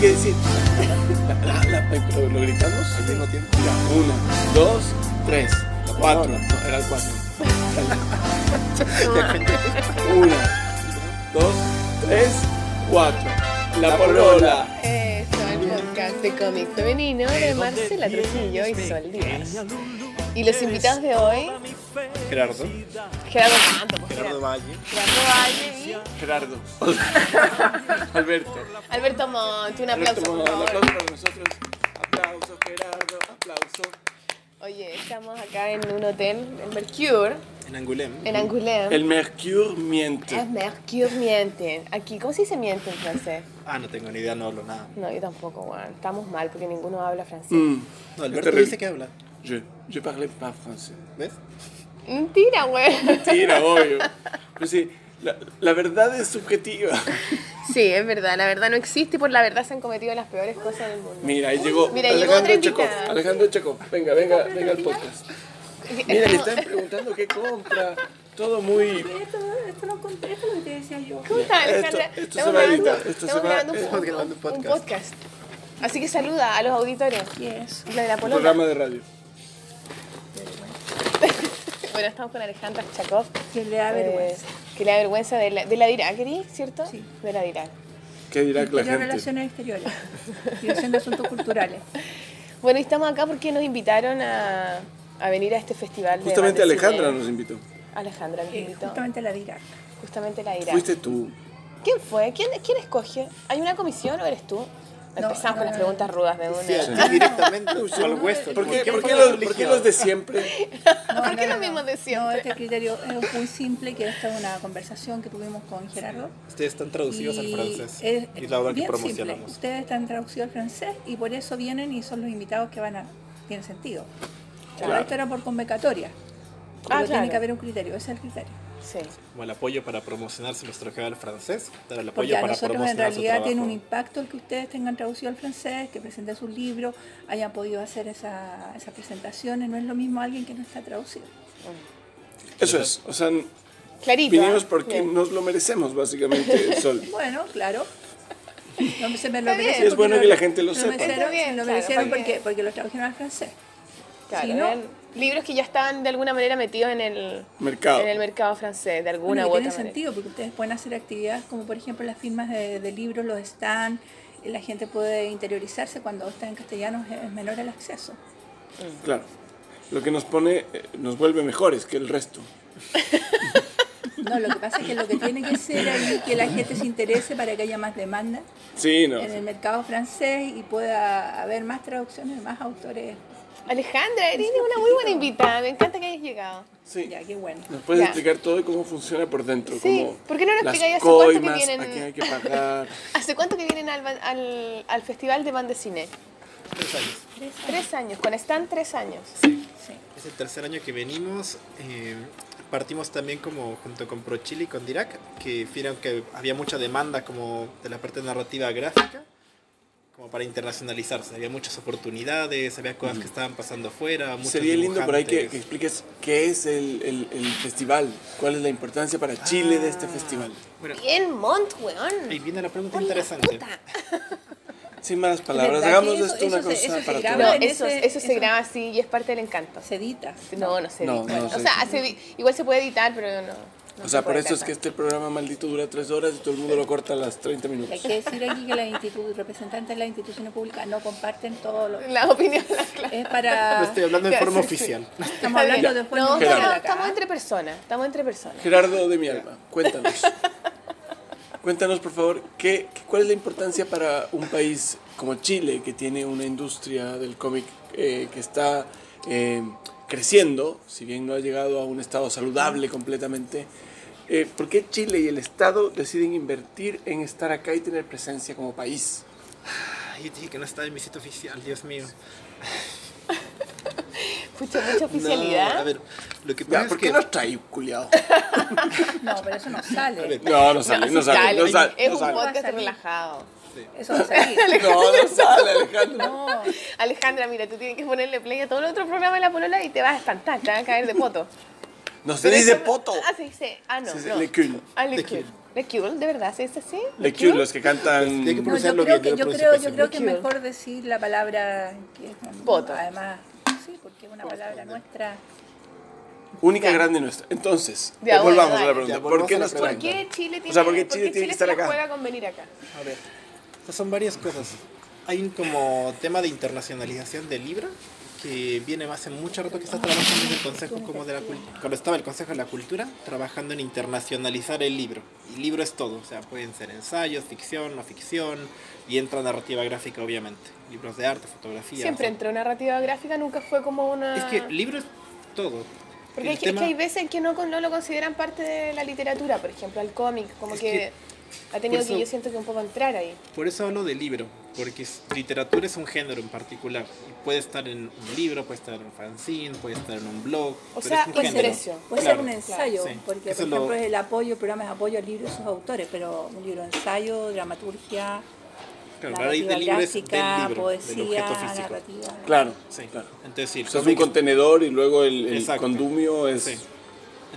que decir. La, la, la- pero lo gritamos al mismo tiempo. Ya, una, dos, tres, cuatro. No, era el cuatro. Una, dos, tres, cuatro. La polola. Eso, el podcast de cómic femenino de Marcela Trujillo y Sol Díaz. Y los invitados de hoy, Gerardo. Gerardo Santo, pues, Gerardo Valle. Gerardo Valle y Gerardo. Alberto. Alberto Monti. Un aplauso, Alberto, por un aplauso para nosotros. Aplauso, Gerardo. Aplauso. Oye, estamos acá en un hotel, en Mercure, En Angulem. en Angoulême. El Mercure miente. Es Mercure miente. Aquí, ¿cómo se dice miente en francés? Ah, no tengo ni idea, no hablo nada. No, yo tampoco, bueno. Estamos mal porque ninguno habla francés. Mm. No, Alberto dice que habla. Je, je parlais pas français. ¿Ves? Mentira, güey. Mentira, obvio. Pero sí, la, la verdad es subjetiva. Sí, es verdad. La verdad no existe y por la verdad se han cometido las peores cosas del mundo. Mira, ahí llegó Mira, llegó Alejandro Chekov. invitada. Alejandro Chekov. Venga, venga, venga al podcast. Mira, le están preguntando qué compra. Todo muy. Esto, esto no conté, esto es lo que te decía yo. ¿Cómo estás, Alejandra? Esto- esto Estamos se va a grabando- editar, esto se estamos va- grabando un, estamos grabando un un- un podcast. podcast. Así que saluda a los auditores. Yes. La de la Un programa de radio. Bueno, estamos con Alejandra Chakov. Que le da eh, vergüenza. que le da vergüenza de la, de la DIRAC. ¿cierto? Sí. De la DIRAC. ¿Qué dirá la gente? Relaciones Exteriores. Dirección de Asuntos Culturales. Bueno, y estamos acá porque nos invitaron a, a venir a este festival. de Justamente de Alejandra cine. nos invitó. Alejandra nos Eh, invitó. justamente la DIRAC. Justamente la DIRAC. Fuiste tú. ¿Quién fue? ¿Quién, ¿Quién escoge? ¿Hay una comisión o eres tú? No, Empezamos no, con las no. preguntas rudas de una. Sí, directamente al hueso. ¿Por qué, ¿Por por qué los, por qué los de siempre? ¿Por qué lo mismo de No, siempre? este criterio es muy simple, que esta es una conversación que tuvimos con Gerardo. Ustedes están traducidos al francés. es y la obra que promocionamos. simple. Ustedes están traducidos al francés y por eso vienen y son los invitados que van a... Tiene sentido. Claro. esto era por convocatoria. Ah, Pero tiene claro. que haber un criterio, ese es el criterio. Sí. Como el apoyo para promocionarse nuestro trabajo francés, dar el Porque apoyo a para nosotros en promocionar su realidad tiene un impacto el que ustedes tengan traducido al francés, que presenten sus libros, hayan podido hacer esa, esas presentaciones. No es lo mismo alguien que no está traducido. Eso es. O sea, Clarito. vinimos ¿ah? porque Bien. nos lo merecemos, básicamente, Sol. Bueno, claro. No se me lo merecen Es bueno lo- que la gente lo lo sepa. merecieron- Está bien, lo claro, merecieron porque- porque, porque lo tradujeron al francés. Claro, Si no- libros que ya estaban de alguna manera metidos en el Mercado. en el mercado francés, de alguna Bueno, u y otra tiene manera. sentido porque ustedes pueden hacer actividades como por ejemplo las firmas de, de libros, los stands, y la gente puede interiorizarse cuando está en castellano es, menor el acceso. Claro. Lo que nos pone, eh, nos vuelve mejores que el resto. No, lo que pasa es que lo que tiene que ser ahí es que la gente se interese para que haya más demanda Sí, no. en el mercado francés y pueda haber más traducciones, más autores. Alejandra, eres una muy buena invitada. Me encanta que hayas llegado. Sí. Ya, qué bueno. ¿Nos puedes Ya. explicar todo y cómo funciona por dentro? Sí. Como ¿Por qué no nos explicáis hace cuánto que vienen? a quién hay que pagar. ¿Hace cuánto que vienen al, al, al Festival de Banda de Cine? Tres años. Tres años. Con Stan, tres años. Sí. Es el tercer año que venimos. eh, partimos también como junto con ProChile y con Dirac, que vieron que había mucha demanda como de la parte narrativa gráfica, como para internacionalizarse. Había muchas oportunidades, había cosas que estaban pasando afuera. Sería lindo por ahí que, que expliques qué es el, el- el festival, cuál es la importancia para Chile de Ah. este festival. Bueno, Bien, Mont, ahí weón. viene la pregunta Por la interesante. puta. Sin malas palabras, ¿Verdad hagamos de eso- esto una eso se- cosa eso para graba? No, todos. en eso, eso se graba así y es parte del encanto. Se edita. No, no se No, edita. no o se sea, se igual se puede editar, pero no. No O se sea, por eso es que este programa maldito dura tres horas y todo el mundo lo corta a las 30 Hay minutos. que decir aquí que institu- representantes de las instituciones públicas no comparten todo lo La opinión, claro. es para No estoy hablando Ya, forma sí, sí. oficial. estamos hablando de forma No, oficial estamos, acá. estamos entre personas. Estamos entre personas. Gerardo de mi alma, cuéntanos. Cuéntanos, por favor, ¿qué, qué- ¿cuál es la importancia para un país como Chile, que tiene una industria del cómic eh, que está eh, creciendo, si bien no ha llegado a un estado saludable completamente? Eh, ¿Por qué Chile y el Estado deciden invertir en estar acá y tener presencia como país? Yo dije que no estaba en mi sitio oficial, Dios mío. Pucha, mucha oficialidad. No, a ver, lo que Ya, pasa es ¿Por qué que... nos trae, culiado? No, pero eso no sale. ver. No, no sale, no, sí sale, no sale. Es no un sale. podcast relajado. Eso va a salir. No, no sale, Alejandro. No, Alejandra, mira, tú tienes que ponerle play a todo el otro programa de la polola y te vas a espantar, te vas a caer de poto. No se Pero dice eso- poto. Ah, se dice. Ah, no. Se dice no. le cul. Ah, le Le cul. cul. Cure, ¿de verdad ¿sí ¿es así? Le Cure, los que cantan... Que No, yo creo bien, que, yo creo, yo creo que es mejor decir la palabra que es Poto. además, sí, porque es una palabra nuestra. Única, grande nuestra. Entonces, Ya, bueno, volvamos a la pregunta. Ya, ¿Por qué nos pregunta. ¿Por qué Chile tiene, O sea, ¿por qué por qué Chile tiene que estar se acá? juega con venir acá? A ver, estas son varias cosas. Hay un como tema de internacionalización del libro que viene hace mucho rato que está trabajando en el Consejo como de la cuando estaba el Consejo de la Cultura, trabajando en internacionalizar el libro. Y libro es todo, o sea, pueden ser ensayos, ficción, no ficción, y entra narrativa gráfica obviamente. Libros de arte, fotografía. Siempre o sea, entró narrativa gráfica, nunca fue como una... Es que libro es todo. Porque hay, es tema- que hay veces que no, no lo consideran parte de la literatura, por ejemplo, al cómic, como Es que, que ha tenido por que eso- yo siento que un poco entrar ahí. Por eso hablo de libro, porque literatura es un género en particular. Puede estar en un libro, puede estar en un fanzine, puede estar en un blog. O pero sea, es un puede ser género. eso. Puede Claro. ser un ensayo, sí. porque Eso por lo- ejemplo es el apoyo, el programa es apoyo al libro y sus autores, pero un libro de ensayo, dramaturgia, Claro, la raíz narrativa del libro es del gráfica, libro, del poesía, físico. narrativa. Claro, Sí. claro. Entonces, sí, O sea, es son un contenedor y luego el, el condumio es...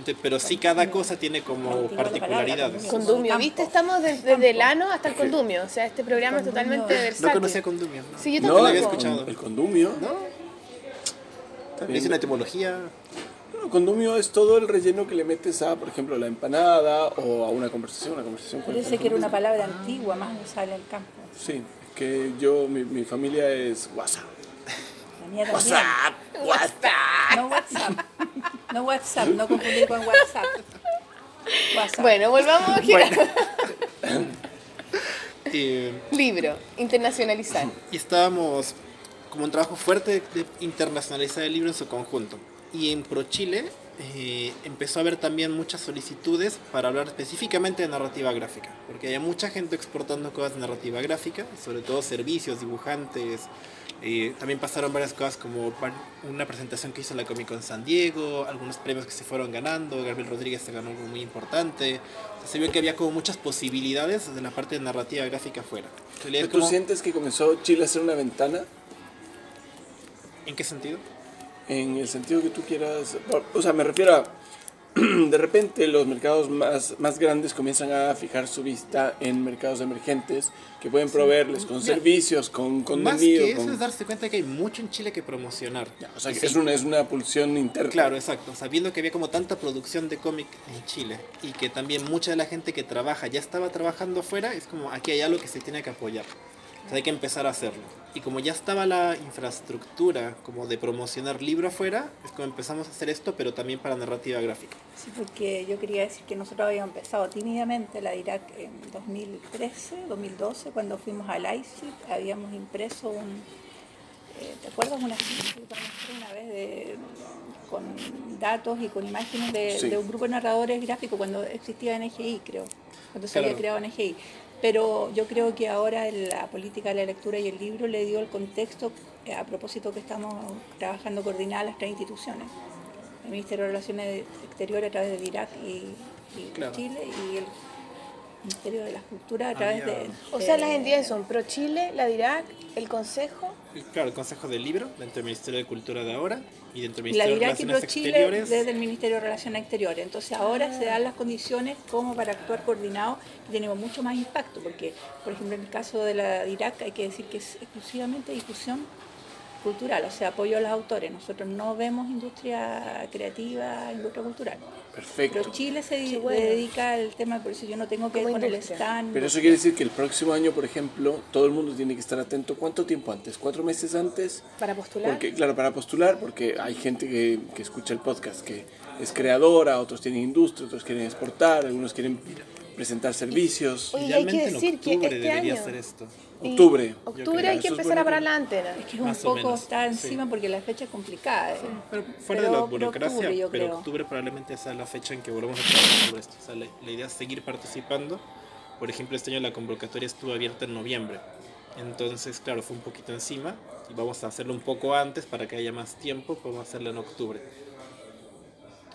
Entonces, pero sí cada cosa tiene como particularidades. Condumio. ¿viste? Estamos de- desde el ano hasta el condumio. O sea, este programa es totalmente No versátil. No conocía condumio. ¿no? Sí, yo No, tampoco. lo había el, escuchado. el condumio. ¿No? Bien. Es una etimología. Bueno, condumio es todo el relleno que le metes a, por ejemplo, la empanada o a una conversación, una conversación con Parece que era una palabra antigua, más usada en el campo. Sí, que yo, mi, mi familia es WhatsApp. También. WhatsApp, WhatsApp. No WhatsApp. No WhatsApp, no confundir con WhatsApp. WhatsApp. Bueno, volvamos a girar. eh, Libro, internacionalizar. y estábamos como un trabajo fuerte de internacionalizar el libro en su conjunto. Y en ProChile eh, empezó a haber también muchas solicitudes para hablar específicamente de narrativa gráfica, porque hay mucha gente exportando cosas de narrativa gráfica, sobre todo servicios, dibujantes. Eh, también pasaron varias cosas como una presentación que hizo la Comic Con San Diego, algunos premios que se fueron ganando, Gabriel Rodríguez se ganó algo muy importante. O sea, se vio que había como muchas posibilidades de la parte de narrativa gráfica afuera. ¿Tú como- sientes que comenzó Chile a ser una ventana? ¿En qué sentido? En el sentido que tú quieras, o sea, me refiero a, de repente los mercados más, más grandes comienzan a fijar su vista en mercados emergentes que pueden proveerles con Mira, servicios, con Más contenido. que eso con- es darse cuenta que hay mucho en Chile que promocionar. o sea, que Sí. es, una, es una pulsión interna. Claro, exacto. Sabiendo que había como tanta producción de cómic en Chile y que también mucha de la gente que trabaja ya estaba trabajando afuera, es como aquí hay algo que se tiene que apoyar. Sea, hay que empezar a hacerlo. Y como ya estaba la infraestructura como de promocionar libro afuera, es como empezamos a hacer esto, pero también para narrativa gráfica. Sí, porque yo quería decir que nosotros habíamos empezado tímidamente la DIRAC en 2013, 2012, cuando fuimos al ICIT, habíamos impreso un, eh, ¿te acuerdas? Una, una vez de, con datos y con imágenes de, Sí. de un grupo de narradores gráficos cuando existía NGI, creo, cuando se Claro. había creado NGI. Pero yo creo que ahora la política de la lectura y el libro le dio el contexto eh, a propósito que estamos trabajando coordinadas las tres instituciones el Ministerio de Relaciones Exteriores a través de DIRAC y, y Claro. Chile y el Ministerio de la Cultura a través Había- de... O sea, de- las entidades son Pro Chile, la DIRAC, el Consejo. Claro, el Consejo del Libro, dentro del Ministerio de Cultura de ahora y dentro del La Ministerio de Relaciones Pro Chile Exteriores. desde el Ministerio de Relaciones Exteriores. Entonces ahora se dan las condiciones como para actuar coordinado y tenemos mucho más impacto, porque por ejemplo en el caso de la DIRAC hay que decir que es exclusivamente difusión cultural, o sea, apoyo a los autores. Nosotros no vemos industria creativa, industria cultural. Perfecto. Pero Chile se bueno. dedica al tema, por eso yo no tengo que ir con el stand. Pero eso quiere decir que el próximo año, por ejemplo, todo el mundo tiene que estar atento. ¿Cuánto tiempo antes? ¿Cuatro meses antes? Para postular. Porque, claro, para postular, porque hay gente que, que escucha el podcast que es creadora, otros tienen industria, otros quieren exportar, algunos quieren presentar servicios. Oye, y hay que decir en que octubre este debería año- ser esto. Octubre. Octubre hay que empezar a parar la antena. Es que es un Más poco está sí. encima porque la fecha es complicada. eh. Pero fuera Pero- de la pero burocracia, octubre, pero creo. octubre probablemente sea la fecha en que volvamos a trabajar sobre esto. O sea, la, la idea es seguir participando. Por ejemplo, este año la convocatoria estuvo abierta en noviembre. Entonces, claro, fue un poquito encima. Y vamos a hacerlo un poco antes para que haya más tiempo. Podemos hacerlo en octubre.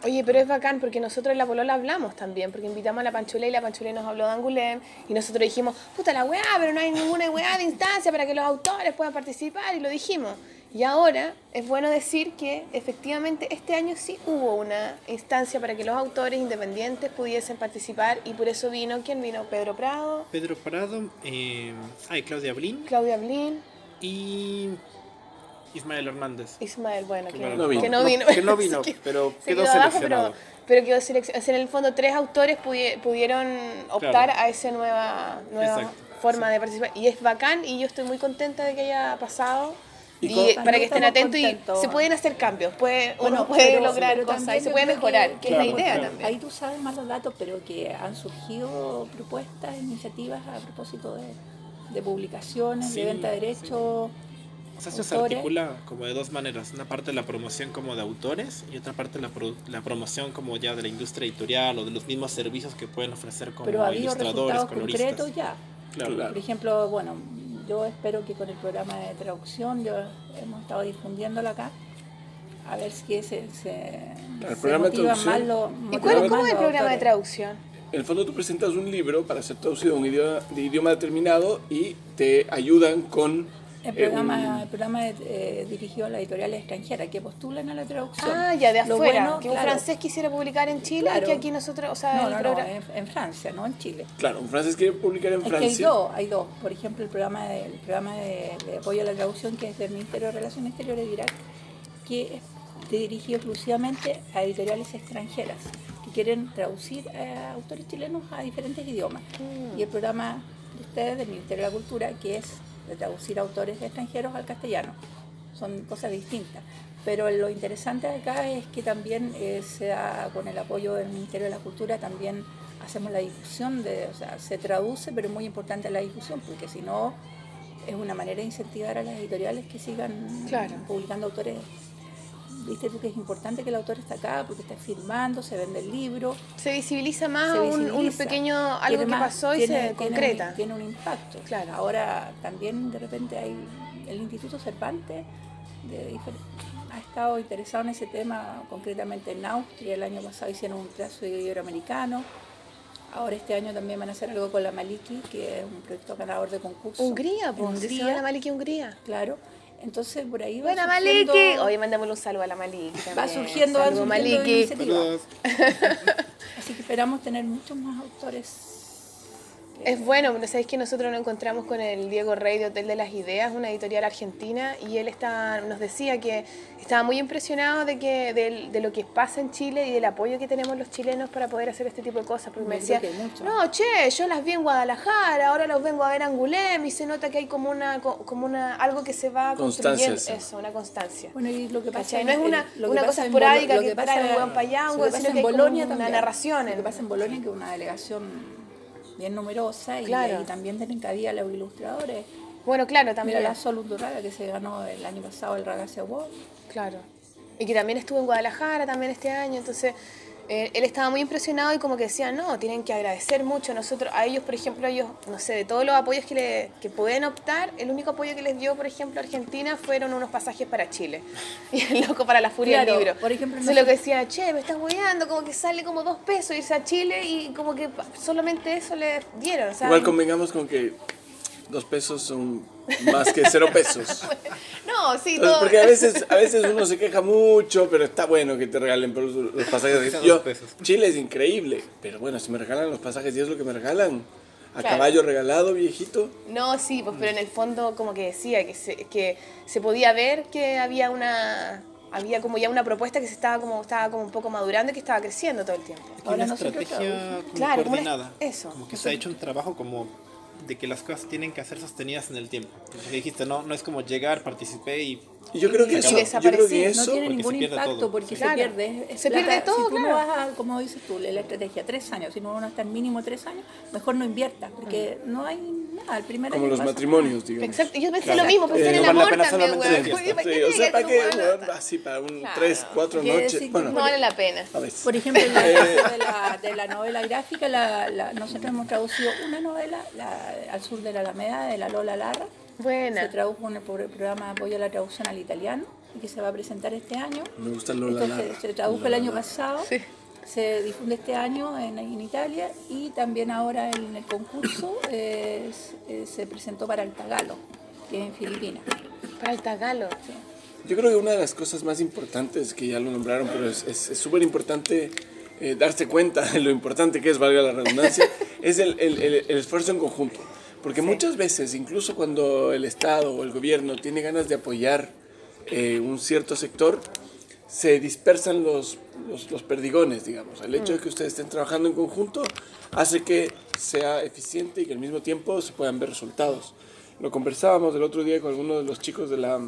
Oye, pero es bacán porque nosotros en la Polola hablamos también, porque invitamos a la Panchulé y la Panchulé nos habló de Angulem y nosotros dijimos, puta la weá, pero no hay ninguna weá de instancia para que los autores puedan participar y lo dijimos. Y ahora es bueno decir que efectivamente este año sí hubo una instancia para que los autores independientes pudiesen participar y por eso vino, ¿quién vino? Pedro Prado, Pedro Parado, eh, ay, Claudia Blin Claudia Blin, y Ismael Hernández. Ismael, bueno, Que que, no vino. que no vino. Que no vino, quedó- pero quedó quedó abajo, seleccionado. pero, pero quedó seleccionado. en el fondo tres autores pudi- pudieron optar Claro. a esa nueva, nueva Exacto, forma de participar. Y es bacán y yo estoy muy contenta de que haya pasado. ¿Y Y, para que estén atentos y se pueden hacer cambios, puede, Bueno, uno puede pero- lograr pero cosas y se puede mejorar, que, es la Claro, idea claro. también. Ahí tú sabes más los datos, pero que han surgido propuestas, iniciativas a propósito de, de publicaciones, Sí, de venta de derechos. O sea, esto se articula como de dos maneras. Una parte la promoción como de autores y otra parte la, pro- la promoción como ya de la industria editorial o de los mismos servicios que pueden ofrecer como Pero ha habido ilustradores, resultados coloristas. concretos ya. Claro. Claro. Por ejemplo, bueno, yo espero que con el programa de traducción, yo hemos estado difundiéndolo acá, a ver si se, se, Claro, se programa de motivan traducción. más los ¿Y motivan cuál, cómo es el programa de traducción? En el fondo tú presentas un libro para ser traducido a un idioma, de idioma determinado y te ayudan con... El eh, programa, un- el programa es eh, dirigido a las editoriales extranjeras que postulan a la traducción. Ah, ya de afuera. bueno, que un claro, francés quisiera publicar en Chile Claro. y que aquí nosotros, o sea, No, el programa- en, en Francia, no en Chile. Claro, un francés quiere publicar en Es que hay Francia. dos, hay dos. Por ejemplo, el programa de, el programa de, de apoyo a la traducción que es del Ministerio de Relaciones Exteriores de Irak, que es dirigido exclusivamente a editoriales extranjeras que quieren traducir a autores chilenos a diferentes idiomas. Mm. Y el programa de ustedes del Ministerio de la Cultura, que es de traducir autores extranjeros al castellano. Son cosas distintas. Pero lo interesante acá es que también eh, se da, con el apoyo del Ministerio de la Cultura, también hacemos la difusión, de, o sea, se traduce, pero es muy importante la difusión, porque si no, es una manera de incentivar a las editoriales que sigan Claro. publicando autores. Viste tú que es importante que el autor esté acá, porque está firmando, se vende el libro. se visibiliza más se un, pequeño algo que más- pasó y tiene- se tiene concreta. Un, tiene un impacto. Claro. Ahora también de repente hay el Instituto Cervantes de ha estado interesado en ese tema, concretamente en Austria. El año pasado hicieron un plazo iberoamericano. Ahora este año también van a hacer algo con la Maliki, que es un proyecto ganador de concurso. Hungría, pues, llama la Maliki Hungría. Claro. Entonces por ahí va Buena surgiendo- Maliki. Hoy mandámosle un saludo a la Maliki. Va surgiendo, Saludo, surgiendo Maliki. Así que esperamos tener muchos más autores. Es bueno, pero sabéis que nosotros nos encontramos con el Diego Rey de Hotel de las Ideas, una editorial argentina, y él está, nos decía que estaba muy impresionado de que de, lo que pasa en Chile y del apoyo que tenemos los chilenos para poder hacer este tipo de cosas. Porque me decía, que no, che, yo las vi en Guadalajara, ahora los vengo a ver a Angulem y se nota que hay como una, co- como una algo que se va Constancia, construyendo. Eso, una constancia. Bueno, y lo que pasa. No es en- una- lo que una cosa en esporádica lo que pasa- trae un hueón pa' allá, un lo hueón, que sino pasa que en hay como Bolonia una también. narración Lo en- que pasa en Bolonia que es una delegación bien numerosa y Claro. ahí también tienen cabida los ilustradores. Bueno, claro, Mira también. la Sol Undurraga que se ganó el año pasado el Ragazzi Award. Claro. Y que también estuvo en Guadalajara también este año, entonces eh, él estaba muy impresionado y como que decía, no, tienen que agradecer mucho a nosotros, a ellos, por ejemplo, ellos, no sé, de todos los apoyos que, le, que pueden optar, el único apoyo que les dio, por ejemplo, Argentina fueron unos pasajes para Chile. Y el loco para la furia Claro, del libro. por ejemplo, Entonces no lo que decía, che, me estás hueando, como que sale como dos pesos irse a Chile y como que solamente eso le dieron. Igual convengamos con que dos pesos son más que cero pesos. No, sí, todo. porque a veces, a veces uno se queja mucho, pero está bueno que te regalen los pasajes. Yo, dos pesos. Chile es increíble, pero bueno, si me regalan los pasajes y es lo que me regalan. A Claro. caballo regalado, viejito. No, sí, pues, pero en el fondo como que decía que se, que se podía ver que había una había como ya una propuesta que se estaba como estaba como un poco madurando y que estaba creciendo todo el tiempo. Ahora una estrategia trabajamos. como Claro, como una- coordinada. eso. Como que se ha hecho un trabajo como de que las cosas tienen que ser sostenidas en el tiempo. Que dijiste, no, no es como llegar, participé y Y yo creo que Y eso, yo creo desaparecer, que no eso, no tiene porque ningún se pierde impacto todo. porque Claro. se pierde. es Se plata. pierde todo, Si tú no vas a, como dices tú, la estrategia, tres años, si no uno está en mínimo tres años, mejor no inviertas, porque no hay El primer como año los matrimonios, digamos. Exacto, yo pensé Claro. lo mismo, pensé Eh, en el no vale amor la pena también, la fiesta. Oye, ¿para Sí, qué o sea, ¿para qué? Así, para un Claro. tres, cuatro Quiere noches. decir que Bueno, No vale la pena. a veces. Por ejemplo, en el caso de la, de la novela gráfica, la, la- nosotros hemos traducido una novela la- al sur de la Alameda, de la Lola Larra. Se Buena. tradujo en el pro- programa de apoyo a la traducción al italiano y que se va a presentar este año. Me gusta Lola se- Lara. se tradujo el año pasado, Sí. Se difunde este año en, en Italia y también ahora en el concurso eh, s- eh, se presentó para el Tagalo, que es en Filipinas. Para el tagalo. Yo creo que una de las cosas más importantes, que ya lo nombraron, pero es súper importante eh, darse cuenta de lo importante que es, valga la redundancia, es el, el, el, esfuerzo en conjunto. Porque muchas veces, incluso cuando el Estado o el gobierno tiene ganas de apoyar eh, un cierto sector, se dispersan los, los, perdigones, digamos. El hecho de que ustedes estén trabajando en conjunto hace que sea eficiente y que al mismo tiempo se puedan ver resultados. Lo conversábamos el otro día con algunos de los chicos de la,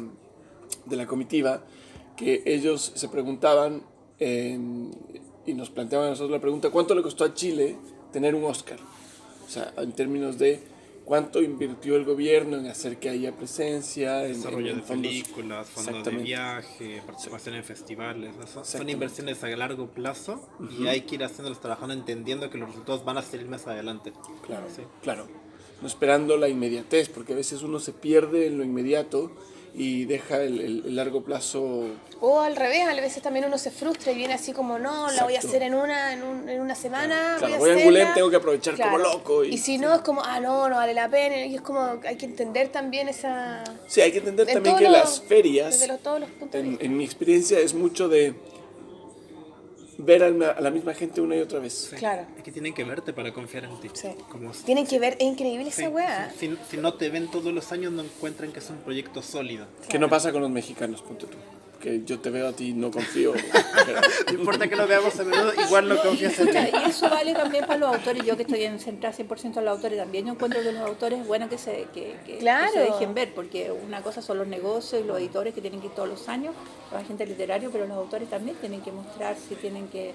de la comitiva, que ellos se preguntaban y nos planteaban a nosotros la pregunta, ¿cuánto le costó a Chile tener un Oscar? O sea, en términos de cuánto invirtió el gobierno en hacer que haya presencia, en desarrollo de películas, fondos de viaje, participación en festivales. Son, inversiones a largo plazo y hay que ir haciéndolos trabajando entendiendo que los resultados van a salir más adelante. Claro, sí. claro. No esperando la inmediatez, porque a veces uno se pierde en lo inmediato y deja el, el, largo plazo. O al revés, a veces también uno se frustra y viene así como, no, la voy a hacer en una, en, un, en una semana. Claro, voy, a, voy a tengo que aprovechar como loco. Y, y si no, es como, ah, no, no vale la pena. Y es como, hay que entender también esa. Sí, hay que entender también que las ferias, en, en mi experiencia, es mucho de ver a la misma gente una y otra vez. Claro. Es que tienen que verte para confiar en ti. Sí. tienen que ver, es increíble esa weá. Si, no te ven todos los años, no encuentran que es un proyecto sólido. ¿Qué no pasa con los mexicanos, punto tú? Que yo te veo a ti no confío. no importa que lo veamos a menudo, igual no confías en ti. Y eso vale también para los autores. Yo que estoy en centrada 100% en los autores también, yo encuentro que los autores es bueno que se, que, que, se dejen ver, porque una cosa son los negocios y los editores que tienen que ir todos los años, los agentes literarios, pero los autores también tienen que mostrarse, tienen que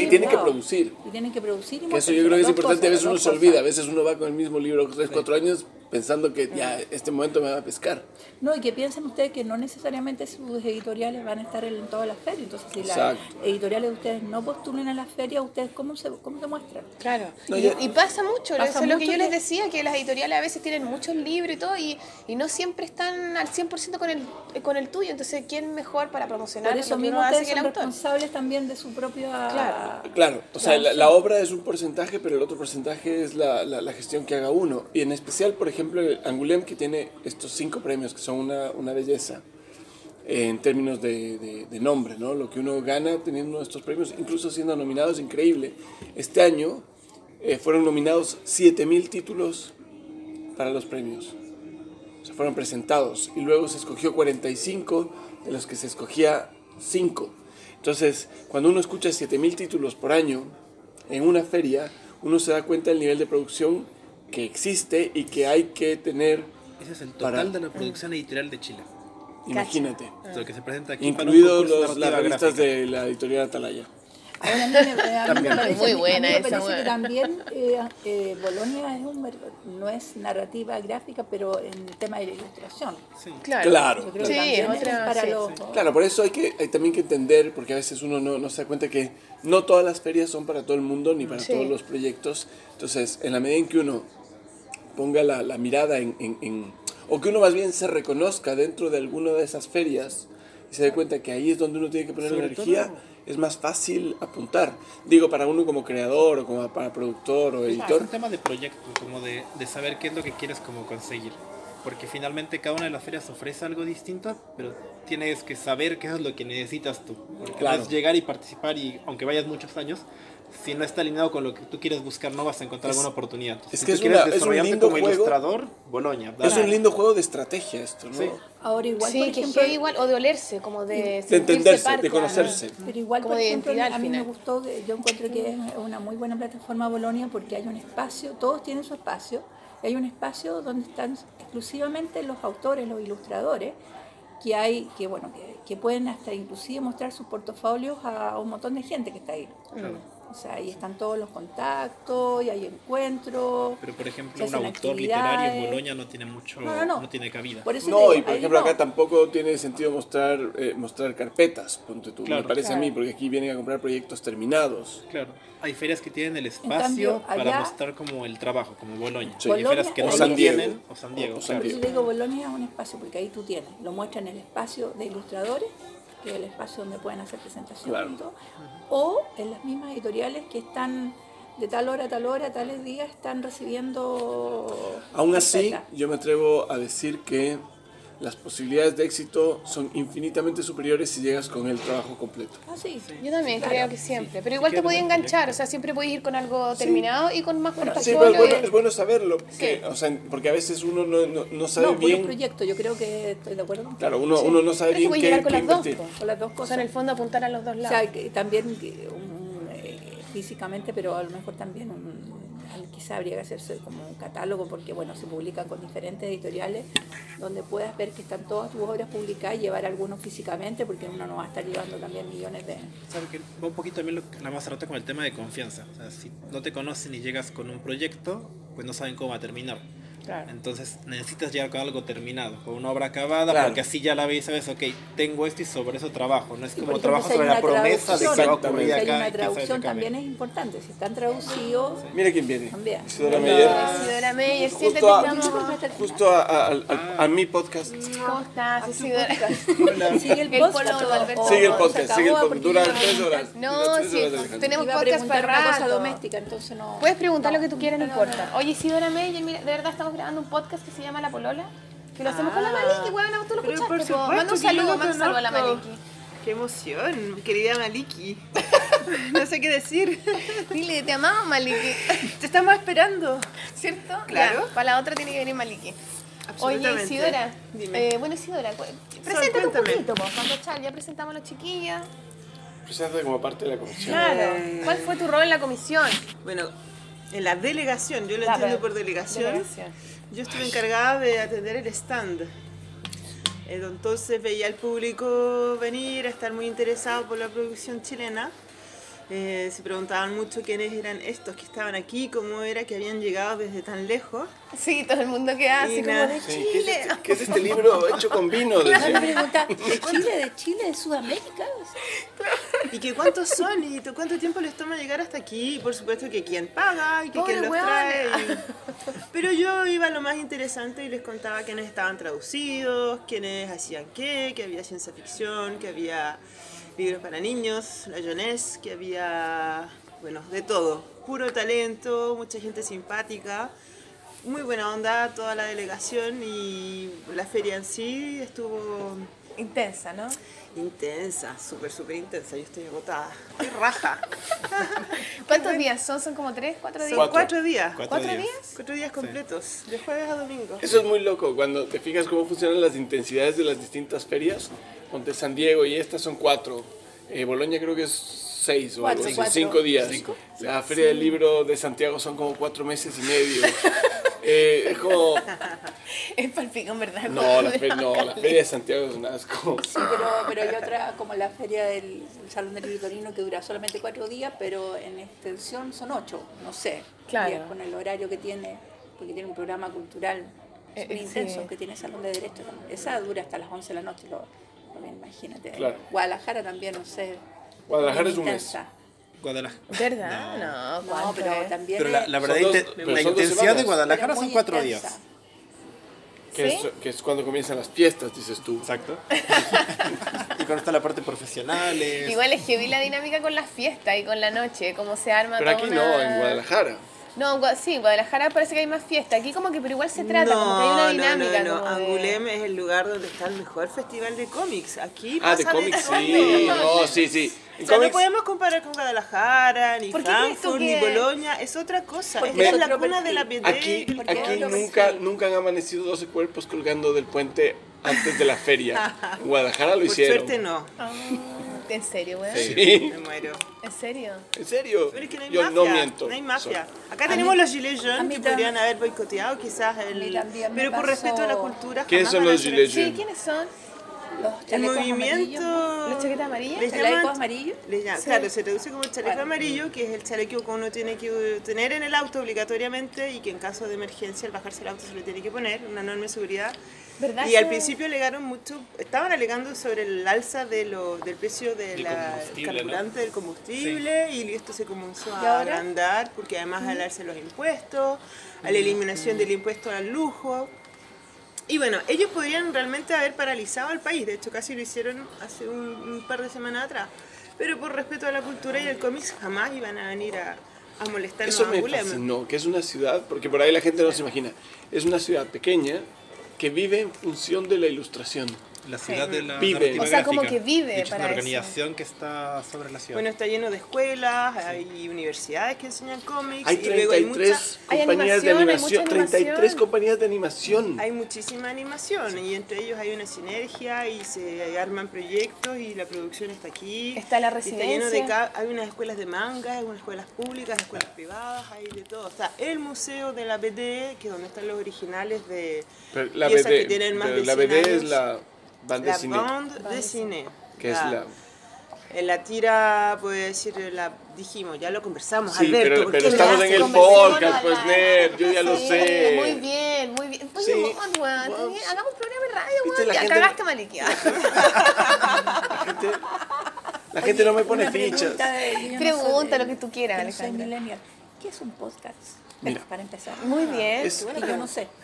y tienen que producir. Y tienen que producir. Y eso yo creo que es importante. a veces uno se olvida. A veces uno va con el mismo libro 3, 4 años pensando que ya este momento me va a pescar. No, y que piensen ustedes que no necesariamente sus editoriales van a estar en todas las ferias. Entonces, si las editoriales de ustedes no postulen a las ferias, ¿ustedes cómo se, cómo se muestran? Claro. y, pasa mucho. eso es lo que yo les decía, que las editoriales a veces tienen muchos libros y todo, y, y no siempre están al 100% con el, con el tuyo. Entonces, ¿quién mejor para promocionar Por eso mismo ustedes son responsables también de su propia... Claro, claro. o sea, la, la, obra es un porcentaje, pero el otro porcentaje es la, la, la gestión que haga uno. Y en especial, por ejemplo, ejemplo, Angulem, que tiene estos cinco premios, que son una, una belleza en términos de, de, nombre, ¿no? Lo que uno gana teniendo estos premios, incluso siendo nominados, increíble. Este año eh, fueron nominados 7.000 títulos para los premios. Se fueron presentados y luego se escogió 45 de los que se escogía 5. Entonces, cuando uno escucha 7.000 títulos por año en una feria, uno se da cuenta del nivel de producción que existe y que hay que tener. Ese es el total de la producción editorial de Chile. Imagínate. Lo que se presenta aquí Incluidos los, las revistas de la editorial Atalaya. Ahora, me, muy buena esa. parece que también eh, eh, Bolonia es un, no es narrativa gráfica, pero en el tema de la ilustración. Sí. Claro. Claro. Sí, para Los, claro, por eso hay que hay también que entender, porque a veces uno no, no, se da cuenta que no todas las ferias son para todo el mundo ni para todos los proyectos. Entonces, en la medida en que uno ponga la, la mirada en, en, o que uno más bien se reconozca dentro de alguna de esas ferias y se dé cuenta que ahí es donde uno tiene que poner energía, es más fácil apuntar. Digo, para uno como creador o como para productor o editor. Es un tema de proyecto, como de, de saber qué es lo que quieres como conseguir porque finalmente cada una de las ferias ofrece algo distinto, pero tienes que saber qué es lo que necesitas tú. Porque claro. llegar y participar y aunque vayas muchos años, si no está alineado con lo que tú quieres buscar, no vas a encontrar alguna oportunidad. es que es, una, es, un lindo como ilustrador, Boloña. Es un lindo juego de estrategia esto, ¿no? Sí. Ahora igual, sí, por ejemplo, que igual, o de olerse, como de, de entenderse, de conocerse. Pero igual, por ejemplo, a mí me gustó, yo encuentro que es una muy buena plataforma Bolonia porque hay un espacio, todos tienen su espacio, hay un espacio donde están exclusivamente los autores, los ilustradores, que hay, que bueno, que, que pueden hasta inclusive mostrar sus portafolios a un montón de gente que está ahí. O sea, ahí están todos los contactos y hay encuentros. Pero por ejemplo, un autor literario en Boloña no tiene mucho, no, no, no. tiene cabida. no, y por ejemplo acá tampoco tiene sentido mostrar eh, mostrar carpetas, ponte tú, me parece a mí, porque aquí vienen a comprar proyectos terminados. Claro, hay ferias que tienen el espacio para mostrar como el trabajo, como Boloña. Sí. hay ferias que no San tienen, o San Diego. O San Diego. Yo digo, Bolonia es un espacio, porque ahí tú tienes, lo muestran en el espacio de ilustradores que es el espacio donde pueden hacer presentaciones o en las mismas editoriales que están de tal hora a tal hora, tales días, están recibiendo... Aún así, yo me atrevo a decir que las posibilidades de éxito son infinitamente superiores si llegas con el trabajo completo. Ah, sí. Yo también creo que siempre. Pero igual te podía enganchar, o sea, siempre puedes ir con algo terminado y con más Sí, portafolio. pero es bueno, y- es bueno saberlo, porque, o sea, porque a veces uno no, no, no sabe No, bien. los proyectos, yo creo que estoy de acuerdo. Claro, uno, uno no sabe Pero bien qué, llegar con qué las dos. Con las dos O cosas. sea, en el fondo apuntar a los dos O lados. sea, que también que un, eh, físicamente, pero a lo mejor también un- quizá habría que hacerse como un catálogo, porque bueno, se publican con diferentes editoriales, donde puedas ver que están todas tus obras publicadas y llevar algunos físicamente, porque uno no va a estar llevando también millones de... ¿Sabes que Va un poquito también lo que hablamos rato con el tema de confianza. O sea, si no te conocen y llegas con un proyecto, pues no saben cómo va a terminar. Claro. Entonces necesitas llegar con algo terminado, con una obra acabada, Claro. porque así ya la ves y sabes, ok, tengo esto y sobre eso trabajo. No es Sí, como ejemplo, trabajo si sobre la promesa de que va a ocurrir si hay acá. una traducción también es importante, si están traducidos, Mira quién viene. También. Isidora Meyer. Isidora Meyer, siempre Justo a, justo a, a- al- a mi podcast. ¿Cómo estás, Isidora? sigue el podcast. Sigue el podcast, sigue el acabó podcast. porque Dura ya- tres horas. No, sí, tenemos a podcast para cosa doméstica, entonces no... Puedes preguntar no. lo que tú quieras, no, No, no, importa. Oye, Isidora Meyer, mira, de verdad estamos grabando un podcast que se llama La Polola. Que lo hacemos con la Ah. Maliki, bueno, tú lo escuchaste. por po. supuesto Manda un saludo, manda un saludo a la. Maliki. Qué emoción, querida Maliki. no sé qué decir. Dile, te amamos, Maliki. Te estamos esperando. ¿Cierto? Claro. Ya, para la otra tiene que venir Maliki. Oye. Isidora. Dime. eh, bueno, Isidora, preséntate un poquito, po. Cuando Chal, ya presentamos a los chiquillos. Preséntate como parte de la comisión. Claro. ¿Cuál fue tu rol en la comisión? Bueno, en la delegación, yo lo Claro. entiendo por delegación. Delegación. Yo estuve encargada de atender el stand. Entonces veía al público venir, a estar muy interesado por la producción chilena. Eh, se preguntaban mucho quiénes eran estos que estaban aquí, cómo era que habían llegado desde tan lejos. Sí, todo el mundo queda así como de Sí, ¿qué, es Chile. este, qué es este libro hecho con vino? ¿de Chile, de Chile, de Sudamérica? Y que cuántos son y to- cuánto tiempo les toma llegar hasta aquí. Y por supuesto que quién paga y que Pobre quién los trae. y- Pero yo iba a lo más interesante y les contaba quiénes estaban traducidos, quiénes hacían qué, que había ciencia ficción, que había libros para niños, la jeunesse, que había, bueno, de todo. Puro talento, mucha gente simpática. Muy buena onda toda la delegación y la feria en sí estuvo Intensa, ¿no? Intensa, súper, súper intensa. Yo estoy agotada. Estoy raja. ¿Cuántos días son? ¿Son como tres, cuatro días? Son Cuatro. cuatro, días. Cuatro ¿Cuatro días. días? Cuatro días completos, de jueves a domingo. Eso es muy loco, cuando te fijas cómo funcionan las intensidades de las distintas ferias. Ponte San Diego y estas son cuatro. Eh, Boloña creo que es seis o algo Cuatro, así, cuatro. cinco días. La Feria del Libro de Santiago son como cuatro meses y medio. Eh, es como... Es palpico, en verdad. No la, fe- no, la Feria de Santiago es un asco. Sí, pero, pero hay otra, como la feria del Salón del Libro Torino, que dura solamente cuatro días, pero en extensión son ocho, no sé. Claro. días con el horario que tiene, porque tiene un programa cultural Eh, súper eh, intenso, sí. que tiene Salón de Derecho. Esa dura hasta las 11 de la noche, lo, imagínate. Claro. Guadalajara también, no sé. Guadalajara es un mes. Guadalajara. ¿Verdad? No, No, ¿cuánto pero es? también Pero la, verdad, dos- inte- pero la intensidad semanas. de Guadalajara son cuatro intensa. días. Que, ¿Sí? es, que es cuando comienzan las fiestas, dices tú. Exacto. y cuando está la parte profesionales. Igual es heavy la dinámica con las fiestas y con la noche, cómo se arma Pero aquí una- no, en Guadalajara. No, sí, Guadalajara parece que hay más fiesta. Aquí como que, pero igual se trata, como que hay una dinámica. No, no, no. como de- Angulem es el lugar donde está el mejor festival de cómics. Aquí Ah, de cómics, sí. No, sí, sí. En O sea, no podemos comparar con Guadalajara, ni ¿Por Frankfurt, ni Boloña. Es otra cosa. Porque Esta es es la cuna de la. BD. aquí, porque aquí nunca, nunca han amanecido 12 cuerpos colgando del puente antes de la feria. En Guadalajara lo Por hicieron. suerte no. Ah, ¿En serio, weón? Sí. Me muero. ¿En serio? ¿En serio? Pero es que no hay Yo mafia. no miento. No hay mafia. Acá A tenemos mí- los gilets jaunes que podrían haber boicoteado quizás el... Pero por pasó- respeto a la cultura ¿Quiénes jamás son van a los hacer gilets eso. Sí, ¿quiénes son? Los El chalecos movimiento... amarillos. ¿Los chaquetas amarillas? Les ¿Chalecos llaman- amarillos? les llaman- Sí. Claro, se traduce como el chaleco Bueno. amarillo, que es el chaleco que uno tiene que tener en el auto obligatoriamente y que en caso de emergencia al bajarse el auto se lo tiene que poner, una enorme seguridad. ¿Verdad Y al que- principio alegaron mucho, estaban alegando sobre el alza de lo, del precio del combustible, carburante del combustible y esto se comenzó ¿Y a agrandar porque además al alza los impuestos, a la eliminación del impuesto al lujo. Y bueno, ellos podrían realmente haber paralizado al país, de hecho casi lo hicieron hace un, un par de semanas atrás, pero por respeto a la cultura y el cómics jamás iban a venir a, a molestarnos Eso a me Angulem. fascinó, que es una ciudad, porque por ahí la gente no se imagina, es una ciudad pequeña, que vive en función de la ilustración. La ciudad de la Vive. O sea, como que vive De hecho, para es eso. una organización que está sobre la ciudad. Bueno, está lleno de escuelas, hay universidades que enseñan cómics Hay y luego hay 33 muchas Hay compañías de animación, hay animación, mucha 33 animación. compañías de animación. hay muchísima animación y entre ellos hay una sinergia y se arman proyectos y la producción está aquí. Está la Y está lleno de residencia. hay unas escuelas de manga, hay unas escuelas públicas, escuelas privadas, hay de todo. Está el museo de la BD, que es donde están los originales de Pero la piezas BD, que tienen más pero de la 100 BD es años. la la de cine, bande de cine. que es la... En la tira, puede decir, la dijimos, ya lo conversamos, Sí, Alberto. pero, ¿por pero qué estamos en el podcast, pues? Ner, yo ya lo sé. Muy bien, muy bien. Oye, Sí. Weón, Wow. bien, hagamos un programa de radio, weón. la Ya gente- cagaste, Malikia. La gente, la gente no me pone fichas. pregunta lo que tú quieras, no soy Alejandra. millennial. ¿Qué es un podcast? Mira. Para empezar. Muy bien. Es- Y yo no sé.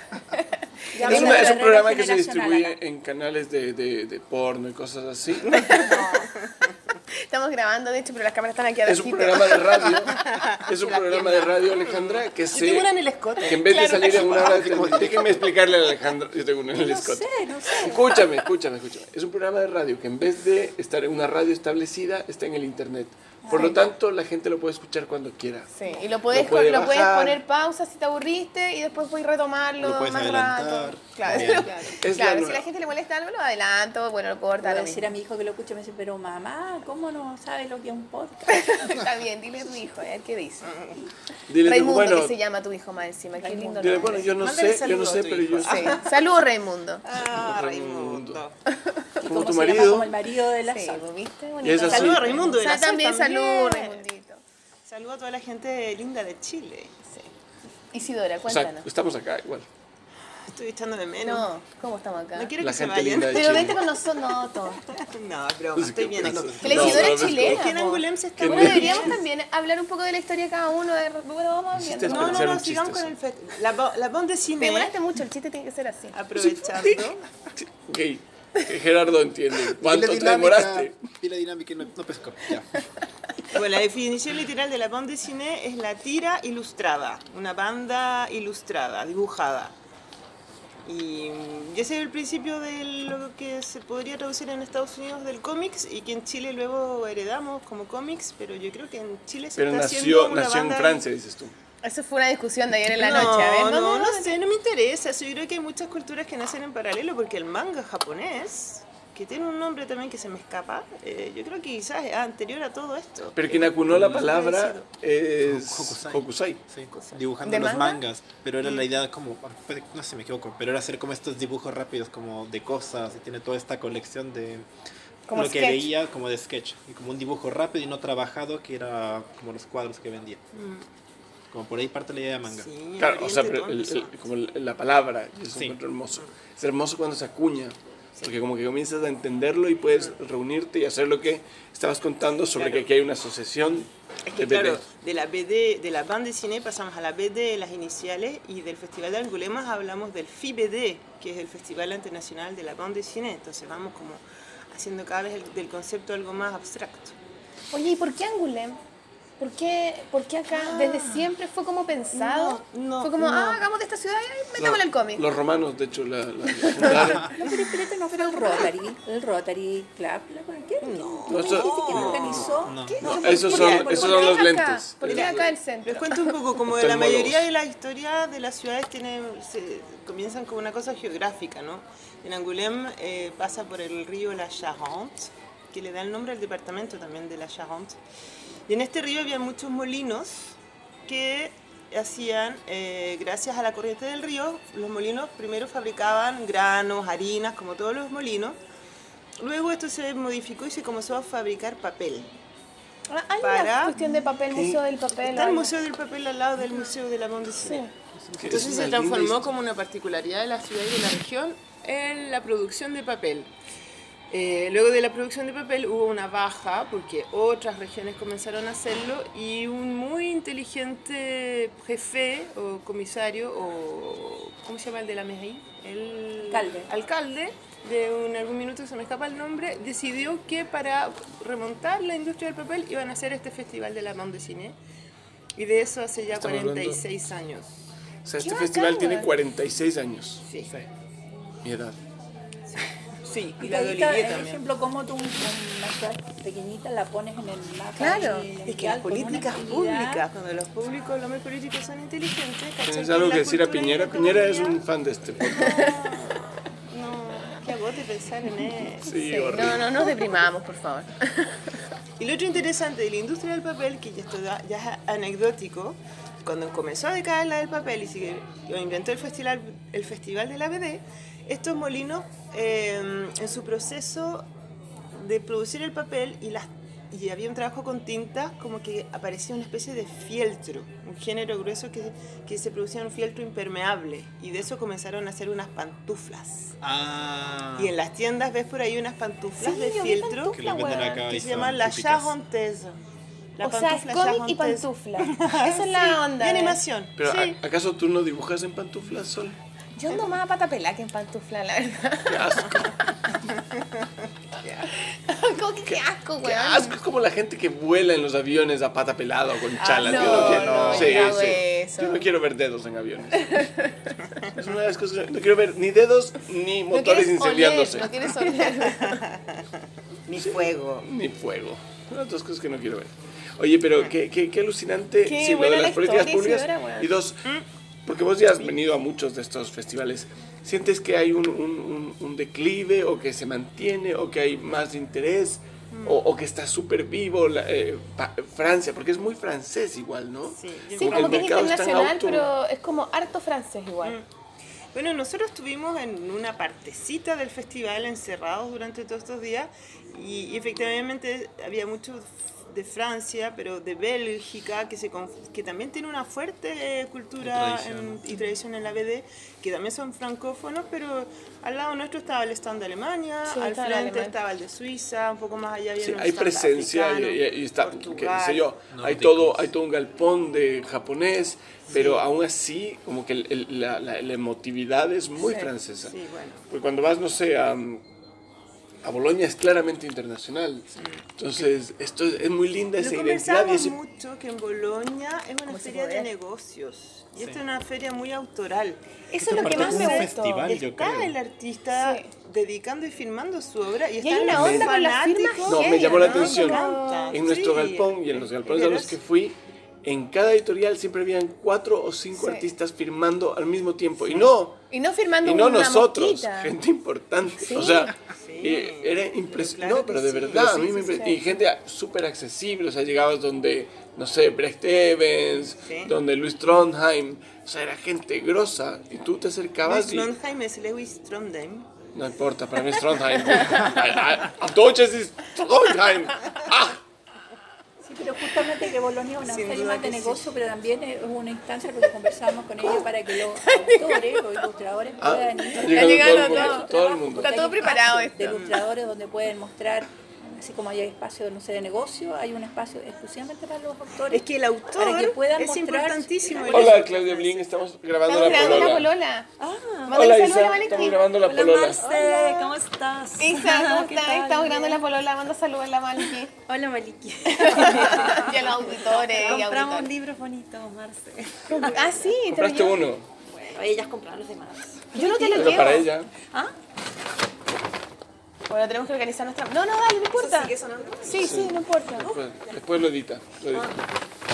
Ya Es, una- es un programa que se distribuye en canales de, de, de porno y cosas así. Estamos grabando, de hecho, pero las cámaras están aquí Es abajito. un programa de radio. Es un programa de radio, Alejandra, que se... tengo una en el escote. Que en vez de salir en una hora... Déjenme explicarle a Alejandra. Yo tengo una en el No escote. sé, no sé. Escúchame, escúchame, escúchame. Es un programa de radio que en vez de estar en una radio establecida, está en el internet. Por lo tanto, la gente lo puede escuchar cuando quiera. Sí, y lo puedes, Lo puede lo puedes poner pausa si te aburriste y después puedes retomarlo Lo puedes más adelantar. rato. Claro, Bien. Es claro la si la gente le molesta algo, lo adelanto, bueno, lo Voy corta. a lo decir a mi hijo que lo escuche me dice, pero mamá, ¿cómo no sabe lo que es un podcast? Está bien, dile a tu hijo, a ver qué dice. Dile, Raimundo, bueno, que se llama tu hijo más encima, qué lindo dile, nombre. bueno, yo no Mándale sé, yo no saludo a sé, pero hijo. yo Sí. Saludos, Raimundo. Ah, Raimundo. Como tu marido. como el marido de la Sí. ¿viste? Saludos a Raimundo de la también. Salud, Raimundito. Saludos a toda la gente linda de Chile. Isidora, o sea, cuéntanos. estamos acá igual. Estoy echando de menos. No, ¿cómo estamos acá? No quiero La que se gente vayan. linda de Pero vente con nosotros, no, tonto. No, es broma, estoy bien aquí. Que la Isidora no, es chilena. Es que en. Angulem se está Bueno, no- deberíamos también hablar un poco de la historia de cada uno. De... Bueno, vamos viendo. No, no, no, sigamos chiste, con el fe... La, bo- la de Te cine, demoraste mucho, el chiste tiene que ser así. aprovechando. Ok, que Gerardo entiende. ¿Cuánto te demoraste? Pila dinámica y no, no pescó. Ya. Bueno, la definición literal de la bande de cine es la tira ilustrada, una banda ilustrada, dibujada. Y mm, ese es el principio de lo que se podría traducir en Estados Unidos del cómics y que en Chile luego heredamos como cómics, pero yo creo que en Chile se Pero está nació, haciendo una nació en Francia, dices tú. Eso fue una discusión de ayer en la no, noche. A ver, no, no, sé, no me interesa. Yo creo que hay muchas culturas que nacen en paralelo porque el manga japonés, que tiene un nombre también que se me escapa, eh, yo creo que quizás es anterior a todo esto. Pero quien acunó la palabra es Hokusai. Hokusai. Sí, dibujando ¿De los manga? mangas, pero era la idea como, no sé, me equivoco, pero era hacer como estos dibujos rápidos como de cosas y tiene toda esta colección de Como lo que sketch. veía como de sketch y como un dibujo rápido y no trabajado que era como los cuadros que vendía. Como por ahí parte la idea de manga. Sí, Claro, o sea, pero el- el- como la palabra, y eso Sí. encuentro hermoso. Es hermoso cuando se acuña, porque como que comienzas a entenderlo y puedes reunirte y hacer lo que estabas contando sobre que aquí hay una asociación Es de que BD. claro, de la BD, de la banda de cine pasamos a la BD, las iniciales, y del Festival de Angulemas hablamos del FIBD, que es el Festival Internacional de la Banda de Cine. Entonces vamos como haciendo cada vez el- del concepto algo más abstracto. Oye, ¿y por qué Angulem? ¿Por qué, por qué acá desde siempre fue como pensado? No, no, fue como, no. ah, hagamos de esta ciudad y metámosle el cómic. Los romanos, de hecho, la, la-. No, pero espérate, no fue el Rotary, el Rotary Club. ¿la- ¿Qué? No. No, eso- que lo organizó? No. ¿Qué? No, ¿Por esos son, ¿Por esos son los acá? lentes. ¿Por qué acá el Les centro? cuento un poco, como de la mayoría de la historia de las ciudades tiene, se, comienzan con una cosa geográfica, ¿no? En Angoulême eh, pasa por el río La Charente, que le da el nombre al departamento también de La Charente. Y en este río había muchos molinos que hacían, eh, gracias a la corriente del río, los molinos primero fabricaban granos, harinas, como todos los molinos. Luego esto se modificó y se comenzó a fabricar papel. Ah, Hay para- una cuestión de papel, museo del papel. Está el. Museo del Papel al lado del Museo de la Dessinée. Que Entonces es se transformó como una particularidad de la ciudad y de la región en la producción de papel. Eh, luego de la producción de papel hubo una baja porque otras regiones comenzaron a hacerlo y un muy inteligente jefe o comisario o ¿cómo se llama el de la mairie? El Alcalde. alcalde de un, algún minuto se me escapa el nombre decidió que para remontar la industria del papel iban a hacer este festival de la bande cine y de eso hace ya Estamos hablando- 46 años. O sea, este festival bacán, tiene güey. 46 años. Sí. mi edad. Sí, y Y la por ejemplo, cómo tú un- una ciudad pequeñita la pones en el mapa. Claro. Es que las políticas públicas, cuando los públicos, los hombres políticos son inteligentes. ¿Tienes Que algo que decir a Piñera? Piñera es un fan de este podcast. No, qué agote pensar en eso. Sí, Sí, horrible. no, no nos deprimamos, por favor. Y lo otro interesante de la industria del papel, que ya, esto da- ya es anecdótico, cuando comenzó a decaer la del papel y se lo inventó el festival, el festival de la BD, estos molinos eh, en su proceso de producir el papel y las y había un trabajo con tinta, como que aparecía una especie de fieltro, un género grueso que, que se producía un fieltro impermeable. Y de eso comenzaron a hacer unas pantuflas. Ah. Y en las tiendas ves por ahí unas pantuflas Sí, de fieltro que las venden acá que y se llaman la típicas. charentaise. La o sea, es pantufla cómic y charentaise. pantufla. Esa es la onda. De animación. Pero sí. ¿a- ¿acaso tú no dibujas en pantuflas, Sol? Yo ando más a pata pelada que en pantufla, la verdad. Qué asco. ¿Cómo que qué asco, Qué weón? asco. Es como la gente que vuela en los aviones a pata pelada o con chalas. Ah, no, yo no quiero, no, sí, yo no hago sí. eso. Yo no quiero ver dedos en aviones. es una de las cosas. No quiero ver ni dedos ni No motores incendiándose. no quieres oler. Ni fuego. Ni fuego. Son las dos cosas que no quiero ver. Oye, pero qué, qué, qué alucinante. Qué sí, lo buena de la las políticas públicas. Y dos, porque vos ya has venido a muchos de estos festivales. ¿Sientes que hay un, un, un- un declive o que se mantiene o que hay más interés? O, o que está súper vivo la- eh, pa- Francia, porque es muy francés igual, ¿no? Sí, yo Sí, Como que como el que es internacional, pero es como harto francés igual. Bueno, nosotros estuvimos en una partecita del festival encerrados durante todos estos días y, y efectivamente había mucho de Francia, pero de Bélgica, que, se, que también tiene una fuerte cultura Y tradición. en- y tradición en la BD, que también son francófonos, pero al lado nuestro estaba el stand de Alemania, Sí, al frente alemán. estaba el de Suiza, un poco más allá había Sí, hay presencia y, africano, y- y está, qué sé yo, hay todo, hay todo un galpón de japonés, pero aún así, como que el- el- la, la- la emotividad es muy Sí, francesa. Sí, bueno. Porque cuando vas, no sé, a, a Bolonia es claramente internacional. Entonces, esto es, muy linda Lo esa identidad y ese... mucho que en Bolonia es una feria de negocios y esta es una feria muy autoral. Eso es lo que más es me un gustó. festival. yo Está creo. el artista Sí. dedicando y filmando su obra y, Y hay una onda con las firmas. No, me llamó la atención. En nuestro Sí, galpón y en los es galpones a los que fui, en cada editorial siempre habían cuatro o cinco Sí. artistas firmando al mismo tiempo. Y no, Y no firmando y no una nosotros, mosquita. gente importante. Sí. O sea, Y era impresionante. no, pero de sí. verdad, a mí Sí, me sí, impre- sí. Y gente súper accesible. O sea, llegabas donde, no sé, Brecht Evans, donde Luis Trondheim. O sea, era gente grosa. Y tú te acercabas y. Trondheim es Lewis Trondheim. No importa, para mí es Trondheim. Auf Deutsch es Trondheim. Ah, pero justamente que Bolonia es una Sin feria duda más de que sí. negocio, pero también es una instancia porque conversamos con ellos para que los autores, los ilustradores ah, puedan está ir. llegando todo todo. Todo el mundo. Está todo preparado De esto. ilustradores donde pueden mostrar, así como hay espacio, no sé, de negocio, hay un espacio exclusivamente para los autores. Es que el autor para que puedan es mostrar- importantísimo. Hola, Claudia Blin, estamos grabando Estamos la grabando la polola. polola. Ah, Mándale Hola saludos a Isa, Valentín. estamos grabando la hola polola. Marce, ¿cómo estás? Isa, ¿cómo ¿Qué estás? Estamos grabando la polola, manda saludos a la Maliki. Hola Maliki. y a los auditores. Compramos auditores. libros bonitos, Marce. Ah, sí, te lo Compraste uno, Bueno, ellas compraron los demás. Yo no te lo llevo. para ella. ¿Ah? Bueno, tenemos que organizar nuestra. No, no, dale, no importa. ¿Sigue sonando? Sí, sí, no importa. Después, después lo edita. Lo edita.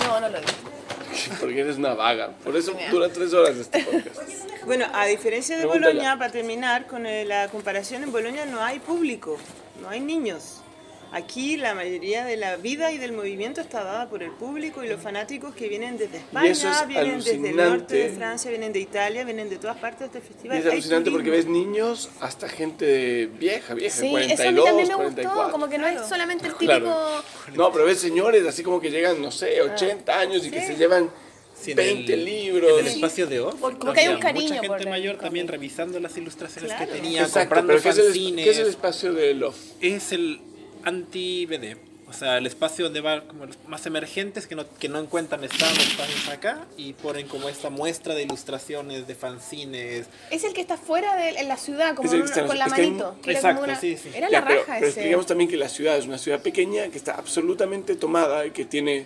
No, no lo digo. Porque eres una vaga. Por eso dura tres horas este podcast. Bueno, a diferencia de Pregúntala. Bolonia, para terminar con eh, la comparación, en Bolonia no hay público, no hay niños. Aquí la mayoría de la vida y del movimiento está dada por el público y los fanáticos que vienen desde España, es vienen desde el norte de Francia, vienen de Italia, vienen de todas partes de este Y festival. es Hay alucinante porque ves niños hasta gente vieja, vieja, Sí, 42, eso a mí también me 44. gustó. Como que no es solamente el típico. Claro. No, pero ves señores así como que llegan, no sé, 80 años y que se llevan Sí, en 20 el- libros. En el espacio de off. Como que hay un cariño Mucha por gente el mayor cómic. también revisando las ilustraciones Claro. que tenía, Exacto, comprando ¿qué es, el. ¿qué es el espacio de Love? es el anti-BD. O sea, el espacio donde van como los más emergentes que no, que no encuentran estados espacios acá y ponen como esta muestra de ilustraciones, de fanzines. Es el que está fuera de en la ciudad, como con la es que hay- manito. que exacto, una- sí, sí. Era Ya, la pero, raja pero ese. expliquemos también que la ciudad es una ciudad pequeña que está absolutamente tomada y que tiene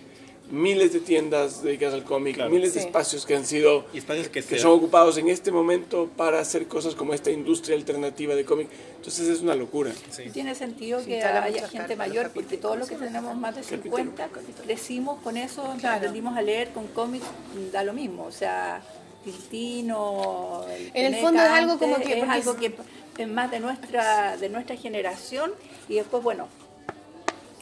miles de tiendas dedicadas al cómic, Claro. miles de espacios que han sido Y espacios que, que son ocupados en este momento para hacer cosas como esta industria alternativa de cómic. Entonces es una locura. sí. Tiene sentido Sí, que haya gente cartas, mayor, porque todos los que tenemos más de 50 crecimos con eso, Claro. aprendimos a leer con cómics, da lo mismo. O sea, Tintino. el En el fondo es algo como que- Es algo que es más de nuestra, de nuestra generación y después, bueno.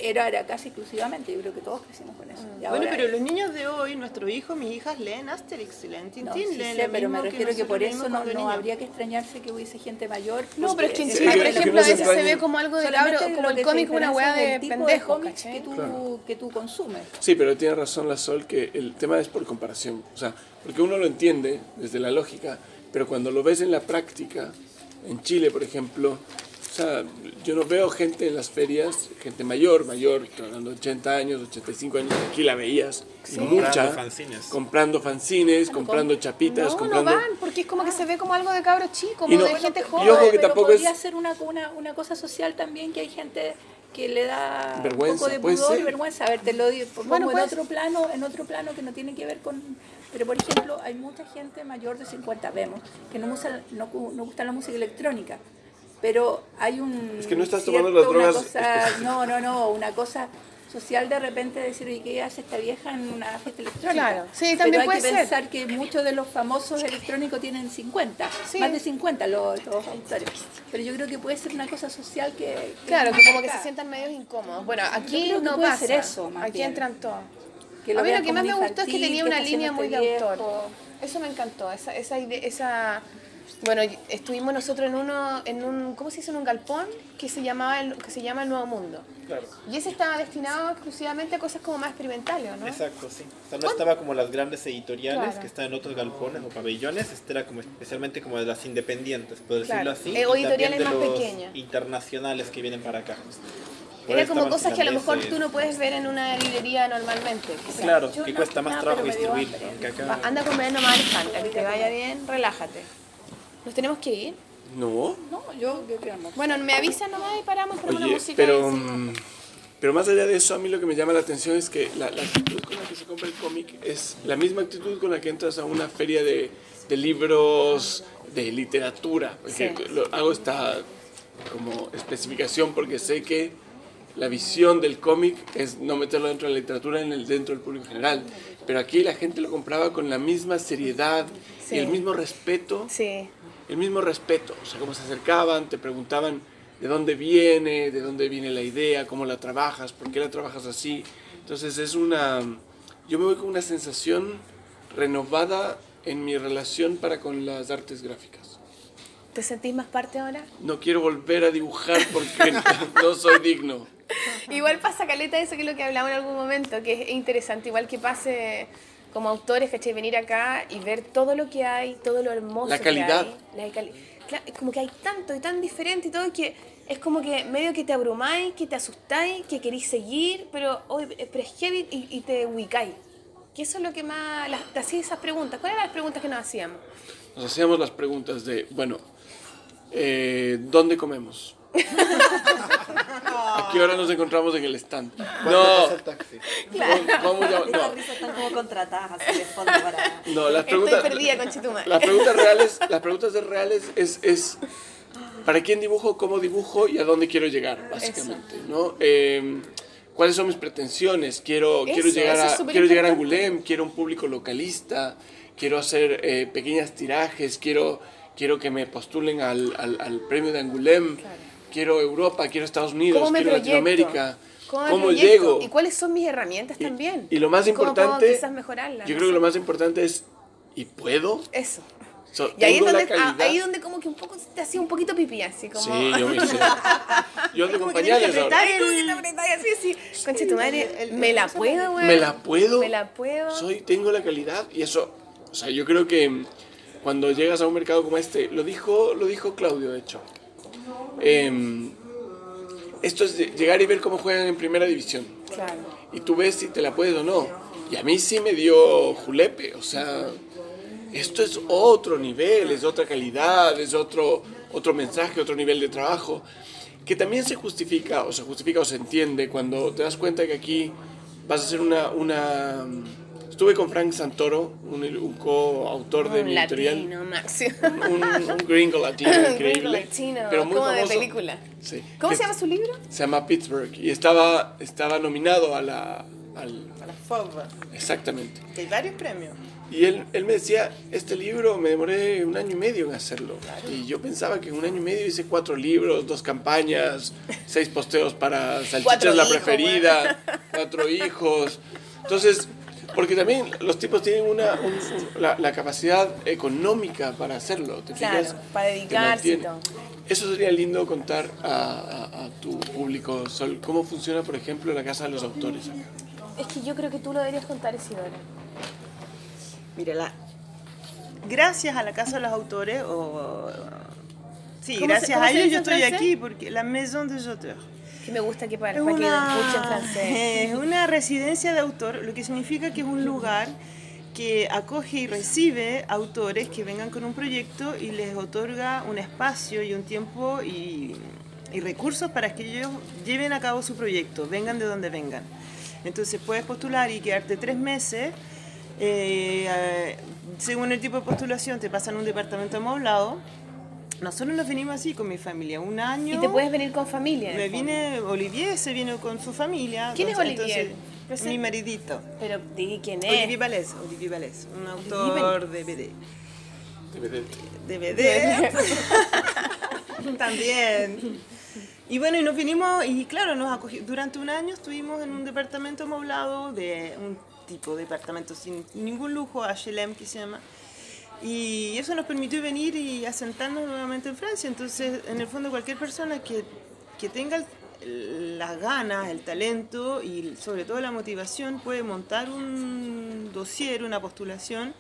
Era, era casi exclusivamente, yo creo que todos crecimos con eso. Y Bueno, ahora- pero los niños de hoy, nuestros hijos, mis hijas leen Asterix y leen No, Tintín, sí leen sé, pero me refiero que, nosotros por eso no, no habría que extrañarse que hubiese gente mayor. No, pero es que en Chile, que- por que ejemplo, no a veces se ve como algo de cabro, como el que cómic una es de pendejo, que tú, que tú consumes. Sí, pero tiene razón la Sol que el tema es por comparación. O sea, porque uno lo entiende desde la lógica, pero cuando lo ves en la práctica, en Chile, por ejemplo, o sea, yo no veo gente en las ferias, gente mayor, mayor, hablando de 80 años, 85 años, aquí la veías, y mucha, Comprando fanzines. comprando fanzines, comprando chapitas, No, no comprando... van, porque es como que se ve como algo de cabro chico, como Y no- de gente y joven. ojo que pero tampoco podría es- ser una, una, una cosa social también que hay gente que le da Vergüenza, un poco de puede pudor y ser. vergüenza. A ver, te lo digo, Bueno, en otro plano, en otro plano que no tiene que ver con... Pero, por ejemplo, hay mucha gente mayor de 50, vemos, que no, usa, no, cu- no gusta la música electrónica. Pero hay un... Es que no estás cierto, tomando las una drogas cosa- no, no, no, una cosa social de repente decir, oye, ¿qué hace esta vieja en una fiesta electrónica? Claro, sí, también Pero puede hay que ser. pensar que muchos de los famosos electrónicos tienen 50, Sí. más de 50 los, los autores. Pero yo creo que puede ser una cosa social que... que Claro, que como que se sientan medios incómodos. Bueno, aquí creo que no puede pasa. ser eso, más aquí bien. entran todos. Que a mí lo que más me gustó es que tenía ¿qué una línea haciendo muy este de autor. Eso me encantó, esa, esa idea, esa... Bueno, estuvimos nosotros en uno, en un, ¿cómo se dice? En un galpón que se llamaba, el, que se llama El Nuevo Mundo. Claro. Y ese estaba destinado exclusivamente a cosas como más experimentales, ¿no? Exacto, sí. O sea, no estaba como las grandes editoriales Claro. que están en otros galpones o pabellones, este era como especialmente como de las independientes, por decirlo Claro. así. Eh, o editoriales de más los pequeñas. internacionales que vienen para acá. Por Era como cosas que a lo mejor tú no puedes ver en una librería normalmente. Claro, Yo que no- cuesta más no, trabajo distribuir. acá... Anda a comer nomás Alejandra, que te vaya bien, relájate. ¿Nos tenemos que ir? No. No, yo, yo quiero almorzar. Bueno, me avisan nomás y paramos por una música. pero, y mm, pero más allá de eso, a mí lo que me llama la atención es que la, la actitud con la que se compra el cómic es la misma actitud con la que entras a una feria de, de libros, de literatura. Porque Sí. lo, hago esta como especificación porque sé que la visión del cómic es no meterlo dentro de la literatura en el dentro del público general. Pero aquí la gente lo compraba con la misma seriedad Sí. y el mismo respeto Sí. El mismo respeto, o sea, cómo se acercaban, te preguntaban de dónde viene, de dónde viene la idea, cómo la trabajas, por qué la trabajas así. Entonces es una, yo me voy con una sensación renovada en mi relación para con las artes gráficas. ¿Te sentís más parte ahora? No quiero volver a dibujar porque no soy digno. Igual pasa caleta eso que es lo que hablamos en algún momento, que es interesante, igual que pase como autores, ¿cachai? Venir acá y ver todo lo que hay, todo lo hermoso La calidad. que hay. La cali- Claro, es como que hay tanto y tan diferente y todo que es como que medio que te abrumáis, que te asustáis, que queréis seguir, pero, hoy pero es heavy y, y te ubicáis. Que eso es lo que más... Las, te hacía esas preguntas. ¿Cuáles eran las preguntas que nos hacíamos? Nos hacíamos las preguntas de, bueno, eh, ¿dónde comemos? ¿A qué hora nos encontramos en el stand? ¿Cuándo No, el taxi? ¿cómo, cómo llama- Estas no. risas están como contratadas así de fondo para... No, las Estoy preguntas. conchetumare. Las preguntas reales, las preguntas de reales es, es para quién dibujo, cómo dibujo y a dónde quiero llegar, básicamente, ¿no? Eh, ¿Cuáles son mis pretensiones? Quiero, quiero llegar a, quiero llegar a. Angulem, quiero un público localista, quiero hacer eh, pequeñas tirajes, quiero, quiero que me postulen al, al, al premio de Angulem, quiero Europa, quiero Estados Unidos, ¿Cómo quiero proyecto? Latinoamérica. ¿Cómo, ¿Cómo llego? ¿Y cuáles son mis herramientas Y- también? Y, lo más ¿Cómo puedo importante, quizás mejorarlas? yo No creo que lo más importante es, ¿y puedo? Eso. So, Y ahí es ¿tengo la donde, ah, ahí donde como que un poco te hacía un poquito pipí, así como... Sí, yo me hice. Yo que pañales ahora. como te así, así. Conche tu madre, el- el- me la puedo, güey. ¿Me la puedo? Me la puedo. Soy, tengo la calidad y eso, o sea, yo creo que cuando llegas a un mercado como este, lo dijo, lo dijo Claudio, de hecho. Em, esto es de llegar y ver cómo juegan en primera división. Claro. Y tú ves si te la puedes o no. Y a mí sí me dio julepe, o sea, esto es otro nivel, es otra calidad, es otro, otro mensaje, otro nivel de trabajo, que también se justifica, o se justifica o se entiende cuando te das cuenta que aquí vas a hacer una... una estuve con Frank Santoro, un, un coautor de Un mi editorial. latino, máximo. Un, un gringo latino increíble. Gringo latino, pero muy como de famoso. película. Sí. ¿Cómo Que se llama su libro? Se llama Pittsburgh y estaba, estaba nominado a la... Al, Para FOB, exactamente. que hay varios premios. Y él, él me decía, este libro me demoré un año y medio en hacerlo. Y yo pensaba que en un año y medio hice cuatro libros, dos campañas, seis posteos para Salchichas la hijos, preferida, cuatro hijos. Entonces, porque también los tipos tienen una, un- un- la, la capacidad económica para hacerlo. ¿te Claro, fijas? para dedicarse y mantiene. todo. Eso sería lindo contar a, a- a tu público, Sol, cómo funciona, por ejemplo, la Casa de los Autores. Es que yo creo que tú lo deberías contar, Isidora. Mira, la- gracias a la Casa de los Autores, o... Sí, ¿Cómo se- gracias a ellos yo estoy francés? aquí, porque la Maison des Auteurs. Que me gusta que para, Es para que escuchen francés. es una residencia de autor, lo que significa que es un lugar que acoge y recibe autores que vengan con un proyecto y les otorga un espacio y un tiempo y, y recursos para que ellos lleven a cabo su proyecto, vengan de donde vengan. Entonces puedes postular y quedarte tres meses. eh, según el tipo de postulación te pasan un departamento amoblado. Nosotros nos venimos así con mi familia, un año. Y te puedes venir con familia. Me vine, Olivier se vino con su familia. ¿Quién es Olivier? entonces, mi maridito. Pero di quién es. Olivier Vallès, Olivier Vallès, un autor de BD. De BD. También. Y bueno, y nos vinimos, y claro, nos acogi- durante un año estuvimos en un departamento amoblado de un tipo de departamento sin ningún lujo, HLM que se llama. Y eso nos permitió venir y asentarnos nuevamente en Francia. Entonces, en el fondo, cualquier persona que, que tenga el- las ganas, el talento y sobre todo la motivación puede montar un dossier, una postulación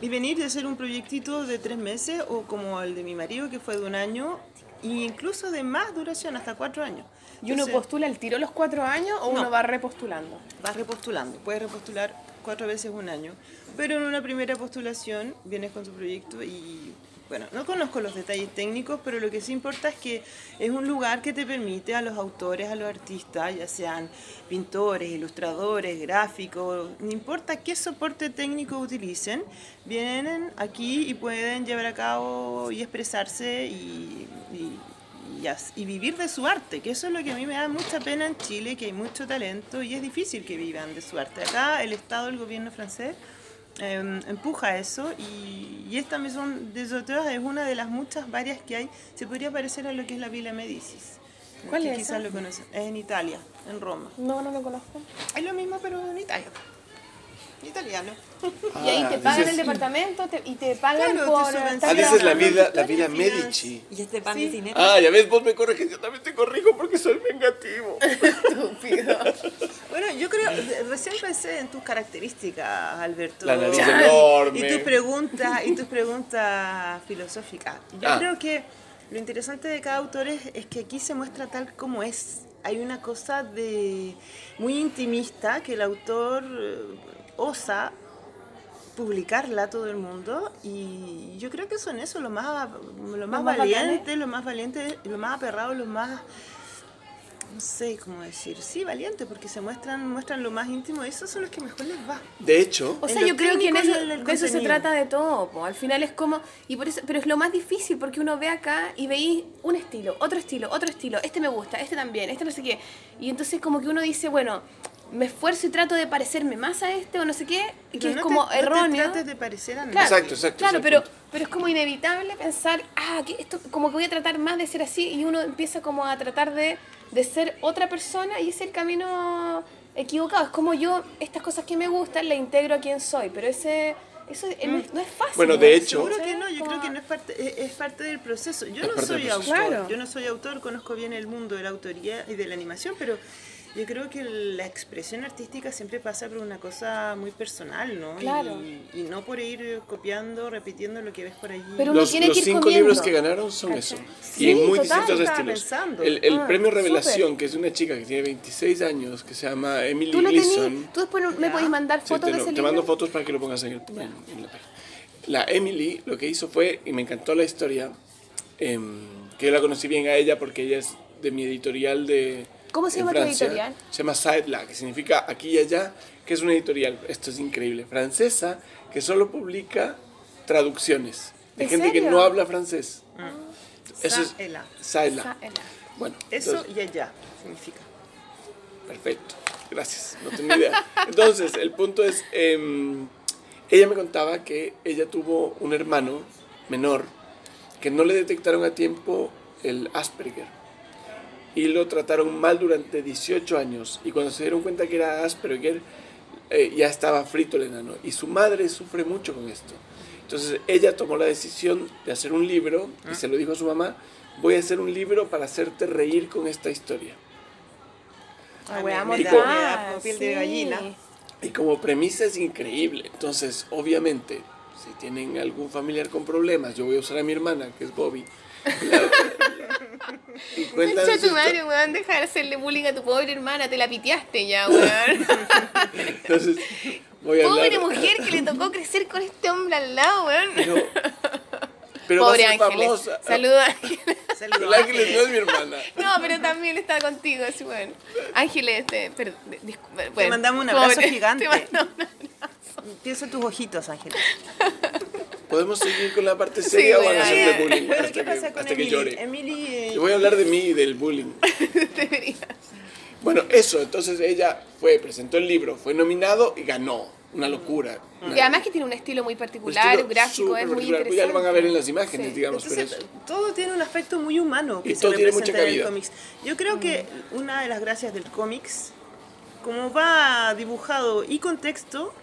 y venir y hacer un proyectito de tres meses o como el de mi marido que fue de un año e incluso de más duración, hasta cuatro años. ¿Y uno postula el tiro los cuatro años o No. uno va repostulando? vas repostulando, puedes repostular cuatro veces un año, pero en una primera postulación vienes con tu proyecto y bueno, no conozco los detalles técnicos, pero lo que sí importa es que es un lugar que te permite a los autores, a los artistas, ya sean pintores, ilustradores, gráficos, no importa qué soporte técnico utilicen, vienen aquí y pueden llevar a cabo y expresarse y, y- vivir de su arte, que eso es lo que a mí me da mucha pena en Chile, que hay mucho talento y es difícil que vivan de su arte. Acá el Estado, el gobierno francés, eh, empuja eso y, y esta Maison des Auteurs es una de las muchas varias que hay. Se podría parecer a lo que es la Villa Medicis. ¿Cuál que es Quizás esa? lo conocen. Es en Italia, en Roma. No, no lo conozco. Es lo mismo, pero en Italia. Italiano. y ahí te Ah, pagan dices- el departamento te- y te pagan Claro, te por... estar Ah, dices la vida, la vida Medici. Y este pan de dinero. Ah, ya ves, vos me corriges, yo también te corrijo porque soy vengativo. Estúpido. Bueno, yo creo, recién pensé en tus características, Alberto. La nariz Y- enorme. Y tus preguntas, y tus preguntas filosóficas. Yo Ah. creo que lo interesante de cada autor es, es que aquí se muestra tal como es. Hay una cosa de muy intimista que el autor osa publicarla a todo el mundo y yo creo que son eso lo más lo más, más valiente lo más valiente lo más aperrado lo más no sé cómo decir sí valiente porque se muestran muestran lo más íntimo y esos son los que mejor les va De hecho, O sea, yo creo que en eso, de eso se trata de todo. po. Al final es como. y por eso Pero es lo más difícil porque uno ve acá y veis un estilo, otro estilo, otro estilo. Este me gusta, este también, este no sé qué. Y entonces, como que uno dice, bueno, me esfuerzo y trato de parecerme más a este o no sé qué, que Pero es no como te, no te erróneo. trates de parecer a nadie. Claro, Exacto, exacto, Claro, exacto. pero, pero es como inevitable pensar, ah, que esto, como que voy a tratar más de ser así y uno empieza como a tratar de, de ser otra persona y es el camino equivocado. Es como yo, estas cosas que me gustan, las integro a quien soy, pero ese, eso eh, no, es, no es fácil. Bueno, de hecho- Seguro que no, yo creo que no es parte, es, es parte del proceso. Yo Es no soy autor, Claro. yo no soy autor, conozco bien el mundo de la autoría y de la animación, pero yo creo que la expresión artística siempre pasa por una cosa muy personal, ¿no? Claro. Y, y no por ir copiando, repitiendo lo que ves por allí. Pero uno los, tiene los que ir cinco comiendo. libros que ganaron son eso. Sí, y en muy total, distintos estilos. pensando. El, el Ah, premio. Revelación, que es una chica que tiene 26 años, que se llama Emily Tú lo Gleason. tenías, tú después me podéis mandar Sí, fotos te, de ese te libro. mando fotos para que lo pongas en, el, en- en la página. La Emily lo que hizo fue, y me encantó la historia, em, que yo la conocí bien a ella porque ella es de mi editorial de, ¿Cómo se llama tu editorial? Se llama Saedla, que significa aquí y allá, que es una editorial, esto es increíble, francesa, que solo publica traducciones de ¿En gente que no habla francés. Eso es. Saela. Bueno, Eso entonces- y allá significa. Perfecto, gracias, no tenía idea. Entonces, el punto es, em, ella me contaba que ella tuvo un hermano menor que no le detectaron a tiempo el Asperger y lo trataron mal durante 18 años y cuando se dieron cuenta que era Asperger eh, ya estaba frito el enano y su madre sufre mucho con esto. Entonces ella tomó la decisión de hacer un libro y se lo dijo a su mamá, voy a hacer un libro para hacerte reír con esta historia. Ah, da como piel de gallina. Y como premisa es increíble. Entonces, obviamente, si tienen algún familiar con problemas, yo voy a usar a mi hermana, que es Bobby. y cuentan Concha tu madre, weón, deja de hacerle bullying a tu pobre hermana, te la piteaste ya, weón. Entonces, voy a pobre hablar. mujer que le tocó crecer con este hombre al lado, weón. Pero, pero pobre Ángeles. Saluda Ángeles. Saludos, El Ángeles no es mi hermana. No, pero también está contigo, así bueno. Ángeles, te, per- de- disculpa, Te bueno, mandamos un abrazo pobre, gigante. te mandamos un- Pienso en tus ojitos, Ángeles. ¿Podemos seguir con la parte seria o van a bueno. hacer de bullying hasta, ¿qué que, pasa con hasta que Emily? llore? Emily, eh, Yo voy a hablar de mí y del bullying. Deberías. Bueno, eso, entonces ella fue, presentó el libro, fue nominado y ganó. Una locura. Una- Y además que tiene un estilo muy particular, estilo gráfico, es muy interesante. Ya lo van a ver en las imágenes, Sí. digamos, pero Entonces, eso. todo tiene un aspecto muy humano que Y se todo tiene representa mucha en el cabida. cómics. Yo creo que una de las gracias del cómics, como va dibujado y con texto,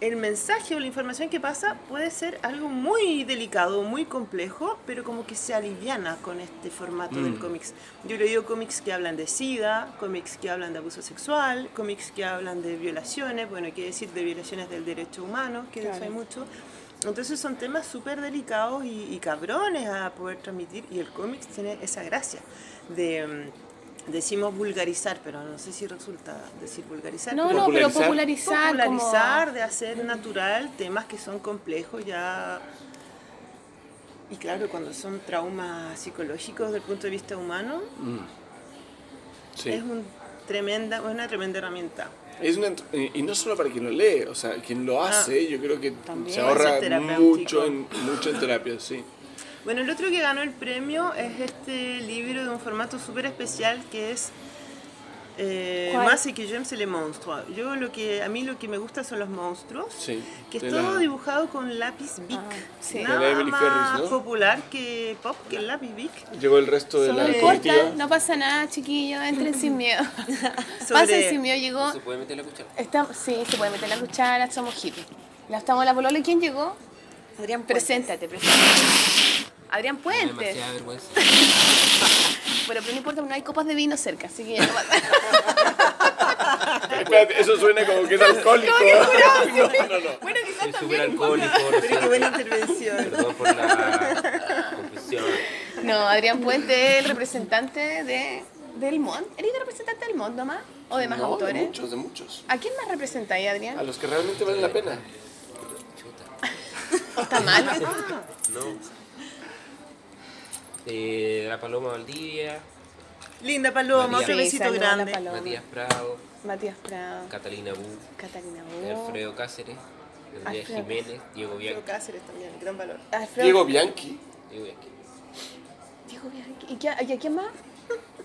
el mensaje o la información que pasa puede ser algo muy delicado, muy complejo, pero como que se aliviana con este formato Mm. del cómics. Yo he leído cómics que hablan de SIDA, cómics que hablan de abuso sexual, cómics que hablan de violaciones, bueno, qué decir de violaciones del derecho humano, que de eso hay mucho. Entonces son temas súper delicados y, y cabrones a poder transmitir y el cómics tiene esa gracia de... mm, Decimos vulgarizar, pero no sé si resulta decir vulgarizar. No, no, pero Popularizar. popularizar, como... de hacer natural temas que son complejos ya. Y claro, cuando son traumas psicológicos desde el punto de vista humano, Sí. es un tremenda, una tremenda herramienta. Es una, y y no solo para quien lo lee, o sea, quien lo hace, yo creo que se ahorra mucho en, mucho en terapia, sí. Bueno, el otro que ganó el premio es este libro de un formato súper especial que es eh. Más que j'aime c'est les monstres. Yo lo que a mí lo que me gusta son los monstruos. Sí, Que es todo la- dibujado con lápiz Bic. Ah, sí. Nada Emily más Ferris, ¿no? popular que pop que el lápiz Bic. Llegó el resto de No la importa, comitiva. no pasa nada, chiquillos, entren sin miedo. Sobre- Pasen sin miedo, llegó... ¿Se puede meter la cuchara? Está, sí, se puede meter la cuchara, somos hippies. La estamos en la polola. ¿Quién llegó? Adrián. Preséntate, preséntate. Adrián Me demasiada vergüenza. Bueno, pero no importa, no hay copas de vino cerca, así que ya no pasa. Espérate, eso suena como que es alcohólico. No, no, no. Bueno, quizás Soy súper alcohólico, Pero qué buena intervención. Perdón por la confusión. No, Adrián Puentes es el representante de, del MON. ¿Eres el representante del MON nomás? ¿O de más No, de autores? muchos, de muchos. ¿A quién más representáis, A Adrián? los que realmente valen la pena. Chuta. ¿O está mal? No. Eh, la Paloma Valdivia, Linda Paloma, María. otro besito grande. Paloma. Matías Prado, Matías Prado, Catalina Bu, Catalina Bo. Alfredo Cáceres, Andrea Alfredo Jiménez, Diego Diego Bianchi. Cáceres también, gran valor. Alfredo- Diego Bianchi. Diego Bianchi. Diego Bianchi. ¿Y, qué- y a quién más?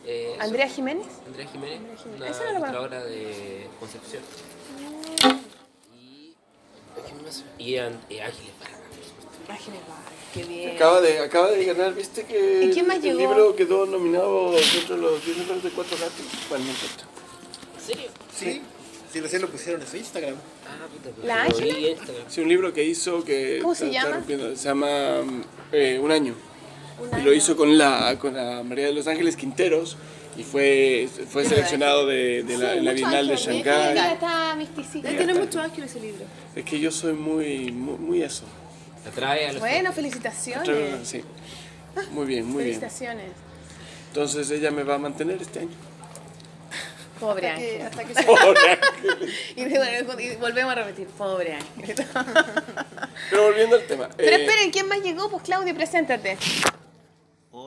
Eh. ¿Andrea Jiménez? Andrea Jiménez, Jiménez. una Esa no la conozco. ilustradora de Concepción. Y. ¿quién más? Y An- eh, Ángeles Vargas, por supuesto. Ángeles Vargas, qué bien. Acaba de, acaba de ganar, ¿viste que ¿Y quién más el llegó? libro quedó nominado dentro de los 10 mejores de cuatro gatos? Bueno, no importa. ¿En serio? Sí, sí, recién lo pusieron en su Instagram. Ah, puta, pero ¿La lo vi Ángela? Sí, un libro que hizo que... ¿Cómo se está- está llama? rompiendo. Se llama eh, Un año. Un Y lo año. hizo con la, con la María de los Ángeles Quinteros y fue, fue seleccionado de, de la, en la Mucho Bienal de ángel, Shanghái. Mira, está misticita. Él tiene mucho ángel ese libro. Es que yo soy muy, muy, muy eso. Atrae a los Bueno, felicitaciones. Sí. Muy bien, muy bien. Felicitaciones. Entonces ella me va a mantener este año. Pobre Hasta que, Ángel. hasta que se Pobre. Y, bueno, y volvemos a repetir, pobre Ángel. Pero volviendo al tema. Pero eh, esperen, ¿quién más llegó? Pues Claudia, preséntate.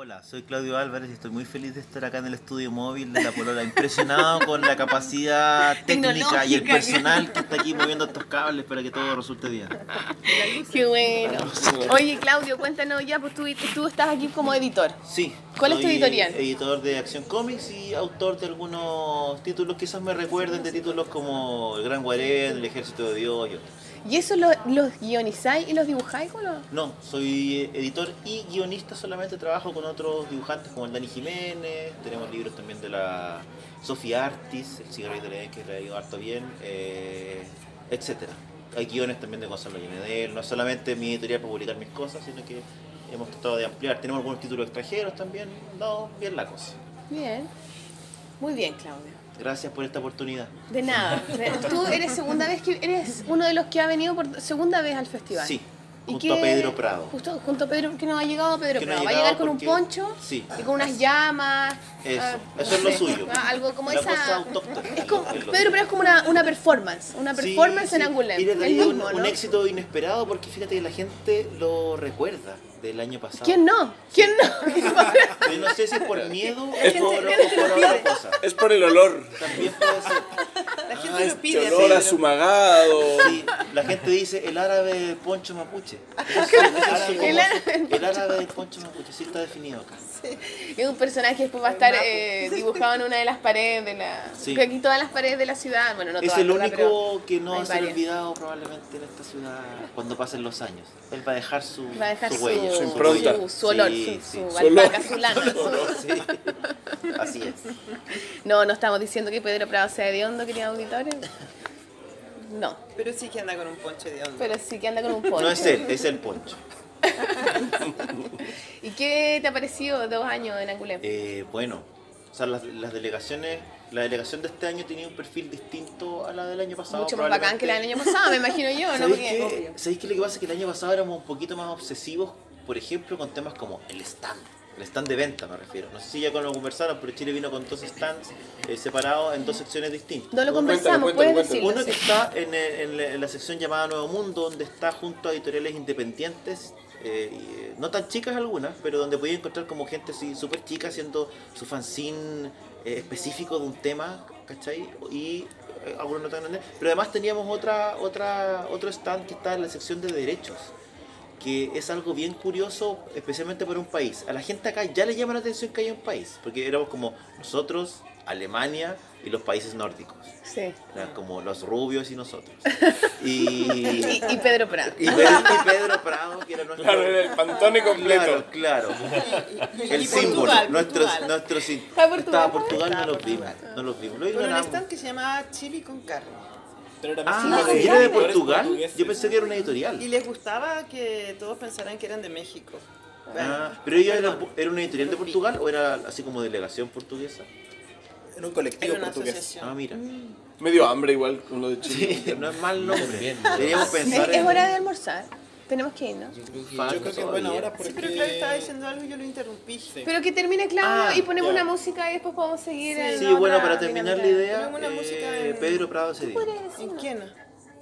Hola, soy Claudio Álvarez y estoy muy feliz de estar acá en el estudio móvil de La Polola, impresionado con la capacidad técnica y el personal que está aquí moviendo estos cables para que todo resulte bien. Qué bueno. Oye, Claudio, cuéntanos ya, pues tú, tú estás aquí como editor. Sí. ¿Cuál es tu editorial? Editor de Acción Comics y autor de algunos títulos quizás me recuerden de títulos como El Gran Guarén, El Ejército de Dios y otros. ¿Y eso lo- los guionizáis y los dibujáis? ¿o no? No, soy editor y guionista, solamente trabajo con otros dibujantes como el Dani Jiménez, tenemos libros también de la Sofía Artis, el cigarrillo de que le ha ido harto bien, eh, etcétera. Hay guiones también de Gonzalo Llenedel, no es solamente mi editorial para publicar mis cosas, sino que hemos tratado de ampliar. Tenemos algunos títulos extranjeros también, no, bien la cosa. Bien. Muy bien, Claudio. Gracias por esta oportunidad. De nada. Tú eres segunda vez que eres uno de los que ha venido por segunda vez al festival. Sí, ¿Y junto qué- a Pedro Prado. Justo junto a Pedro, que no ha llegado Pedro no Prado. Va a llegado llegar con un poncho Sí. y con unas llamas. Eso, ah, eso no es lo sé, suyo. ah, Algo como La esa. cosa autóctona. Es como, Pedro Prado es como una, una performance. Una Sí, performance en sí. Angoulême. Y de El ahí mismo, un, ¿no? un éxito inesperado porque fíjate que la gente lo recuerda del año pasado. ¿Quién no? ¿Quién no? Yo no sé si es por miedo o Es por, por- o por otra cosa. Es por el olor. También puede ser. La gente Ah, lo este pide. olor a Pedro. sumagado. Sí, la gente dice el árabe poncho mapuche. Eso es- eso es como- El árabe el árabe poncho mapuche, sí está definido acá. Es un personaje que después va a estar eh, dibujado en una de las paredes de la. Sí. que aquí todas las paredes de la ciudad. Bueno, no Es todas, el único que no va a ser olvidado probablemente en esta ciudad cuando pasen los años. Él va a dejar su, Va a dejar su, huella, Su impronta. su, su olor, Sí, su, sí. su Su olor. alpaca, su lana. Sí. Así es. No, no estamos diciendo que Pedro Prado sea hediondo, queridos auditores. No, Pero sí que anda con un ponche de onda. pero sí que anda con un poncho. No es él, es el poncho. ¿Y qué te ha parecido dos años en Angoulême? Eh, bueno, o sea, las, las delegaciones, la delegación de este año tenía un perfil distinto a la del año pasado. Mucho más bacán que la del año pasado, me imagino yo, ¿no? ¿Sabéis qué? ¿Sabéis qué lo que pasa? Es que el año pasado éramos un poquito más obsesivos, por ejemplo, con temas como el stand. El stand de venta me refiero. No sé si ya con lo conversaron, pero Chile vino con dos stands eh, separados en dos secciones distintas. No lo conversamos, puedes decirlo. Uno que está en la sección llamada Nuevo Mundo, donde está junto a editoriales independientes, eh, eh, no tan chicas algunas, pero donde podía encontrar como gente así súper chica haciendo su fanzine eh, específico de un tema, ¿cachai? Y eh, algunos no tan grandes. Pero además teníamos otra, otra, otro stand que está en la sección de derechos que es algo bien curioso, especialmente para un país. A la gente acá ya le llama la atención que haya un país, porque éramos como nosotros, Alemania y los países nórdicos. Sí. Como los rubios y nosotros. Y, Y, y Pedro Prado. y Pedro, y Pedro Prado, que era nuestro... Claro, era el pantone completo. Claro, claro. El y símbolo, Portugal, nuestro, Portugal. nuestro sí- ¿Está Portugal? Estaba Portugal, no los vimos, no los vimos. Lo un stand que se llamaba Chili con carne. Pero era Ah, más ¿y de era de Portugal? Yo pensé que era una editorial. Y les gustaba que todos pensaran que eran de México. Ah, ¿Pero ella era, era una editorial de Portugal o era así como delegación portuguesa? Era un colectivo portugués. asociación. Ah, mira. Me dio hambre igual con lo de Chile. Sí, no es mal nombre. Deberíamos pensar es en... hora de almorzar. Tenemos que ir, ¿no? Yo creo que es buena hora porque... Sí, pero Claudio estaba diciendo algo y yo lo interrumpí. Sí. Pero que termine Claudio Ah, y ponemos ya. una música y después podemos seguir. en Sí, otra bueno, para terminar la idea, Ponemos una música eh, en- Pedro Prado día. ¿Puedes ¿En quién?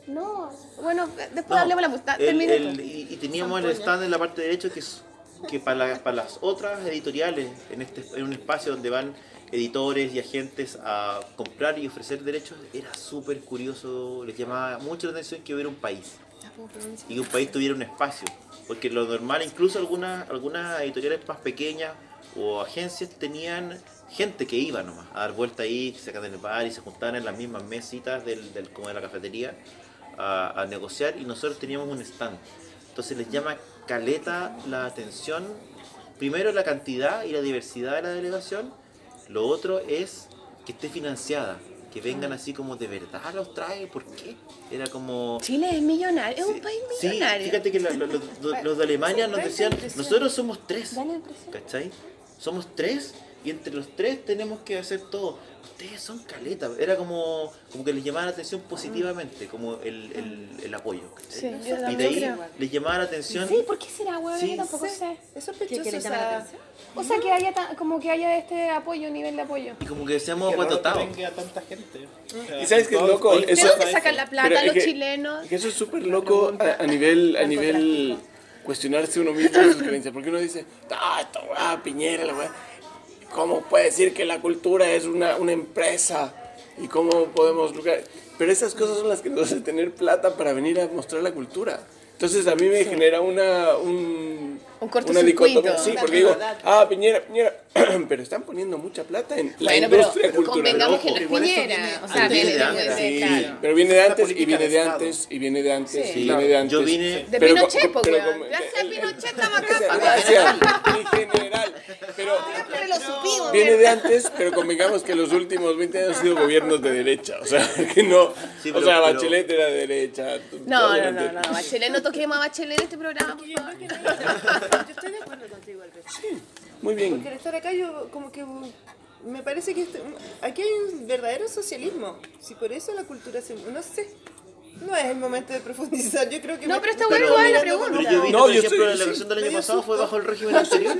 No, bueno, después No, hablemos la música. y, y teníamos el stand en la parte derecha que, es, que para, la- para las otras editoriales, en, este, en un espacio donde van editores y agentes a comprar y ofrecer derechos, era súper curioso, les llamaba mucho la atención que hubiera un país y que un país tuviera un espacio. Porque lo normal, incluso algunas, algunas editoriales más pequeñas o agencias tenían gente que iba nomás a dar vuelta ahí, se sacan del bar y se juntaban en las mismas mesitas del, del- como de la cafetería a, a negociar y nosotros teníamos un stand. Entonces les llama caleta la atención, primero la cantidad y la diversidad de la delegación, lo otro es que esté financiada, que vengan así como de verdad los trae, ¿por qué? Era como... Chile es millonario, es un país Sí, millonario. fíjate que la- los de Alemania nos decían, nosotros somos tres, Da la impresión. ¿cachai? Somos tres y entre los tres tenemos que hacer todo. Ustedes son caletas, era como, como que les llamaba la atención positivamente, como el, el, el apoyo. ¿cachai? Sí, y de ahí creo. les llamaba la atención. Sí, ¿por qué será, weón? Sí. Tampoco sé. Es sospechoso. ¿Qué, que o la atención? O sea, que haya ta- como que haya este apoyo, nivel de apoyo. Y como que seamos raro que tanta gente. O sea, ¿Y sabes qué es loco? ¿De Eso- dónde sacan la plata es los que- chilenos? Es que eso es súper loco a, a nivel, a nivel cuestionarse uno mismo sus creencias. Porque uno dice, ah, esto, ah, Piñera, la weá. ¿Cómo puede decir que la cultura es una, una empresa? ¿Y cómo podemos lograr? Pero esas cosas son las que nos hacen tener plata para venir a mostrar la cultura. Entonces a mí me genera una, un, Un una cortocircuito. dicotomía. Sí, porque digo, ah, Piñera, Piñera, pero están poniendo mucha plata en la Bueno, pero industria cultural. convengamos que no es Piñera. O sea, antes viene de antes, Sí, claro. pero viene de antes y viene de antes y viene de antes Sí. y viene de antes. Yo vine- De Pero Pinochet, pero como- Gracias a Pinochet estamos acá. Gracias, en general. Pero Siempre lo supimos. viene de antes, pero convengamos que los últimos 20 años han sido gobiernos de derecha. O sea, que no. Sí, o pero- sea, pero- Bachelet era de derecha. No, no, no, no, Bachelet, no toquemos a Bachelet en este programa, por favor. Yo estoy de acuerdo contigo, Alberto. Muy bien. Porque al estar acá yo como que me parece que este- aquí hay un verdadero socialismo. Si por eso la cultura se... No sé. No es el momento de profundizar. Yo creo que... No, me- pero está bueno igual la pregunta. Pero yo vine, No, por yo ejemplo, estoy- la elección del año pasado fue bajo el régimen anterior.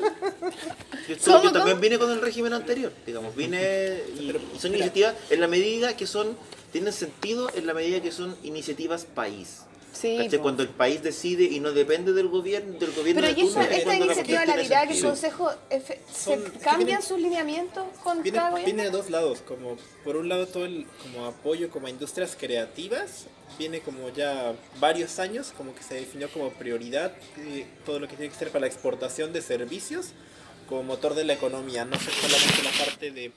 Yo, estuve- ¿Cómo, yo también vine con el régimen anterior, digamos, vine y, y son iniciativas en la medida que son, tienen sentido en la medida que son iniciativas país. Sí, po. Cuando el país decide y no depende del gobierno, del gobierno Pero de ¿y esa, es esta iniciativa la dirá que el. Consejo F- se Son- es que cambian vienen- sus lineamientos con Viene, cada gobierno? viene de dos lados, como por un lado todo el como apoyo como a industrias creativas, viene como ya varios años, como que se definió como prioridad eh, todo lo que tiene que ser para la exportación de servicios como motor de la economía, no solamente la parte de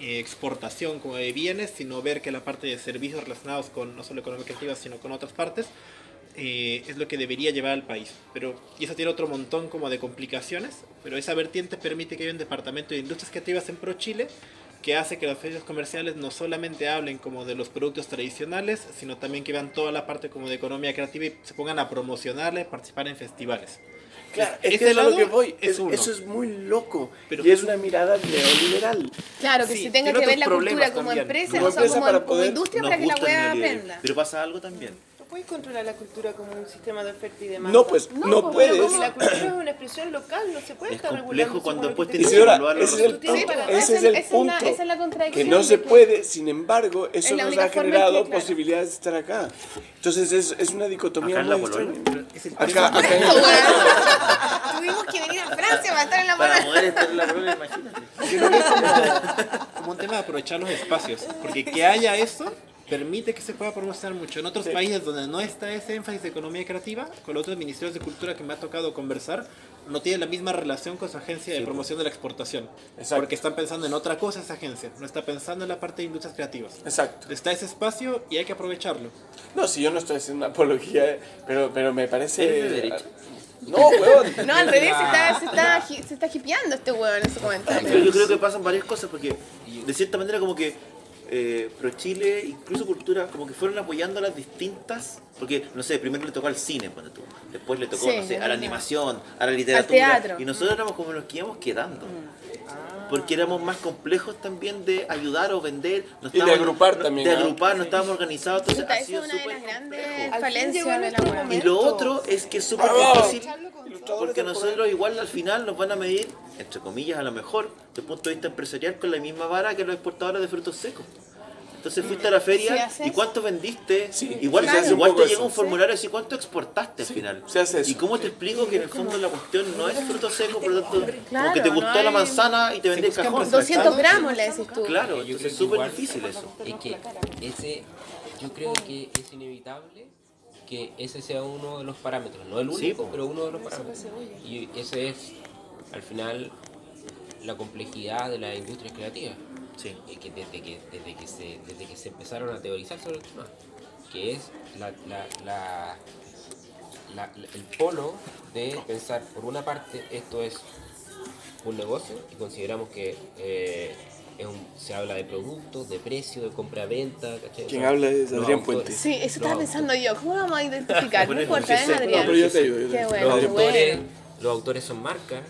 exportación como de bienes, sino ver que la parte de servicios relacionados con no solo economía creativa, sino con otras partes, eh, es lo que debería llevar al país. Pero, y eso tiene otro montón como de complicaciones, pero esa vertiente permite que haya un departamento de industrias creativas en Pro Chile que hace que los ferias comerciales no solamente hablen como de los productos tradicionales, sino también que vean toda la parte como de economía creativa y se pongan a promocionarle, participar en festivales. Claro, Ese es que es a lo lado que voy. es Es- uno. eso es muy loco. Pero- y es una mirada neoliberal. Claro, que Sí, se tenga que ver la cultura como también. empresa, Como o sea, empresa como, para como poder- industria Nos para que la wea aprenda. Pero pasa algo también. No puedes controlar la cultura como un sistema de oferta y demanda. No, pues No, no, pues, puedes. Porque la cultura es una expresión local, no se puede Es estar regulando. cuando después que te que Isidora, evaluar los ese es el punto. Esa Ese es el la- esa es punto. la que contradicción no de se que- puede, sin embargo, eso Es la nos ha en generado que, claro. posibilidades de estar acá. Entonces es, es una dicotomía Acá en la muy Polonia. extraña. Es el Acá, acá en- Esto, weón. Tuvimos que venir a Francia para estar en la Para mano. poder estar en la prueba, imagínate. Yo creo que es como, como un tema de aprovechar los espacios, porque que haya eso permite que se pueda promocionar mucho. En otros países donde no está ese énfasis de economía creativa, con los otros ministerios de cultura que me ha tocado conversar, no tienen la misma relación con su agencia de promoción de la exportación. Exacto. Porque están pensando en otra cosa esa agencia, no está pensando en la parte de industrias creativas. Exacto. Está ese espacio y hay que aprovecharlo. No, si yo no estoy haciendo una apología, pero, pero me parece... ¿Eres de derecha? No, weón. No, al revés, se está, se está, hi- se está hipeando este weón en su comentario. Pero yo creo que pasan varias cosas porque de cierta manera como que eh, Pro Chile, incluso Cultura, como que fueron apoyando las distintas, porque no sé, primero le tocó al cine, cuando tú, después le tocó, Sí, no sé, a la animación, a la literatura, y nosotros éramos como los que íbamos quedando. Porque éramos más complejos también de ayudar o vender. no Y de agrupar no- también, De ¿no? agrupar, no estábamos organizados. Entonces Puta, ha esa es sido una de las grandes falencias de la. Y lo otro es que es súper difícil porque nosotros igual al final nos van a medir, entre comillas a lo mejor, desde el punto de vista empresarial, con la misma vara que los exportadores de frutos secos. Entonces fuiste a la feria y cuánto vendiste, Sí, igual, te llega un formulario así cuánto exportaste al final. se hace eso. Y cómo te explico que en el fondo la cuestión no es fruto seco, por lo tanto, como Claro, que te no gustó la manzana y te vendí el buscan cajón. 200 gramos le decís tú. Claro, entonces es súper difícil eso. Es que ese, yo creo que es inevitable que ese sea uno de los parámetros, no el Sí, único, pero uno de los parámetros. Y ese es, al final, la complejidad de las industrias creativas. Sí. Que desde que, desde que, se, desde que se empezaron a teorizar sobre el tema, que es la, la, la- la- la- el polo de pensar, por una parte, esto es un negocio y consideramos que eh, es un- se habla de productos, de precio, de compra-venta. sea, habla es Adrián autores- Puente. Sí, eso estaba autores- pensando yo. ¿Cómo lo vamos a identificar? No importa, sí. Adrián. No, pero yo te digo, yo te Qué digo. bueno, los autores, bueno. los autores son marcas,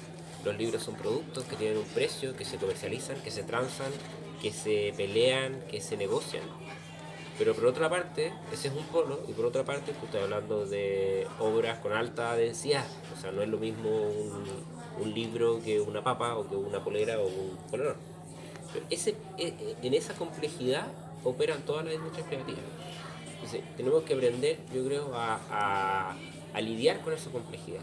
los libros son productos que tienen un precio, que se comercializan, que se transan, que se pelean, que se negocian. Pero por otra parte, ese es un polo, y por otra parte, tú estás hablando de obras con alta densidad. O sea, no es lo mismo un, libro que una papa, o que una polera, o un polerón. Pero ese, e- e- en esa complejidad operan todas las industrias creativas. Entonces, tenemos que aprender, yo creo, a lidiar con esa complejidad.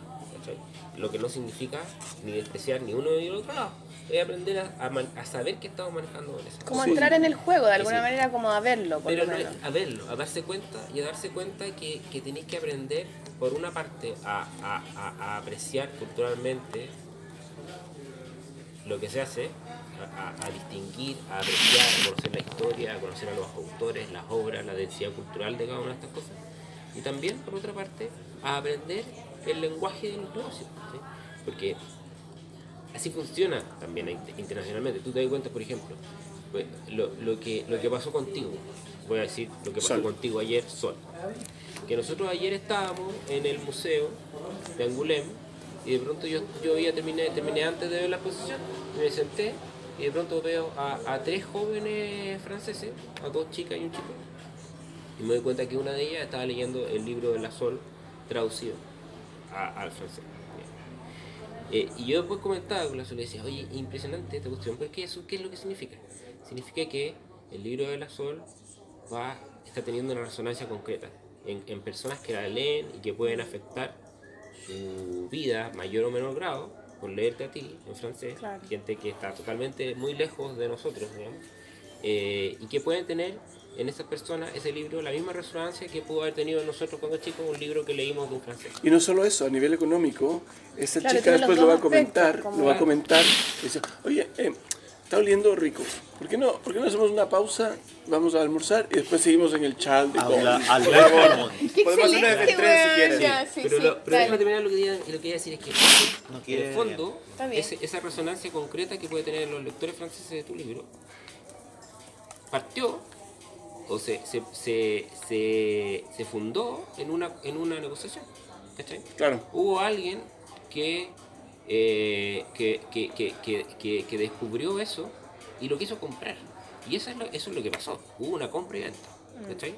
Lo que no significa ni despreciar ni uno ni el otro lado. Es aprender a, a man- a saber que estamos manejando con eso. Como Sí. entrar en el juego, de alguna Sí. manera como a verlo, por Pero lo no a verlo, a darse cuenta y a darse cuenta que, que tenéis que aprender, por una parte, a, a- a- a apreciar culturalmente lo que se hace, a, a- a distinguir, a apreciar, a conocer la historia, a conocer a los autores, las obras, la densidad cultural de cada una de estas cosas. Y también, por otra parte, a aprender el lenguaje de los negocios. ¿sí? Porque así funciona también in- internacionalmente. Tú te das cuenta, por ejemplo, pues, lo, lo que, lo que pasó contigo. Voy a decir lo que pasó Sol. contigo ayer, Sol. Que nosotros ayer estábamos en el museo de Angulem y de pronto yo, yo ya terminé, terminé antes de ver la exposición, me senté y de pronto veo a, a tres jóvenes franceses, a dos chicas y un chico. Y me doy cuenta que una de ellas estaba leyendo el libro de la Sol traducido a- al francés. Eh, y yo después comentaba con la Sol y decía, oye, impresionante esta cuestión, porque eso, ¿qué es lo que significa? Significa que el libro de la Sol va, está teniendo una resonancia concreta en, en personas que la leen y que pueden afectar su vida, mayor o menor grado, por leerte a ti en francés, Claro. gente que está totalmente muy lejos de nosotros, digamos, eh, y que pueden tener en esas personas ese libro la misma resonancia que pudo haber tenido en nosotros cuando chicos un libro que leímos de un francés. Y no solo eso, a nivel económico, esa Claro, chica después lo va a aspectos, comentar, como- lo va a comentar, y dice, oye, eh, está oliendo rico, ¿por qué, no, ¿por qué no hacemos una pausa, vamos a almorzar y después seguimos en el chat de Habla, Gomez"? habla Gormon. ¡Qué Podemos hacer una excelente, F3 si quieres. Ya, sí, pero sí, lo, pero dale. déjame terminar lo que, quería, lo que quería decir es que No en quiere- el fondo ese- esa resonancia concreta que puede tener los lectores franceses de tu libro partió o se, se, se, se, se fundó en una, en una negociación. ¿cachai? Claro. Hubo alguien que, eh, que, que, que, que, que- que descubrió eso y lo quiso comprar. Y eso es lo, eso es lo que pasó. Hubo una compra y venta. ¿cachai?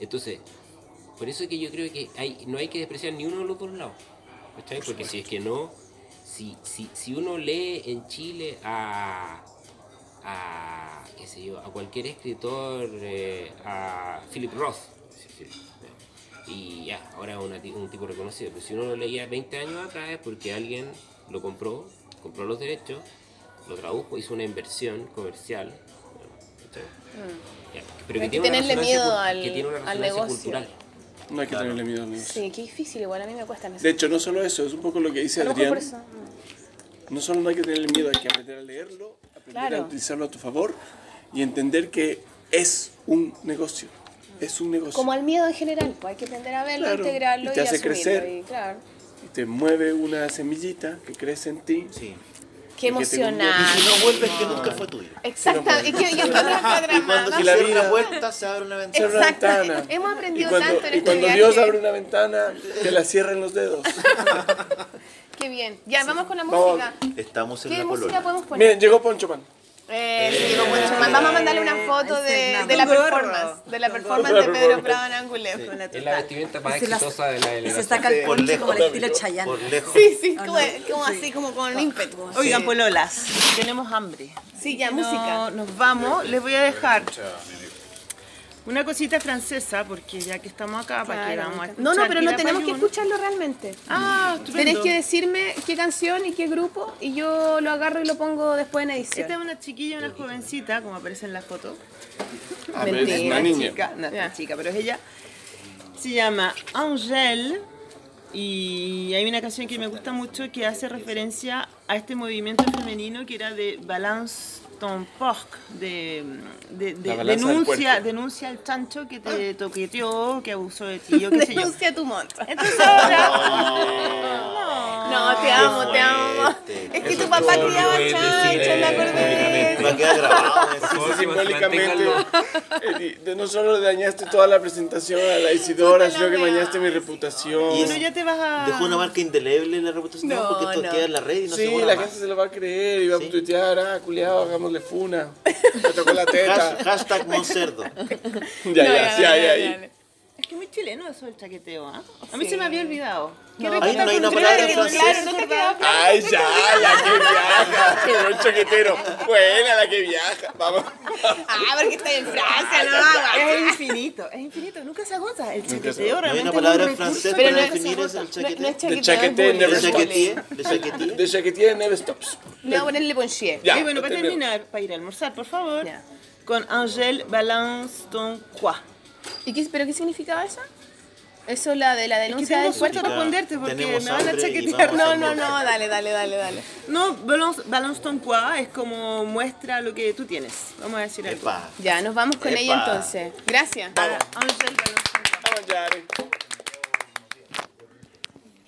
Entonces, por eso es que yo creo que hay, no hay que despreciar ni uno de los dos lados. ¿cachai? Porque si es que no, si, si, si uno lee en Chile a, a, qué sé yo, a cualquier escritor, eh, a Philip Roth, sí, sí, y ya, ahora es una un tipo reconocido, pero si uno lo leía 20 años atrás es porque alguien lo compró, compró los derechos, lo tradujo, hizo una inversión comercial. pero. Hay que tiene una tenerle resonancia miedo al- que tiene una al resonancia negocio. cultural. No hay que tenerle miedo al negocio. Sí, qué difícil, igual a mí me cuesta. De hecho, no solo eso, es un poco lo que dice Adrián. por eso. mm. No solo no hay que tenerle miedo, hay que aprender a leerlo, aprender a Claro. utilizarlo a tu favor y entender que es un negocio. Es un negocio. Como al miedo en general, pues hay que aprender a verlo, Claro, integrarlo y y, te hace asumirlo. crecer. y claro. Y te mueve una semillita que crece en ti. Sí. Qué Y que te Y emocionante. si no vuelves, que nunca fue tuyo. Exacto, y estoy acá Y cuando se vida- una puerta, se abre una Se ventana. abre una Exacto. ventana. Hemos aprendido y cuando, tanto en y este cuando viaje. Dios abre una ventana, te la cierra en los dedos. Qué bien. Ya, vamos con la Vamos. música. Estamos en ¿Qué la música polola. podemos poner? Miren, llegó Poncho Pan. Eh, sí, llegó Poncho Man. Vamos a mandarle una foto de, de la performance. De la performance de Pedro Prado en la Es la vestimenta más exitosa de la Y se delegación. saca el Por poncho lejos. como el estilo Chayanne. Por lejos. Sí, sí, ¿O como, no? como así, como con ímpetu. Oigan, pololas, tenemos hambre. Sí, ya, No, música. Nos vamos, les voy a dejar una cosita francesa, porque ya que estamos acá, para que vamos a No, no, escuchar pero no tenemos que escucharlo realmente. Ah, Tenés estupendo. que decirme qué canción y qué grupo y yo lo agarro y lo pongo después en edición. Esta es una chiquilla, una jovencita, como aparece en la foto. A ver, es Mentira. una niña. Chica, no es Ya. chica, pero es ella. Se llama Angèle y hay una canción que me gusta mucho que hace referencia a este movimiento femenino que era de Balance ton porc, de, denuncia, denuncia al chancho que te toqueteó, que abusó de ti, yo qué sé yo. Denuncia tu. Entonces ahora... No, te amo, te amo. Es que Eso tu papá criaba chancho, me eh, acordé de Va a eso. quedar grabado. favor, Simbólicamente, no solo le dañaste toda la presentación a la Isidora, sino que mañaste mi reputación. Y Pero ya te vas a... Dejó una marca indeleble en la reputación. No, porque esto queda en la red y no se Sí, la más. gente se lo va a creer y va Sí. a tuitear, ah, culiado, hagámosle funa. Me tocó la teta. Has- Hashtag Moncerdo. ya, ya, ahí, ahí. Es que es muy chileno eso del chaqueteo, ¿ah? A mí Sí. se me había olvidado. Ahí no hay una palabra en claro, francés. no te quedaba claro. Ay, ya, la que viaja. Qué buen chaquetero. Buena la que viaja. Vamos. Ah, porque está en Francia, no, Es infinito, es infinito, nunca se agota. El chaqueteo No hay realmente una palabra en francés Pero para no- definir no- eso, el no- chaqueteo. no es The chaqueteo, chaqueteo es never Le stops. chaquetier, le chaquetier. De chaquetía never stops. Le voy a ponerle ponchier. Ya, y bueno, para terminar, para ir a almorzar, por favor, con Angèle Balance ton quoi. ¿Y qué, pero qué significaba eso? Eso la de la Es que denuncia tengo suerte responderte porque me van a chaquetear. vamos No, no, no, dale, dale, dale, dale. No, balance, balance ton quoi es como muestra lo que tú tienes. Vamos a decir algo. Ya, nos vamos con Epa. ella entonces. Gracias. Quoi. Vamos, Yare.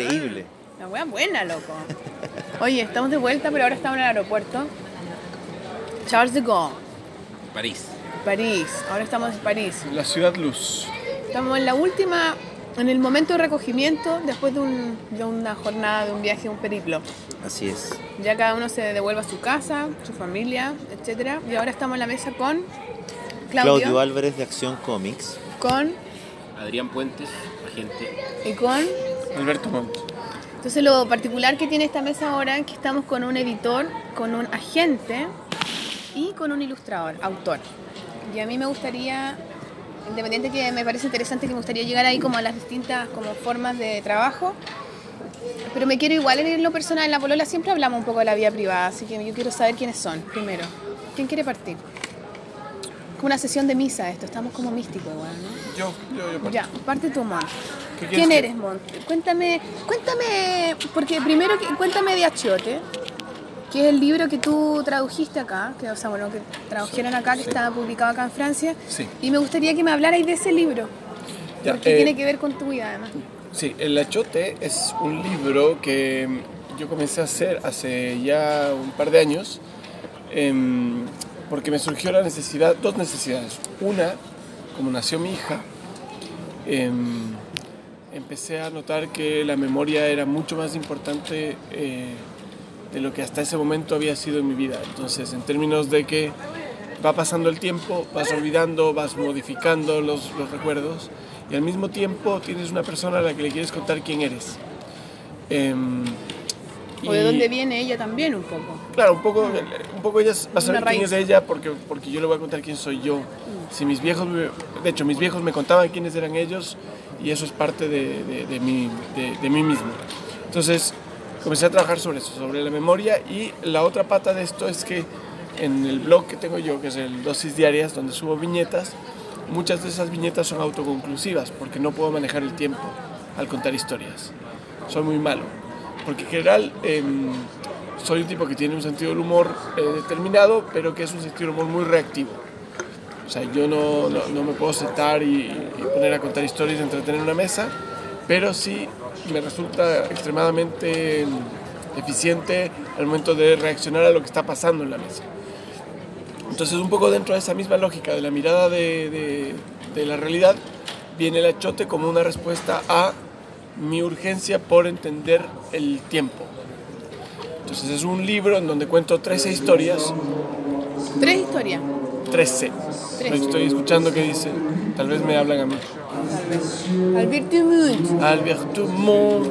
Increíble. weón. La wea buena, loco. Oye, estamos de vuelta, pero ahora estamos en el aeropuerto. Charles de Gaulle, París. París. Ahora estamos en París. La ciudad luz. Estamos en la última, en el momento de recogimiento después de, un- de una jornada, de un viaje, un periplo. Así es. Ya cada uno se devuelve a su casa, su familia, etcétera. Y ahora estamos en la mesa con Claudio, Claudio Álvarez de Acción Comics. con Adrián Puentes, agente. y con Alberto Montt. Entonces lo particular que tiene esta mesa ahora es que estamos con un editor, con un agente y con un ilustrador, autor. Y a mí me gustaría, independiente que me parece interesante que me gustaría llegar ahí como a las distintas como formas de trabajo, pero me quiero igual en lo personal, en la polola siempre hablamos un poco de la vida privada, así que yo quiero saber quiénes son primero. ¿Quién quiere partir? Como una sesión de misa esto, estamos como místicos igual, ¿no? Yo, yo, yo. Ya, parte tu Mon. ¿Quién que- eres, Monte? Cuéntame, cuéntame, porque primero que- cuéntame de Achiote, que es el libro que tú tradujiste acá, que o sea, bueno, que tradujeron acá, que está publicado acá en Francia. Sí. Y me gustaría que me hablarais de ese libro, Ya, porque eh, tiene que ver con tu vida además. Sí, El Achote es un libro que yo comencé a hacer hace ya un par de años em, porque me surgió la necesidad, dos necesidades. Una, como nació mi hija, em, empecé a notar que la memoria era mucho más importante eh, de lo que hasta ese momento había sido en mi vida. Entonces, en términos de que va pasando el tiempo, vas olvidando, vas modificando los, los recuerdos y al mismo tiempo tienes una persona a la que le quieres contar quién eres. Em, O de dónde viene ella también un poco. Claro, un poco, un poco ella va a saber quién es ella porque, porque yo le voy a contar quién soy yo. Si mis viejos, me- de hecho, mis viejos me contaban quiénes eran ellos y eso es parte de, de, mí, de mí mismo. Entonces, comencé a trabajar sobre eso, sobre la memoria y la otra pata de esto es que en el blog que tengo yo, que es el Dosis Diarias, donde subo viñetas, muchas de esas viñetas son autoconclusivas porque no puedo manejar el tiempo al contar historias. Soy muy malo. Porque en general em, soy un tipo que tiene un sentido del humor eh, determinado, pero que es un sentido del humor muy reactivo. O sea, yo no, no, no me puedo sentar y, poner a contar historias y entretener una mesa, pero sí me resulta extremadamente em, eficiente al momento de reaccionar a lo que está pasando en la mesa. Entonces, un poco dentro de esa misma lógica de la mirada de, de- de la realidad, viene el achote como una respuesta a mi urgencia por entender el tiempo. Entonces, es un libro en donde cuento 13 historias, Tres historias. 13. Trece. Estoy escuchando que dice, tal vez me hablan a mí. Alberto Munt. Alberto Mon,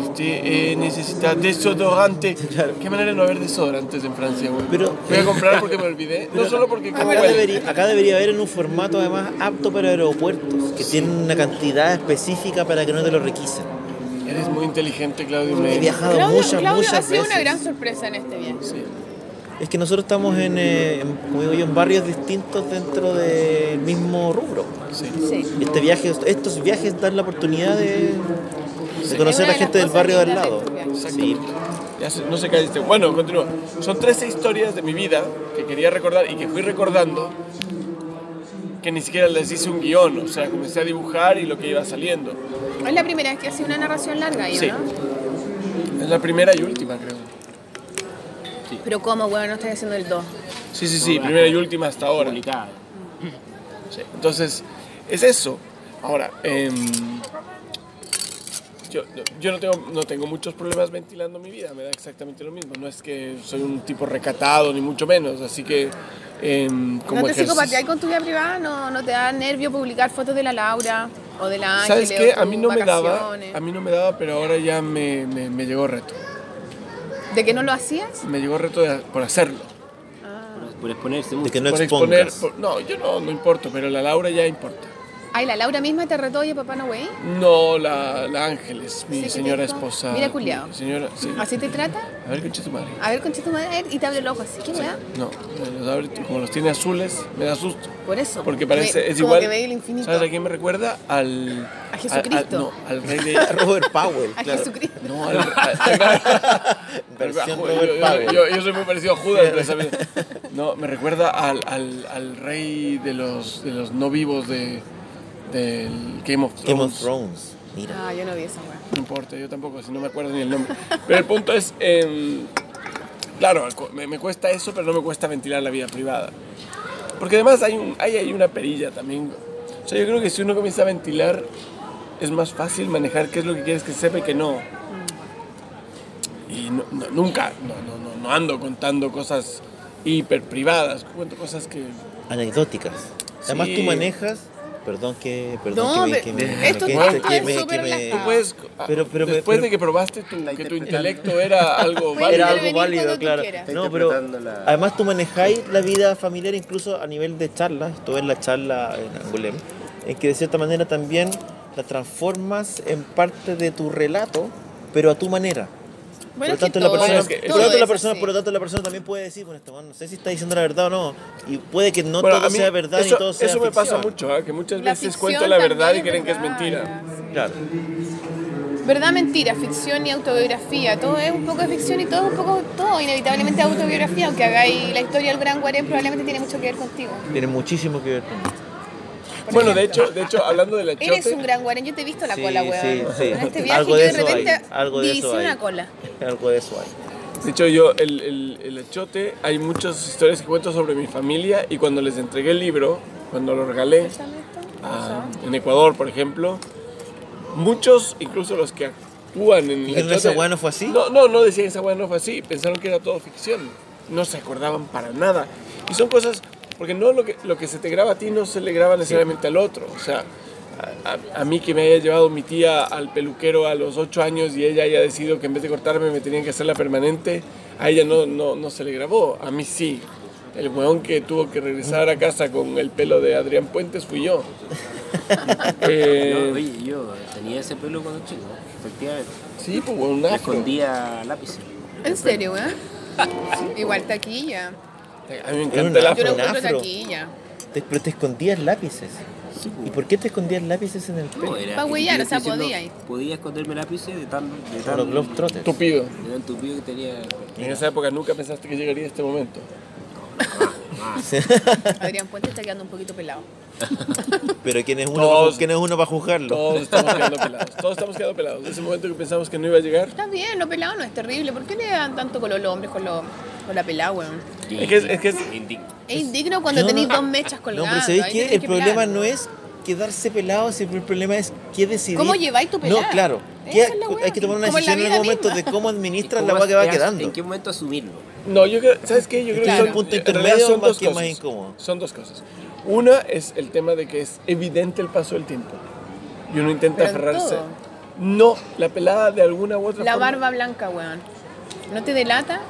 usted eh, necesita desodorante. Qué manera de no haber desodorantes en Francia, güey. Pero- Voy a comprar porque me olvidé. No solo porque como Acá huele. debería, acá debería haber en un formato además apto para aeropuertos, que tienen una cantidad específica para que no te lo requisen. Eres muy inteligente, Claudio. He viajado Claudio, muchas, Claudio muchas ha sido veces. una gran sorpresa en este viaje. Sí. Es que nosotros estamos en, eh, en, como digo yo, en barrios distintos dentro del mismo rubro. Sí. Sí. Este viaje, estos viajes dan la oportunidad de, de conocer a de gente del barrio de lado. este. Sí. Ya se- no sé qué dijiste. Bueno, continúo. Son 13 historias de mi vida que quería recordar y que fui recordando que ni siquiera les hice un guion. O sea, comencé a dibujar y lo que iba saliendo. Es la primera vez que hace una narración larga ahí, Sí. ¿no? Es la primera y última, creo. Pero ¿cómo, weón? No estás haciendo el 2. Sí, sí, sí, primera y última hasta ahora. Publicada. Sí, Entonces, es eso. Ahora, em, yo, yo no, tengo, no tengo muchos problemas ventilando mi vida, me da exactamente lo mismo. No es que soy un tipo recatado, ni mucho menos. Así que, em, como ¿No te psicopatías con tu vida privada? ¿No, ¿No te da nervio publicar fotos de la Laura o de la ¿Sabes Ángeles qué? A mí no me daba, a mí no me daba, pero ahora ya me, me, me llegó reto. ¿De que no lo hacías? Me llegó reto de- por hacerlo. Por, por exponerse De mucho. que no por exponer. expongas. por- no, yo no, no importo, pero la Laura ya importa. Ay, la Laura misma te retó, oye, papá, no, güey. No, la, la Ángeles, mi Sí, ¿qué señora esposa. Mira, culiao. mi Señora, sí. ¿Así te trata? A ver, concha tu madre. A ver, concha tu madre, y te abre el ojo así. ¿Qué weá? No, me los abre, como los tiene azules, me da susto. Por eso. Porque parece, Me- es como igual. que veía el infinito. ¿Sabes a quién me recuerda? Al. A Jesucristo. al- no, al rey de. A Robert Powell, A claro. Jesucristo. No, al. al- Versión yo, Robert yo- Powell. yo- yo soy muy parecido a Judas. pero ¿sabes? No, me recuerda al, al, al rey de los, de los no vivos de, del Game of Thrones. Game of Thrones. Mira. Ah, yo no vi esa weá. No importa, yo tampoco, si no me acuerdo ni el nombre. Pero el punto es, em, claro, me, me cuesta eso, pero no me cuesta ventilar la vida privada. Porque además hay, un, hay, hay una perilla también. O sea, yo creo que si uno comienza a ventilar, es más fácil manejar qué es lo que quieres que sepa y que no. Y no- no- nunca, no, no, no, no ando contando cosas hiper privadas, cuento cosas que... Anecdóticas. Además Sí. tú manejas. Perdón que. Perdón No, que me. Que me esto- que- esto que es me- que me- relajado. Puedes, Pero- pero- después pero- de que probaste tu- que tu intelecto era algo válido. Era algo válido, tú claro. No, pero además tú manejáis la vida familiar incluso a nivel de charlas. Estuve en la charla en Angulem, en que de cierta manera también la transformas en parte de tu relato, pero a tu manera. Bueno, por lo tanto, la persona, es que- por lo tanto, la persona, así. por lo tanto, la persona también puede decir, bueno, weón no sé si está diciendo la verdad o no. Y puede que no Bueno, todo mí sea verdad eso, ni todo sea eso me pasa ficción. mucho, ¿ah? que muchas La veces cuento la verdad y creen que es verdad, mentira. sí. Claro. Verdad, mentira, ficción y autobiografía. Todo es un poco de ficción y todo es un poco, todo inevitablemente autobiografía. Aunque hagáis la historia del gran Guarén, probablemente tiene mucho que ver contigo. Tiene muchísimo que ver con Bueno, de hecho, de hecho, hablando de la Eres chote, un gran Guarén, yo te he visto la Sí, cola, sí, weón. sí. En este viaje Algo yo de repente hay, algo de eso hay. una cola. Algo de eso hay. de hecho yo, el, el, el achote, hay muchas historias que cuento sobre mi familia y cuando les entregué el libro, cuando lo regalé a- en Ecuador, por ejemplo, muchos, incluso los que actúan en el ¿Dijeron, achote, "Esa weá no fue así"? No, no, no decían esa weá no fue así, pensaron que era todo ficción, no se acordaban para nada. Y son cosas, porque no lo que, lo que se te graba a ti no se le graba necesariamente al otro, o sea... A, a- a mí que me haya llevado mi tía al peluquero a los 8 años y ella haya decidido que en vez de cortarme me tenían que hacer la permanente, a ella no, no, no se le grabó, a mí sí. El weón que tuvo que regresar a casa con el pelo de Adrián Puentes fui yo. Eh, No, oye, yo tenía ese pelo cuando chico, efectivamente. sí, pues weón, un afro. escondía lápices. ¿En serio, weón? Igual taquilla. A mí me encanta un el Yo afro. lo encuentro afro. Te- pero te escondías lápices. ¿Y por qué te escondías lápices en el pelo? No, era Pa' que huellar, yo o sea, podía ahí. Podía esconderme lápices de tan. De tan los Globetrotters. Estúpido. de tan tupido que tenía. En esa época nunca pensaste que llegaría este momento. Adrián Puente está quedando un poquito pelado. Pero ¿quién es uno, Todos- para, quién es uno para juzgarlo? Todos estamos quedando pelados. Todos estamos quedando pelados. Ese momento que pensamos que no iba a llegar. Está bien, lo pelado no es terrible. ¿Por qué le dan tanto color los hombres con, lo- con la pelada, weón? Es que es, es que es- Indigno. Es indigno cuando No, tenéis no. dos mechas No, colgando. pero ¿sabéis qué? El que problema pelar. no es quedarse pelado, sino el problema es qué decidir. ¿Cómo lleváis tu pelada? No, claro. Esa ¿Qué- es la wea, hay que tomar una decisión en algún momento misma. de cómo ¿Y administras cómo la agua que va quedando. ¿En qué momento asumirlo? No, yo creo, ¿sabes qué? Yo creo Claro. que son, Punto intermedio son más dos más cosas. incómodo. Son dos cosas. Una es el tema de que es evidente el paso del tiempo. Y uno intenta aferrarse. todo. No, la pelada de alguna u otra La forma. barba blanca, weón. ¿No te delata?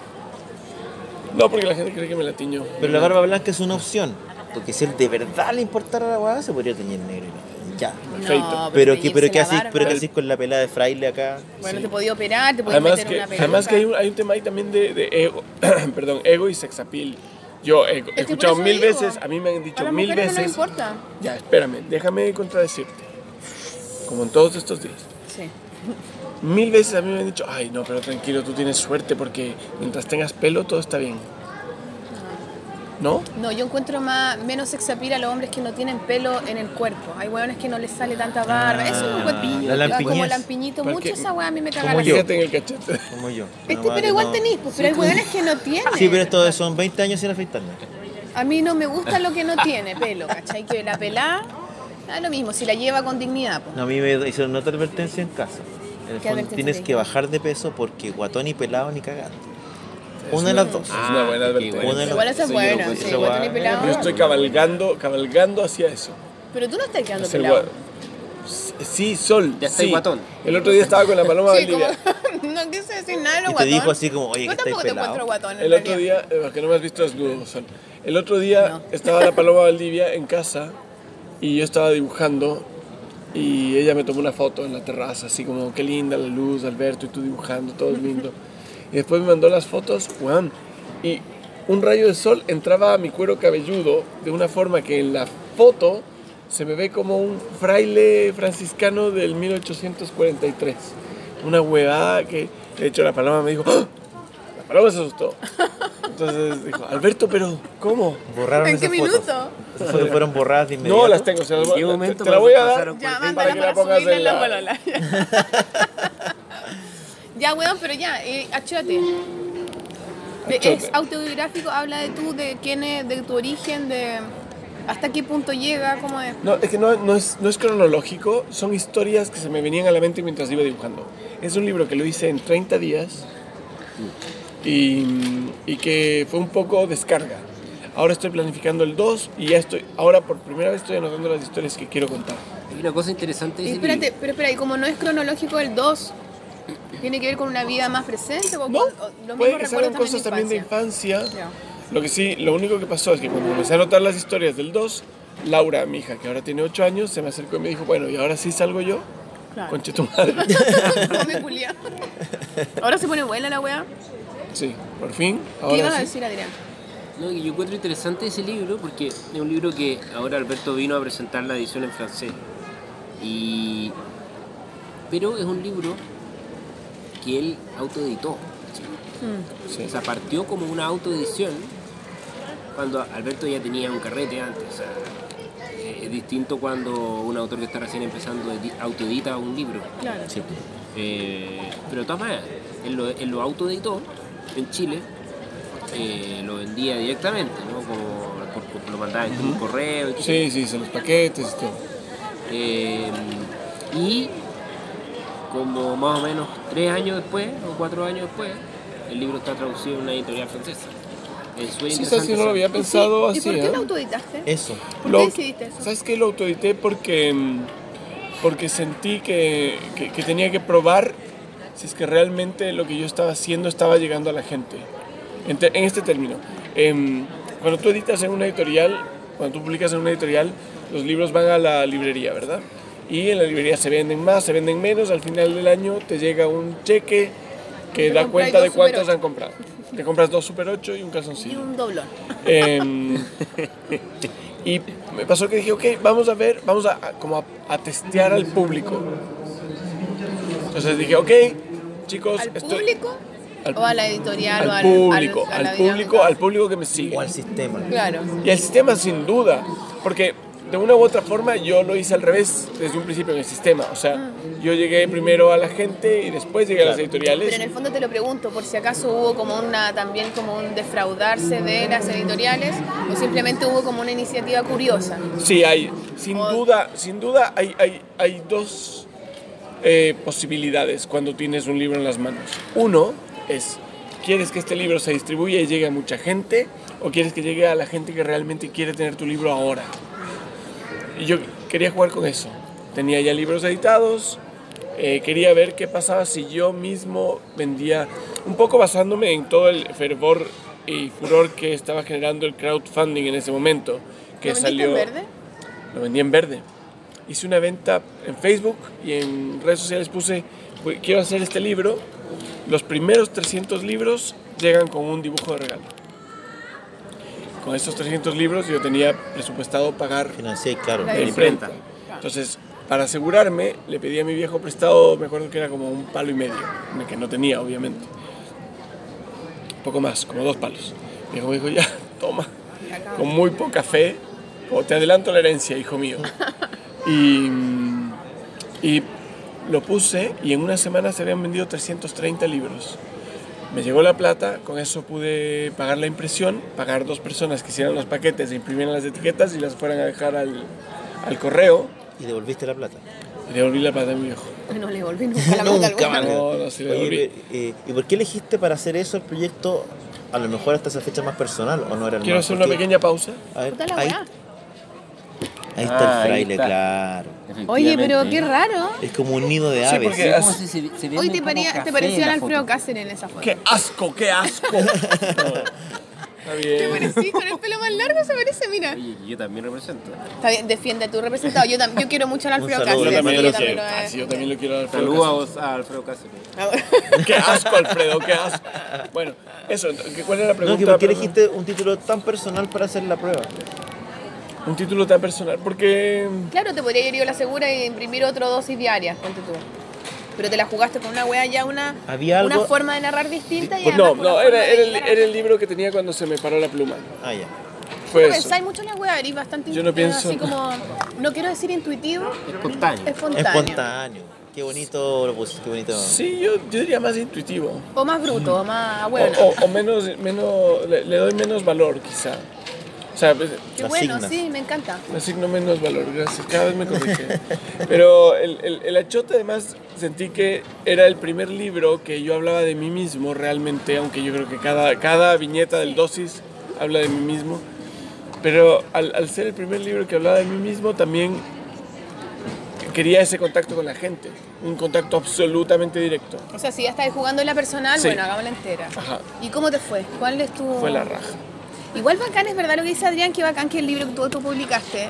No, porque la gente cree que me la tiño. Pero la barba blanca es una opción. Porque si él de verdad le importara la agua, se podría teñir negro. y Ya. Feito. Pero, que, teñirse pero, ¿qué haces, pero ¿qué haces con la pelada de fraile acá? Bueno, te podía operar, te podía Además meter que, una peluca. además que hay un, hay un tema ahí también de, de ego, perdón, ego y sexapil. Yo he, he que escuchado mil digo, veces, a mí me han dicho A mil no veces. les importa. Ya, espérame, déjame contradecirte. Como en todos estos días. Sí. Mil veces a mí me han dicho, ay, no, pero tranquilo, tú tienes suerte porque mientras tengas pelo todo está bien. ¿No? No, yo encuentro más, menos sexapil a los hombres que no tienen pelo en el cuerpo. Hay hueones que no les sale tanta barba. Eso es un Ah, la Como lampiñez. lampiñito. Porque- Mucho esa hueá a mí me caga Como la yo. Fíjate en el cachete. Como yo. Este, más pero que igual no- tenís, pues, pero hay hueones que no tienen. Sí, pero esto son 20 años sin afeitarme. A mí no me gusta lo que no tiene pelo, ¿cachai? Que la pelada, da lo mismo, si la lleva con dignidad, pues. No, a mí me hicieron otra advertencia en casa. En el ¿Qué fondo, tienes que bajar de peso porque guatón y pelado ni cagando. Una de las dos. Es una buena advertencia. bueno. Una de las Igual esa es Sí, buena, yo- sí, y hueá- pelado. Yo estoy cabalgando, cabalgando hacia eso. Pero tú no estás quedando Hacia el pelado. Sí, Sol. Ya estoy sí. guatón. El otro día estaba con la paloma Sí, como, Valdivia. no quise decir nada de lo Y te guatón. dijo así como, oye, Yo que estáis tampoco te encuentro pelado. guatón. en El otro realidad. día, eh, que no me has visto desnudo, Sol. El otro día No. estaba la paloma Valdivia en casa y yo estaba dibujando y ella me tomó una foto en la terraza, así como, qué linda la luz, Alberto, y tú dibujando, todo lindo. Y después me mandó las fotos, weón, y un rayo de sol entraba a mi cuero cabelludo de una forma que en la foto se me ve como un fraile franciscano del 1843. Una huevada que, de hecho, la paloma me dijo, ¡Ah! la paloma se asustó. Entonces dijo, Alberto, pero ¿cómo? Borraron ¿En esas qué fotos. minuto? Esas fotos fueron borradas de inmediato. No, las tengo, se las ¿En qué te- momento te, la voy a dar Ya, para que la pongas subirla en en la la... ya, weón, pero ya, eh, Achóte. Es autobiográfico, habla de tú, de quién es, de tu origen, de hasta qué punto llega, cómo es. No, es que no, no es, no es cronológico, son historias que se me venían a la mente mientras iba dibujando. Es un libro que lo hice en 30 días y, y que fue un poco descarga. Ahora estoy planificando el 2 y ya estoy, ahora por primera vez estoy anotando las historias que quiero contar. Hay una cosa interesante de Y espérate, libro. pero espera, y como no es cronológico el 2, ¿tiene que ver con una vida más presente? ¿O No, con, o los puede que salgan cosas también de infancia? Lo que sí, lo único que pasó es que cuando comencé a anotar las historias del 2, Laura, mi hija, que ahora tiene 8 años, se me acercó y me dijo, bueno, y ahora sí salgo yo. Claro. Conche tu madre. Ahora se pone buena la weá. Sí, por fin. ¿Qué ibas a decir, Adrián? No, yo encuentro interesante ese libro porque es un libro que ahora Alberto vino a presentar la edición en francés. Y... Pero es un libro que él autoeditó. ¿sí? Sí. O sea, partió como una autoedición cuando Alberto ya tenía un carrete antes. O sea, eh, es distinto cuando un autor que está recién empezando edi- autoedita un libro. Claro. Eh, pero de todas maneras, él lo, él lo autoeditó en Chile, eh, lo vendía directamente, ¿no? Como por- por- lo mandaba en un correo y todo. Sí, sí, son los paquetes y todo. Eh, y como más o menos tres años después, o cuatro años después, el libro está traducido en una editorial francesa. Sí, sabes que no lo había pensado ¿Y así. por qué ¿eh? lo autoeditaste? Eso. ¿Por Lo- qué decidiste eso? ¿Sabes qué? Lo autoedité porque, mm, porque sentí que, que- que tenía que probar si es que realmente lo que yo estaba haciendo estaba llegando a la gente. En, te- en este término, em, cuando tú editas en una editorial, cuando tú publicas en una editorial, los libros van a la librería, ¿verdad? Y en la librería se venden más, se venden menos, al final del año te llega un cheque que da cuenta de cuántos han comprado. Te compras dos Super 8 y un Y calzoncillo. un doblón. Em, y me pasó que dije, ok, vamos a ver, vamos a, a- como a, a testear al público. Entonces dije, ok, chicos, ¿Al estoy- público? al- ¿O a la editorial? o al al público, al público que me sigue. O al sistema. Claro. Y al sistema sin duda, porque de una u otra forma yo lo hice al revés desde un principio en el sistema. O sea, yo llegué primero a la gente y después llegué a las editoriales. Pero en el fondo te lo pregunto, por si acaso hubo como una también como un defraudarse de las editoriales o simplemente hubo como una iniciativa curiosa. Sí, hay, sin O- duda, sin duda hay, hay, hay dos eh, posibilidades cuando tienes un libro en las manos. Uno es, ¿quieres que este libro se distribuya y llegue a mucha gente? ¿O quieres que llegue a la gente que realmente quiere tener tu libro ahora? Y yo quería jugar con eso. Tenía ya libros editados, eh, quería ver qué pasaba si yo mismo vendía, un poco basándome en todo el fervor y furor que estaba generando el crowdfunding en ese momento. Que ¿Lo salió, en verde? lo vendí en verde. Hice una venta en Facebook y en redes sociales puse, "Voy- quiero hacer este libro. Los primeros 300 libros llegan con un dibujo de regalo. Con estos 300 libros yo tenía presupuestado pagar Financié, claro. La imprenta. Entonces, para asegurarme, le pedí a mi viejo prestado, me acuerdo que era como un palo y medio, que no tenía, obviamente. Un poco más, como dos palos. Mi viejo me dijo, ya, toma, con muy poca fe, o te adelanto la herencia, hijo mío. Y, y lo puse y en una semana se habían vendido 330 libros. Me llegó la plata, con eso pude pagar la impresión, pagar dos personas que hicieran los paquetes e imprimieran las etiquetas y las fueran a dejar al, al correo Y devolviste la plata. y devolví la plata a mi viejo. No le volví nunca la plata. No, no, sí le devolví. Oye, eh, ¿y por qué elegiste para hacer eso el proyecto? A lo mejor hasta esa fecha más personal o no era el Quiero más? hacer una pequeña pausa. A ver, ahí. Ahí está Ah, el fraile, está. claro. Oye, pero qué raro. Es como un nido de Sí, aves. porque- Es como si se, se Hoy te, café te pareció Alfredo. Cáceres en esa foto. ¡Qué asco, qué asco! Está Te bien. parecí con el pelo más largo, se parece, mira. Oye, yo también represento. Está bien, defiende a tu representado. Yo, yo quiero mucho al Alfredo. Cáceres. Yo también sí, lo yo también quiero. lo Ah, sí, yo también lo quiero. al Alfredo Saludos a Alfredo Cáceres. ¡Qué asco, Alfredo! ¡Qué asco! Bueno, eso, ¿qué- ¿cuál era la No, pregunta? que ¿por qué elegiste un título tan personal para hacer la prueba? Un título tan personal, porque... Claro, te podría ir yo a la segura y imprimir otro dosis diarias, ponte tú. Pero te la jugaste con una wea ya, una, ¿Había una algo? forma de narrar distinta y Pues no, no, era, era, el, era el libro que tenía cuando se me paró la pluma. Ah, ya. Fue No pensáis mucho en la wea, eres bastante Yo no pienso- así como, no quiero decir intuitivo, Espontáneo. espontáneo. Espontáneo. Qué bonito lo pusiste, qué bonito. Sí, yo, yo diría más intuitivo. O más bruto, o más O, bueno. o- o menos, menos le, le doy menos valor, quizá. O sea, pues, Qué bueno, signas. sí, me encanta. asigno menos valor, gracias. Cada vez me corrige. Pero el, el, el achote, además, sentí que era el primer libro que yo hablaba de mí mismo realmente, aunque yo creo que cada, cada viñeta del dosis habla de mí mismo. Pero al, al ser el primer libro que hablaba de mí mismo, también quería ese contacto con la gente. Un contacto absolutamente directo. O sea, si ya estáis jugando en la personal, Sí. bueno, hagámosla entera. Ajá. ¿Y cómo te fue? ¿Cuál es tu...? Fue la raja. Igual bacán, es verdad lo que dice Adrián, que bacán que el libro que tú, tú publicaste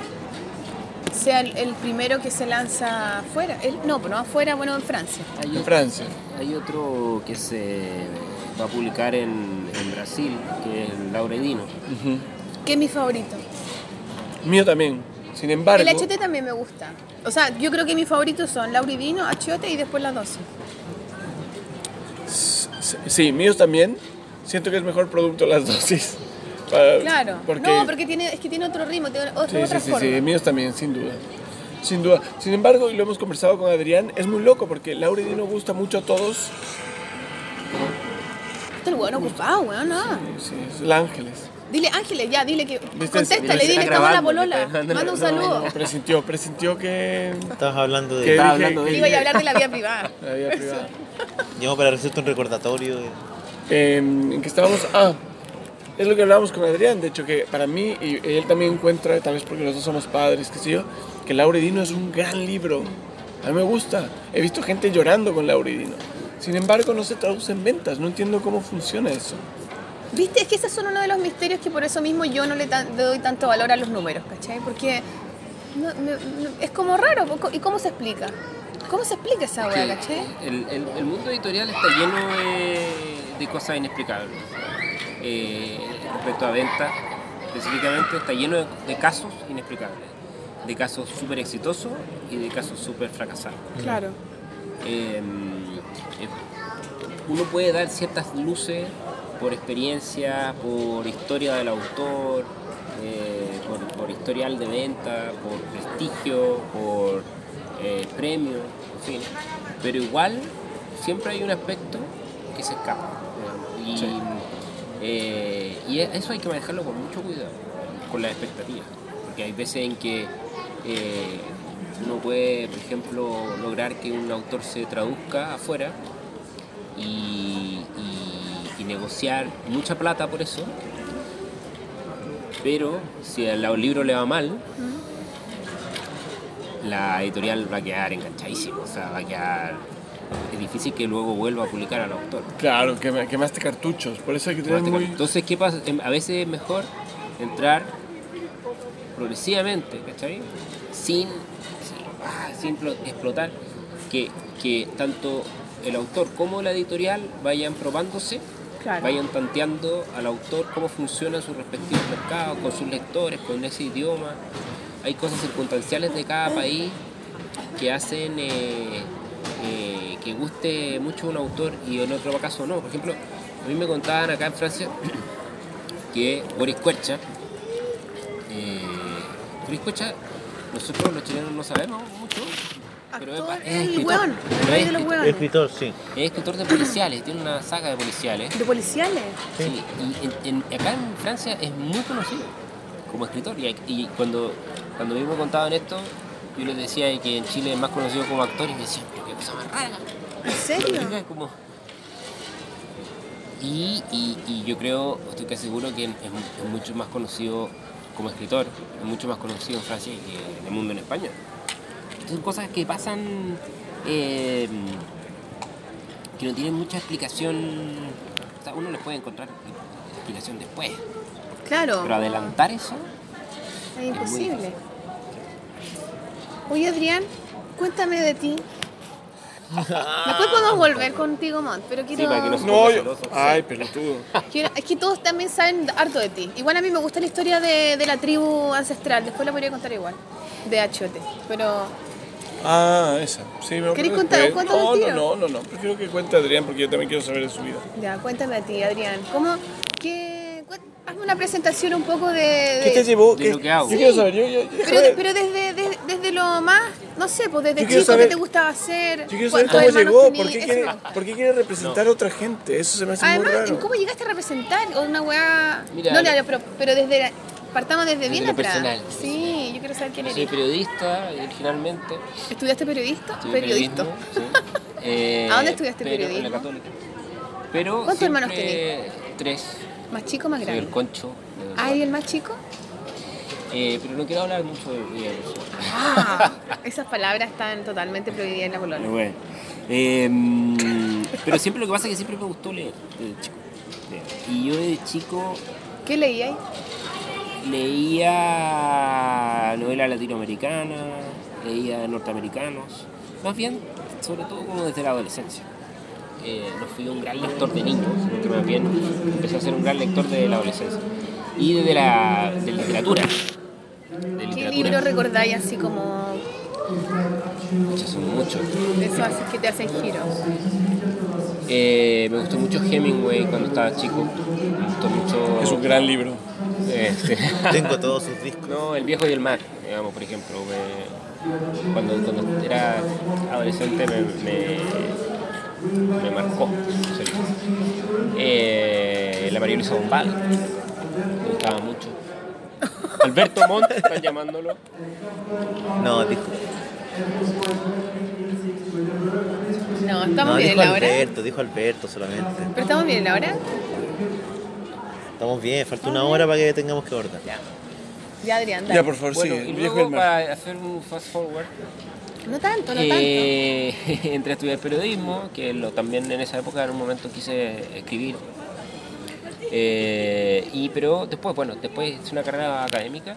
sea el, el primero que se lanza afuera. El- no, pero no afuera, bueno, en Francia. Hay En Francia. Hay otro que se va a publicar en, en Brasil, que es el Lauredino. Ujú. Que es mi favorito. Mío también. Sin embargo, El HT también me gusta. O sea, yo creo que mis favoritos son Lauridino, HT y después las 12. s- sí, míos también. Siento que es mejor producto las dosis. Para- Claro. Porque, No, porque tiene, es que tiene otro ritmo, tiene otra, Sí, otra sí, sí, forma. sí, míos también, sin duda. Sin duda. Sin embargo, y lo hemos conversado con Adrián, es muy loco porque Lauridino gusta mucho a todos. Este es el weón ocupado, weón, no. Sí, es el Ángeles. Dile, Ángeles, ya, dile que. ¿Viste? Contéstale, Está dile cómo la está grabando. Manda un No, saludo. No, presintió, presintió que... Estabas hablando que de. Estaba dije- hablando de que Iba a hablar de la vida privada. La vida privada. Llevo para recibirte un recordatorio. de- Eh, en que estábamos. Ah, es lo que hablábamos con Adrián. De hecho, que para mí, y él también encuentra, tal vez porque los dos somos padres, qué sé yo, que Lauridino es un gran libro. A mí me gusta. He visto gente llorando con Lauridino. Sin embargo, no se traduce en ventas. No entiendo cómo funciona eso. Viste, es que esos son uno de los misterios que por eso mismo yo no le, doy tanto valor a los números, ¿cachai? Porque no- no- no- es como raro. ¿Y cómo se explica? ¿Cómo se explica esa que cachai? el, el- el mundo editorial está lleno de, de cosas inexplicables. Eh, respecto a ventas, específicamente, está lleno de, de casos inexplicables. De casos súper exitosos y de casos súper fracasados. Claro. Eh, eh, uno puede dar ciertas luces por experiencia, por historia del autor, eh, por, por historial de venta, por prestigio, por eh, premio, en fin. Pero igual siempre hay un aspecto que se escapa. Y, eh, y eso hay que manejarlo con mucho cuidado, con las expectativas. Porque hay veces en que eh, uno puede, por ejemplo, lograr que un autor se traduzca afuera y, y- y negociar mucha plata por eso. Pero si al libro le va mal, la editorial va a quedar enganchadísimo, o sea, va a quedar... Es difícil que luego vuelva a publicar al autor. Claro, que quemaste cartuchos. Por eso hay que tener muy. Entonces, ¿qué pasa? Em, A veces es mejor entrar progresivamente, ¿cachai? Sin, sin, ah, sin plo- explotar, que, que tanto el autor como la editorial vayan probándose, Claro. vayan tanteando al autor cómo funciona su respectivo mercado, con sus lectores, con ese idioma. Hay cosas circunstanciales de cada país que hacen eh, eh, que guste mucho un autor y en otro caso no. Por ejemplo, a mí me contaban acá en Francia que Boris Cuercha, eh, Boris Cuercha, nosotros los chilenos no sabemos mucho, pero es, escritor. weón, pero es escritor. sí. Es escritor de policiales, tiene una saga de policiales. ¿De policiales? Sí, y en- en- acá en Francia es muy conocido como escritor. Y, y cuando, cuando a mí me contaban esto, yo les decía que en Chile es más conocido como actor y me decían, cosa más rara. ¿En serio? Es como- Y, y- y yo creo, estoy casi seguro que es, es mucho más conocido como escritor, es mucho más conocido en Francia que en el mundo en español. Son cosas que pasan eh, que no tienen mucha explicación. O sea, uno les puede encontrar explicación después, Claro. pero adelantar eso Es imposible. Oye, Adrián, cuéntame de ti. Después podemos volver contigo, Mont, pero quiero... Sí, para que no se No, yo. celoso. Ay, pelotudo. quiero- Es que todos también saben harto de ti. Igual a mí me gusta la historia de, de la tribu ancestral. Después la podría contar igual. De Achote. Pero... Ah, esa. Sí, me ¿Querés contar? después. Cuéntame No, no, no, no, no. Prefiero que cuente Adrián porque yo también quiero saber de su vida. Ya, cuéntame de ti, Adrián. ¿Cómo? ¿Qué? Hazme una presentación un poco de... de- ¿Qué te llevó? de ¿Qué- lo que hago. Yo quiero saber. Yo, yo, Pero, pero desde, desde, desde lo más, no sé, pues desde chico, saber- ¿qué te gustaba hacer? Yo quiero saber ¿Cuántos cómo llegó, por qué, quiere, me gusta. por qué quiere representar a otra gente. Eso se me hace Además, muy raro. ¿cómo llegaste a representar? O una weá... Mira, no, pero, pero desde... la- Partamos desde, bien atrás. personal. Sí, yo quiero saber quién Soy eres. periodista originalmente. ¿Estudiaste periodista? Estudié Periodista. sí. Eh, ¿A dónde estudiaste pero periodismo? En la Católica. Pero ¿Cuántos hermanos siempre Tres. ¿Más chico o más Soy grande? el concho. Ah, ¿y el más chico? Eh, pero no quiero hablar mucho de. Ah, esas palabras están totalmente prohibidas en la Polonia. Bueno. Eh, pero siempre lo que pasa es que siempre me gustó leer desde chico. Y yo de chico ¿Qué leí ahí? leía novela novela latinoamericana, leía norteamericanos, más bien, sobre todo como desde la adolescencia. Eh, no fui un gran lector de niños, sino que más bien empecé a ser un gran lector de la adolescencia. Y desde la de literatura. De ¿Qué libro recordáis así como Muchos, son muchos. de esos así que te hacen giros? Eh, me gustó mucho Hemingway cuando estaba chico. Me gustó mucho. Es un gran libro. Eh, sí. Tengo todos sus discos. No, El viejo y el mar, digamos, por ejemplo. me- cuando, cuando era adolescente me, me, me marcó. ese libro. Eh, la María Luisa Bombal, me gustaba mucho. Alberto Montt, están llamándolo. No, dijo, No, estamos no, bien en dijo la hora. Alberto, dijo Alberto solamente. Pero estamos bien en la hora. Estamos bien, falta una hora para que tengamos que abordar. Ya, Adrián, dale. Ya, por favor, Bueno, sigue. y luego para hacer un fast forward, No tanto, no tanto. Eh, entré a estudiar periodismo, que lo, también en esa época en un momento quise escribir. Eh, y pero después, bueno, después hice una carrera académica,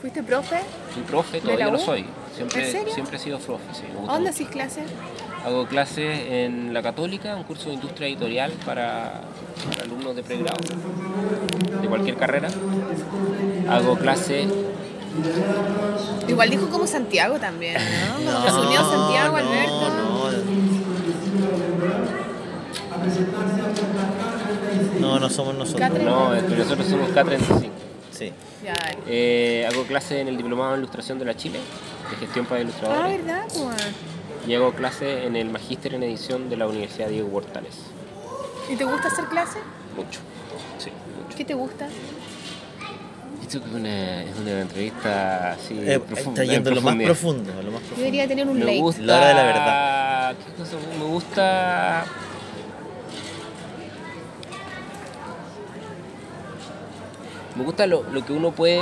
¿Fuiste profe? fui profe, ¿De la todavía lo soy. Siempre, ¿En serio? siempre he sido profe, sí, me gusta ¿A ¿Dónde hacís clases? Hago clases en la Católica, un curso de industria editorial para, para alumnos de pregrado, de cualquier carrera. Hago clases Igual dijo como Santiago también, ¿no? Que se unió Santiago, no, Alberto. No, no, no somos nosotros. No, que nosotros somos K35. Sí. Ya, dale. Eh, hago clases en el Diplomado en Ilustración de la Chile, de gestión para Ah, ilustradores. ¿verdad? Juan? Y hago clases en el Magíster en Edición de la Universidad Diego Portales. ¿Y te gusta hacer clases? Mucho. Sí, mucho. ¿Qué te gusta? Esto es una, es una entrevista así. Eh, profunda, está yendo en lo más profundo, lo más Yo profundo. debería tener un Me late. gusta. La hora de la verdad. ¿Qué cosa? Me gusta. Me gusta lo, lo que uno puede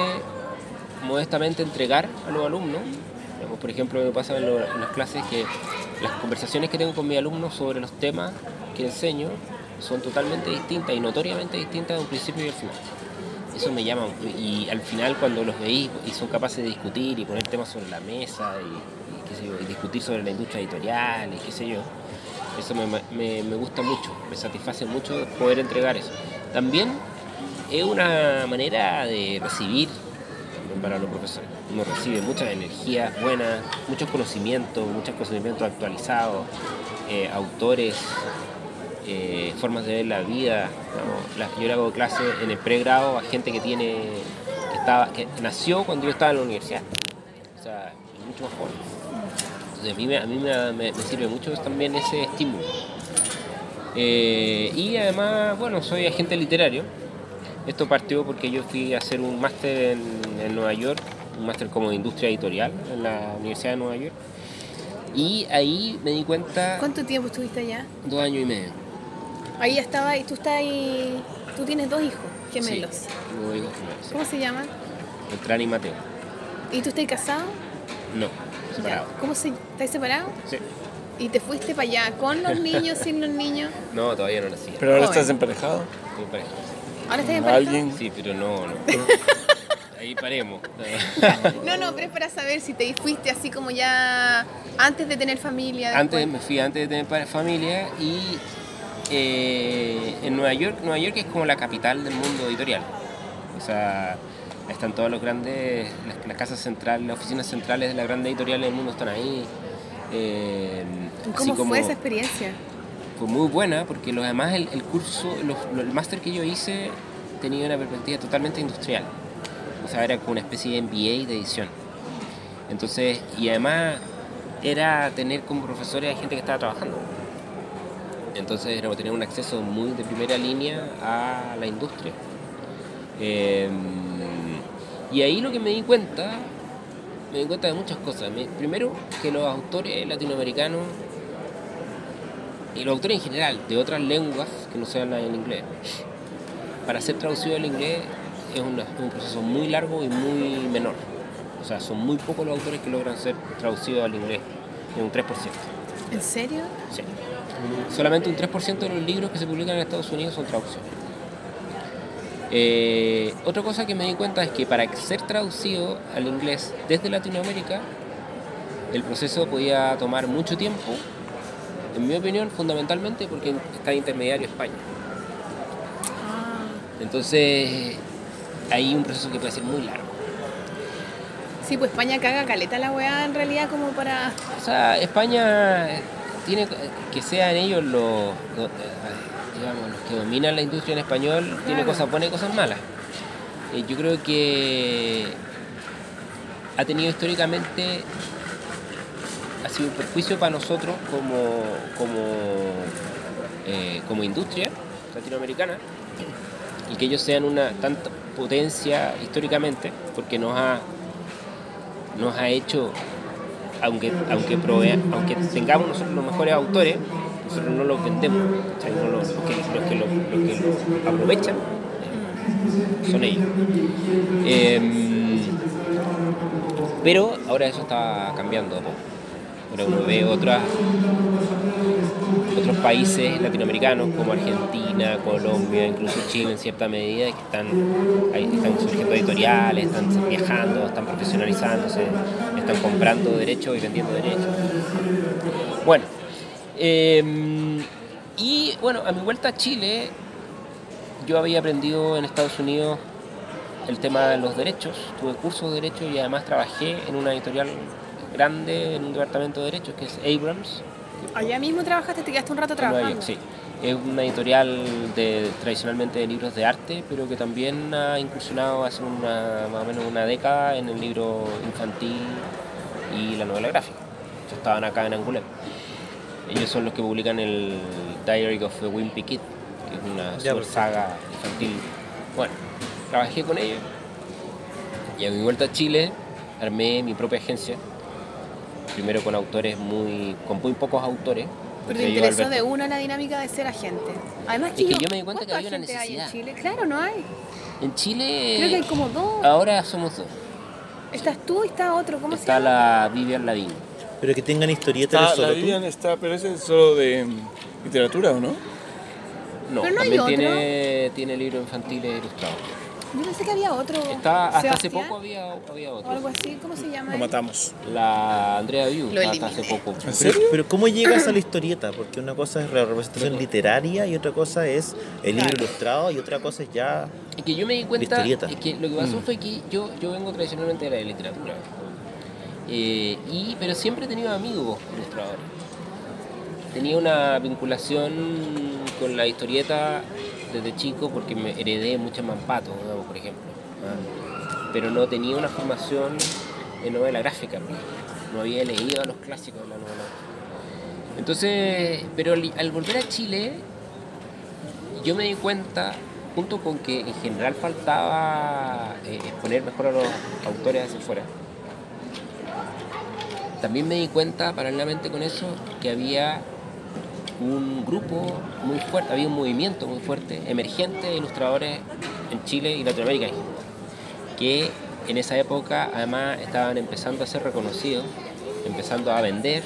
modestamente entregar a los alumnos. Digamos, por ejemplo, me pasa en, lo- en las clases que las conversaciones que tengo con mis alumnos sobre los temas que enseño son totalmente distintas y notoriamente distintas de un principio y al final. Eso me llama. Y al final cuando los veis y son capaces de discutir y poner temas sobre la mesa y, qué sé yo, y discutir sobre la industria editorial y qué sé yo, eso me, me- me gusta mucho, me satisface mucho poder entregar eso. También es una manera de recibir para los profesores. Uno recibe muchas energías buenas, muchos conocimientos, muchos conocimientos actualizados, eh, autores, eh, formas de ver la vida. Las- yo le hago clases en el pregrado a gente que tiene que estaba que nació cuando yo estaba en la universidad. O sea, mucho más joven. Entonces a mí, me, a mí me, me- me sirve mucho también ese estímulo. Eh, y además, bueno, soy agente literario. Esto partió porque yo fui a hacer un máster en, en Nueva York, un máster como de industria editorial en la Universidad de Nueva York. Y ahí me di cuenta ¿Cuánto tiempo estuviste allá? dos años y medio. Ahí estaba y tú estás ahí. Tú tienes dos hijos gemelos. Sí, tengo hijos gemelos, sí. ¿Cómo se llaman? Beltrán y Mateo. ¿Y tú estás casado? No, separado. Ya. ¿Cómo se estás separado? Sí. ¿Y te fuiste para allá con los niños, sin los niños? No, todavía no nací. Pero ahora Joven. estás emparejado. Estoy sí. ¿Ahora estás pareja? alguien. Sí, pero no, no. Ahí paremos. No, no, pero es para saber si te fuiste así como ya antes de tener familia. antes me fui antes de tener familia y eh, en Nueva York, Nueva York es como la capital del mundo editorial. O sea, están todos los grandes, las, las casas centrales, las oficinas centrales de las grandes editoriales del mundo están ahí. Eh, ¿Y así ¿Cómo como- fue esa experiencia? fue muy buena porque lo demás el, el curso, los- el máster que yo hice tenía una perspectiva totalmente industrial. O sea, era como una especie de MBA de edición. Entonces, y además era tener como profesores a gente que estaba trabajando. Entonces era tener un acceso muy de primera línea a la industria. Eh, y ahí lo que me di cuenta, me di cuenta de muchas cosas. Me- primero, que los autores latinoamericanos y los autores en general de otras lenguas que no sean en inglés, para ser traducido al inglés es una- es un proceso muy largo y muy menor. O sea, son muy pocos los autores que logran ser traducidos al inglés, en un 3%. ¿En serio? Sí. Solamente un 3% de los libros que se publican en Estados Unidos son traducciones. Eh, otra cosa que me di cuenta es que para ser traducido al inglés desde Latinoamérica, el proceso podía tomar mucho tiempo, en mi opinión, fundamentalmente porque está intermediario España. Entonces, hay un proceso que puede ser muy largo. Sí, pues España caga caleta la weá en realidad como para... O sea, España tiene que sean ellos los, los, eh, digamos, los que dominan la industria en español, tiene cosas buenas y cosas malas. Eh, yo creo que ha tenido históricamente, ha sido un perjuicio para nosotros como, como, eh, como industria latinoamericana y que ellos sean una tanta potencia históricamente, porque nos ha, nos ha hecho aunque, aunque, provea- aunque tengamos nosotros los mejores autores, nosotros no los vendemos. No los, que, los, que lo, los que lo aprovechan eh, son ellos. Em, pero ahora eso está cambiando. Ahora uno ve otras, otros países latinoamericanos como Argentina, Colombia, incluso Chile en cierta medida, que están, están surgiendo editoriales, están viajando, están profesionalizándose, están comprando derechos y vendiendo derechos. Bueno, eh, y bueno, a mi vuelta a Chile, yo había aprendido en Estados Unidos el tema de los derechos, tuve cursos de derechos y además trabajé en una editorial grande, en un departamento de derechos que es Abrams, Allá mismo trabajaste, te quedaste un rato trabajando. Sí. Es una editorial de, tradicionalmente de libros de arte, pero que también ha incursionado hace una, más o menos una década en el libro infantil y la novela gráfica. Ellos estaban acá en Angoulême. Ellos son los que publican el Diary of a Wimpy Kid, que es una Ya, saga infantil. Bueno, trabajé con ellos y a mi vuelta a Chile armé mi propia agencia. Primero con autores muy. con muy pocos autores. Pero te interesó de una la dinámica de ser agente. Además, Es que Chile, yo me di cuenta que ¿cuántos había una agentes hay en necesidad. Chile? Claro, no hay. En Chile. Creo que hay como dos. Ahora somos dos. Estás tú y está otro. ¿Cómo se Está llama? la Vivian Ladín. Pero que tengan historietas Ah, de la solo tú. Vivian está, pero ese es solo de mm, literatura, ¿o no? No, Pero no hay también otro. tiene, tiene libros infantiles ilustrados. Yo pensé que había otro. Está, hasta hace poco había, había O otro. algo así, ¿cómo se llama? Lo matamos. La Andrea Viu, Lo hasta hace poco. ¿En Pero, serio? pero ¿cómo llegas a la historieta? Porque una cosa es la representación literaria y otra cosa es el libro ilustrado y otra cosa es ya... Es que yo me di cuenta historieta. es que lo que pasó fue que yo, yo vengo tradicionalmente de la literatura. Eh, y, pero siempre he tenido amigos ilustradores. Tenía una vinculación con la historieta desde chico porque me heredé muchas mampatos, digamos, por ejemplo. Pero no tenía una formación en novela gráfica. pues. No había leído los clásicos de la novela. Entonces, pero al, al volver a Chile, yo me di cuenta, junto con que en general faltaba eh, exponer mejor a los autores hacia afuera, también me di cuenta, paralelamente con eso, que había un grupo muy fuerte, había un movimiento muy fuerte, emergente de ilustradores en Chile y Latinoamérica, que en esa época además estaban empezando a ser reconocidos, empezando a vender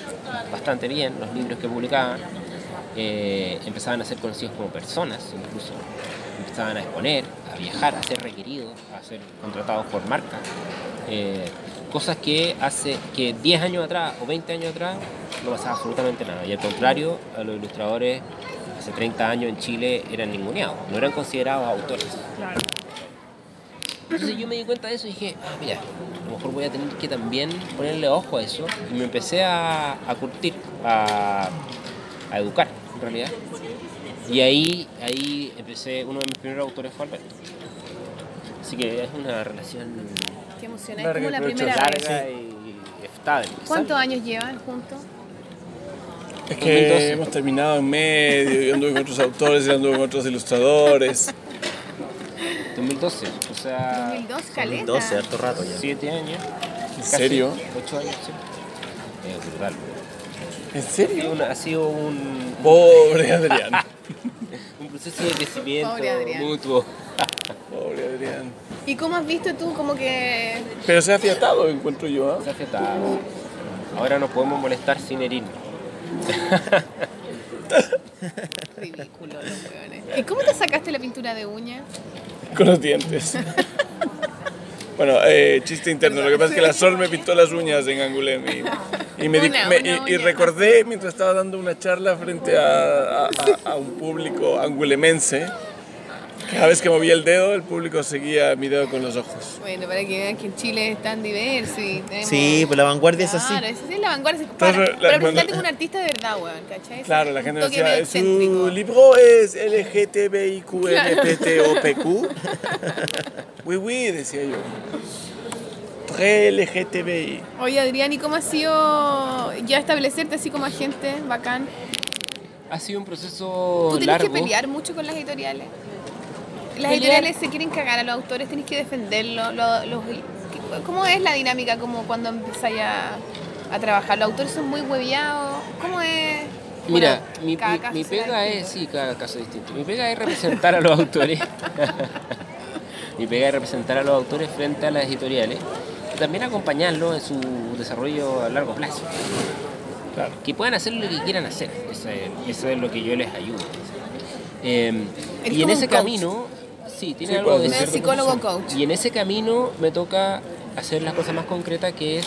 bastante bien los libros que publicaban, eh, empezaban a ser conocidos como personas incluso, empezaban a exponer, a viajar, a ser requeridos, a ser contratados por marcas. eh, cosas que hace que 10 años atrás o 20 años atrás no pasaba absolutamente nada. Y al contrario, a los ilustradores hace 30 años en Chile eran ninguneados, no eran considerados autores. Entonces yo me di cuenta de eso y dije, ah, mira, a lo mejor voy a tener que también ponerle ojo a eso. Y me empecé a, a curtir, a, a educar, en realidad. Y ahí, ahí empecé, uno de mis primeros autores fue Alberto. Así que es una relación Qué emocionante. Es como la primera larga vez. y estable. ¿Cuántos años llevan juntos? Es que 2012. hemos terminado en medio, yo anduve con otros autores, y anduve con otros ilustradores. 2012, o sea, 2002, caleta. 2012, harto rato ya. 7 años. ¿En serio? 8 años, sí. Es brutal. ¿En Ha sido, serio? una- ha sido un, Pobre Adrián. un proceso de crecimiento Pobre Adrián. mutuo. Pobre Adrián. ¿Y cómo has visto tú como que... Pero se ha afiatado, encuentro yo. ¿ah? Se ha afectado. Ahora nos podemos molestar sin herirnos. Ridículo los hueones. ¿Y cómo te sacaste la pintura de uña? con los dientes. Bueno, eh, chiste interno. Lo que pasa es que la Sol me pintó las uñas en Angulem y, y me di- me- una y- y recordé mientras estaba dando una charla frente a, a- a- a un público angulemense. Cada vez que movía el dedo, el público seguía mi dedo con los ojos. Bueno, para que vean que en Chile es tan diverso y tenemos... Sí, pues la vanguardia es así. Claro, esa sí es la vanguardia. Para, Entonces, la- para cuando- presentarte como un artista de verdad, weón, ¿cachai? Claro, la gente decía, su libro es LGTBIQNPTOPQ. Oui, oui, decía yo. Très LGTBI. Oye, Adrián, ¿y cómo ha sido ya establecerte así como agente bacán? Ha sido un proceso ¿Tú tienes largo. que pelear mucho con las editoriales? Las editoriales se quieren cagar a los autores, tienes que defenderlos. lo- los- ¿Cómo es la dinámica como cuando empezáis a, a trabajar? ¿Los autores son muy hueviados? ¿Cómo es? Mira, Bueno, mi, mi- mi pega distinto. es, sí, cada caso es distinto. Mi pega es representar a los autores. mi pega es representar a los autores frente a las editoriales y también acompañarlos en su desarrollo a largo plazo. Claro. Que puedan hacer lo que quieran hacer. Eso es, eso es lo que yo les ayudo. Eh, Eres y en ese coach. camino, sí, tiene Sí, algo de cierto psicólogo coach. y en ese camino me toca hacer las cosas más concretas que es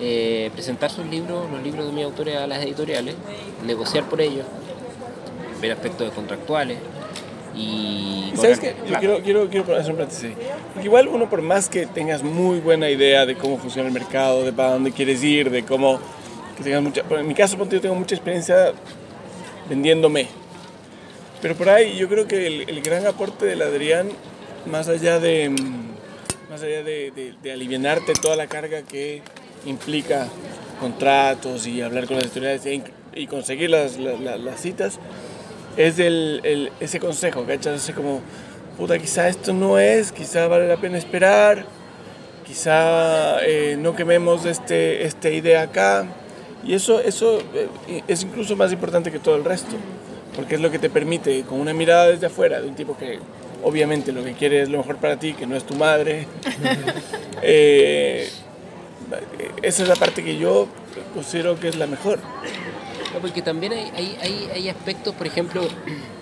eh, presentar sus libros, los libros de mis autores a las editoriales, negociar por ellos, ver aspectos contractuales y... ¿Y ¿Sabes qué? Yo quiero, quiero, quiero poner un paréntesis. Porque igual uno, por más que tengas muy buena idea de cómo funciona el mercado, de para dónde quieres ir, de cómo... Que tengas mucha, en mi caso, yo tengo mucha experiencia vendiéndome. Pero por ahí yo creo que el, el gran aporte del Adrián, más allá de... Más allá de, de, alivianarte toda la carga que implica contratos y hablar con las editoriales e y conseguir las- las citas, es el, el- ese consejo, ¿cachas? Ese como, puta, quizá esto no es, quizá vale la pena esperar, quizá eh, no quememos este, esta idea acá. Y eso, eso eh, es incluso más importante que todo el resto, porque es lo que te permite, con una mirada desde afuera, de un tipo que obviamente lo que quiere es lo mejor para ti, que no es tu madre, eh, esa es la parte que yo considero que es la mejor. No, porque también hay, hay, hay, hay aspectos, por ejemplo,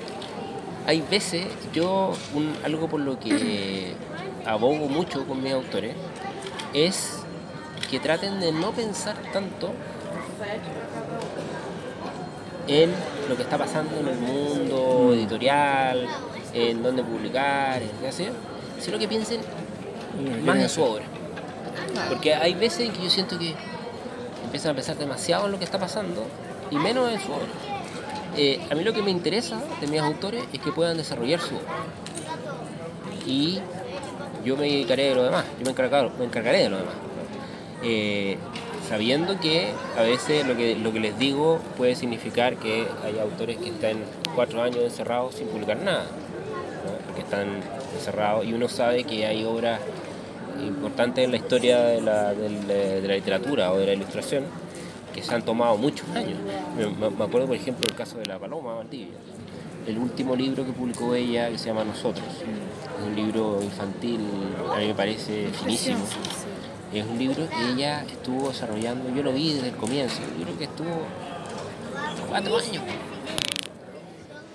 hay veces, yo, un- algo por lo que abogo mucho con mis autores, es que traten de no pensar tanto en lo que está pasando en el mundo editorial, en dónde publicar, en qué hacer, sino que piensen más en su obra. Porque hay veces en que yo siento que empiezan a pensar demasiado en lo que está pasando y menos en su obra. Eh, a mí lo que me interesa de mis autores es que puedan desarrollar su obra. Y yo me dedicaré de lo demás, yo me encargaré, me encargaré de lo demás. Eh, sabiendo que a veces lo que, lo que les digo puede significar que hay autores que están cuatro años encerrados sin publicar nada, porque están encerrados y uno sabe que hay obras importantes en la historia de la, de la literatura o de la ilustración que se han tomado muchos años. Me- me acuerdo, por ejemplo, el caso de la Paloma Valdivia. El último libro que publicó ella, que se llama Nosotros. Es un libro infantil, a mí me parece finísimo. Es un libro que ella estuvo desarrollando, yo lo vi desde el comienzo, un libro que estuvo cuatro años.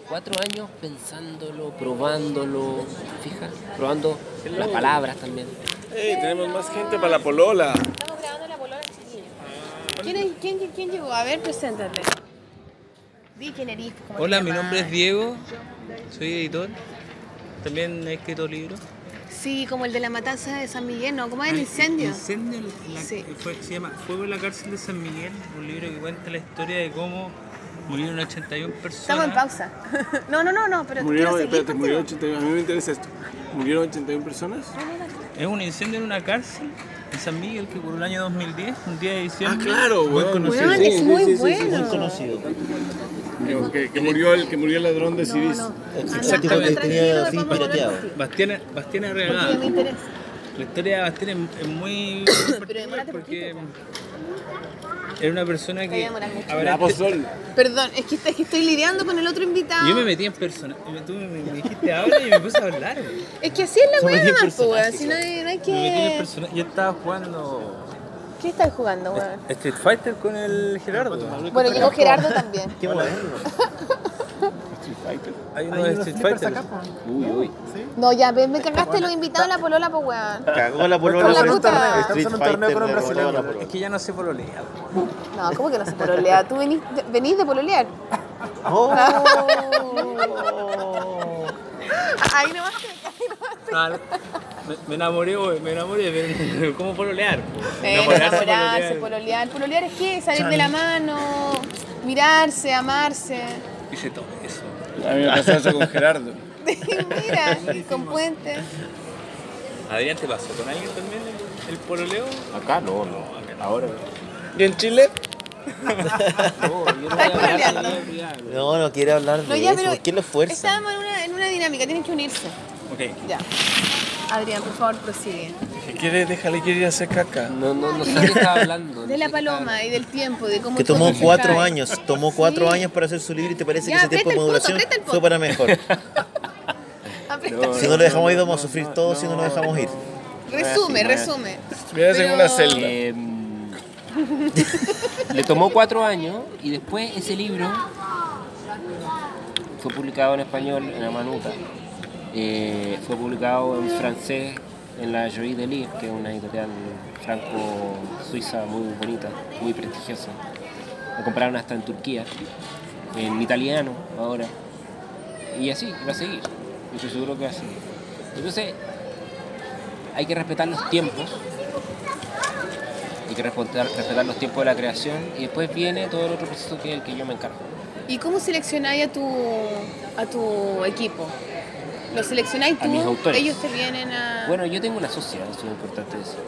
Cuatro años pensándolo, probándolo, fija, probando las palabras también. Hey, tenemos más gente para la polola. Estamos grabando la polola chiquillo. ¿Quién, es- quién, quién, quién llegó? A ver, preséntate. Di quién eres. Hola, mi llamas. nombre es Diego, soy editor, también he escrito libros. Sí, como el de la matanza de San Miguel, ¿no? ¿Cómo es el incendio? Incendio, la- Sí. fue- se llama Fuego en la cárcel de San Miguel, un libro que cuenta la historia de cómo murieron 81 personas. Estamos en pausa. no, no, no, no, pero Murieron, espérate, murieron 81, a mí me interesa esto. ¿Murieron 81 personas? Es un incendio en una cárcel en San Miguel que ocurrió el año 2010, un día de Ah, diciembre. claro, muy weón. conocido. Weón, es muy bueno. Muy conocido. Que, que- que murió el, que murió el ladrón de CDs. Exactamente, anda, tenía tranquilo, así después pirateado. Bastián Porque Arreagada. me interesa. La historia de Bastián es, es muy particular porque era una persona que... a ver, pues. Perdón, es que, es que estoy lidiando con el otro invitado. Yo me metí en persona. Tú me, dijiste habla y me puse a hablar. Es que así es la weá personajes, Si no hay, no hay Me metí en el que. persona. Yo estaba jugando ¿Qué estás jugando, weón? Street Fighter con el Gerardo. Bueno, llegó Gerardo también. Qué. Street Fighter. Hay uno de unos Street Fighter. Uy, uy. No, ya, me, me cagaste los invitados a la polola, pues weón. Cagó la polola la por puta. Street Estamos en un torneo Fighter, con la. Es que ya no se pololea. No, ¿cómo que no se pololea? Tú venís de, venís de pololear. Oh. Ahí nomás te ahí nomás te- Ah, me, me enamoré, me enamoré, pero ¿cómo pololear? Eh, Enamorarse, enamorarse, pololear. pololear. Pololear es qué? Salir de la mano, mirarse, amarse. Hice todo eso. A mí me pasó eso con Gerardo. Mira, y con puentes. Adrián, ¿te pasó con alguien también el, el pololeo? Acá no, no. Ahora. ¿Y en Chile? No, yo no. No, no quiere hablar de No, ya, eso. pero ¿Por qué lo fuerza? estábamos en una, en una dinámica, tienen que unirse. Ok. Ya. Adrián, por favor, prosigue. Si quiere, déjale que ir a hacer caca. No, no, no sé de qué estaba hablando. no De la paloma y del tiempo, de cómo Que tomó cuatro cae. años, tomó cuatro Sí. años para hacer su libro y te parece Ya, que ese tiempo de el fue para mejor. Aprieta. si no lo dejamos ir, vamos a sufrir todos si no lo dejamos ir. Resume, no es. resume. Estuvieras en Pero- una celda. Eh, le tomó cuatro años y después ese libro fue publicado en español en Amanuta. Eh, fue publicado en francés en la Jolie de Livre, que es una editorial franco-suiza muy bonita, muy prestigiosa. Lo compraron hasta en Turquía, en italiano ahora. Y así, va a seguir. Yo estoy seguro que va a seguir. Entonces, hay que respetar los tiempos hay que respetar, respetar los tiempos de la creación y después viene todo el otro proceso que es el que yo me encargo. ¿Y cómo seleccionáis a tu, a tu equipo? ¿Lo seleccionáis A tú? mis autores. Ellos te vienen a... Bueno, yo tengo una socia, eso es importante decir.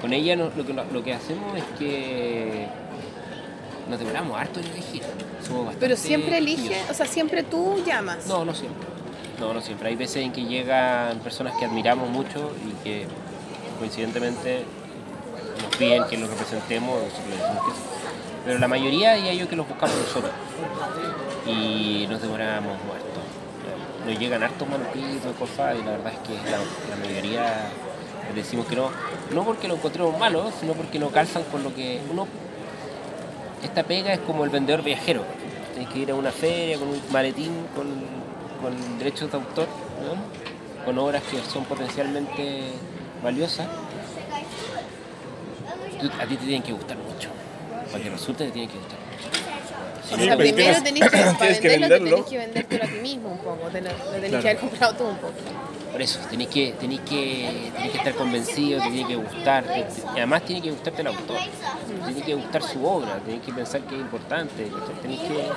Con ella no- lo, que, lo que hacemos es que nos demoramos harto en elegir. Somos bastante Pero siempre elige, o sea, siempre tú llamas. No, no siempre. No, no siempre. Hay veces en que llegan personas que admiramos mucho y que coincidentemente nos piden que los representemos. Pero la mayoría diría yo que los buscamos nosotros. Y nos demoramos muertos. Nos llegan hartos manuscritos, cosas, y la verdad es que la, mayoría decimos que no. No porque lo encontremos malo, sino porque no calzan con lo que uno esta pega es como el vendedor viajero. Tienes que ir a una feria con un maletín con, con derechos de autor, con obras que son potencialmente valiosas. Tú- A ti te tienen que gustar mucho. Para que resulte te tienen que gustar O sea, primero tienes- tenés que, para tienes que venderlo, te venderlo. tenés que vendértelo a ti mismo un poco, te lo, lo tenés Claro. que haber comprado tú un poco. Por eso, tenés que, tenés que, tenés que estar convencido, te tiene que gustar. te- y además tiene que gustarte el autor. Te tiene que gustar su obra, tenés que pensar que es importante. Tenés que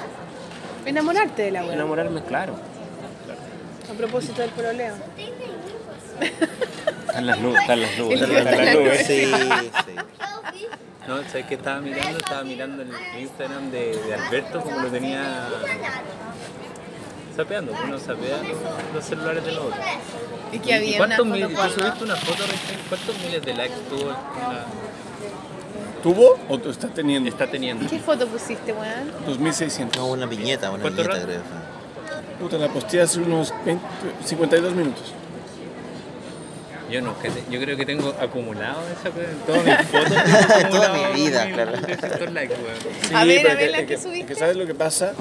Enamorarte de la web. enamorarme, claro. A propósito del pololeo. Están las nubes, están las nubes. Están las nubes. Sí, sí. No, ¿sabes qué estaba mirando? Estaba mirando el Instagram de, de Alberto como lo tenía sapeando, uno sapea los, los celulares de los otros. Y que había una cuántos foto tú porno. subiste una foto recién, ¿cuántos miles de likes tuvo la- ¿Tuvo o tú está teniendo? está teniendo? ¿Qué foto pusiste, weón? 2600. No, una viñeta, una ¿Cuánto viñeta rato? creo. Puta, la posteé hace unos 20, 52 minutos. Yo no, que te- yo creo que tengo acumulado esa cosa en todas mis fotos. acumulado mi vida, 2000, claro. 300 likes, weón. Sí, A ver, a ver la que que- subiste. que ¿Sabes lo que pasa?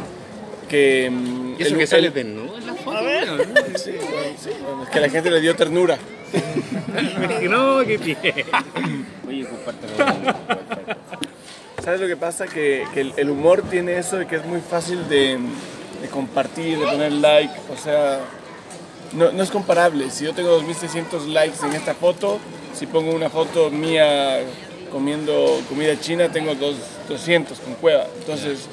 Que. mm, ¿Y eso el- que el- sale desnudo en la foto? Sí, bueno, sí, bueno, es que la gente le dio ternura. No, qué pie. Oye, compártelo. ¿Sabes lo que pasa? Que, que el, el humor tiene eso de que es muy fácil de, de compartir, de poner like. O sea, no, no es comparable. Si yo tengo 2600 likes en esta foto, si pongo una foto mía comiendo comida china, tengo dos, 200 con cueva. Entonces,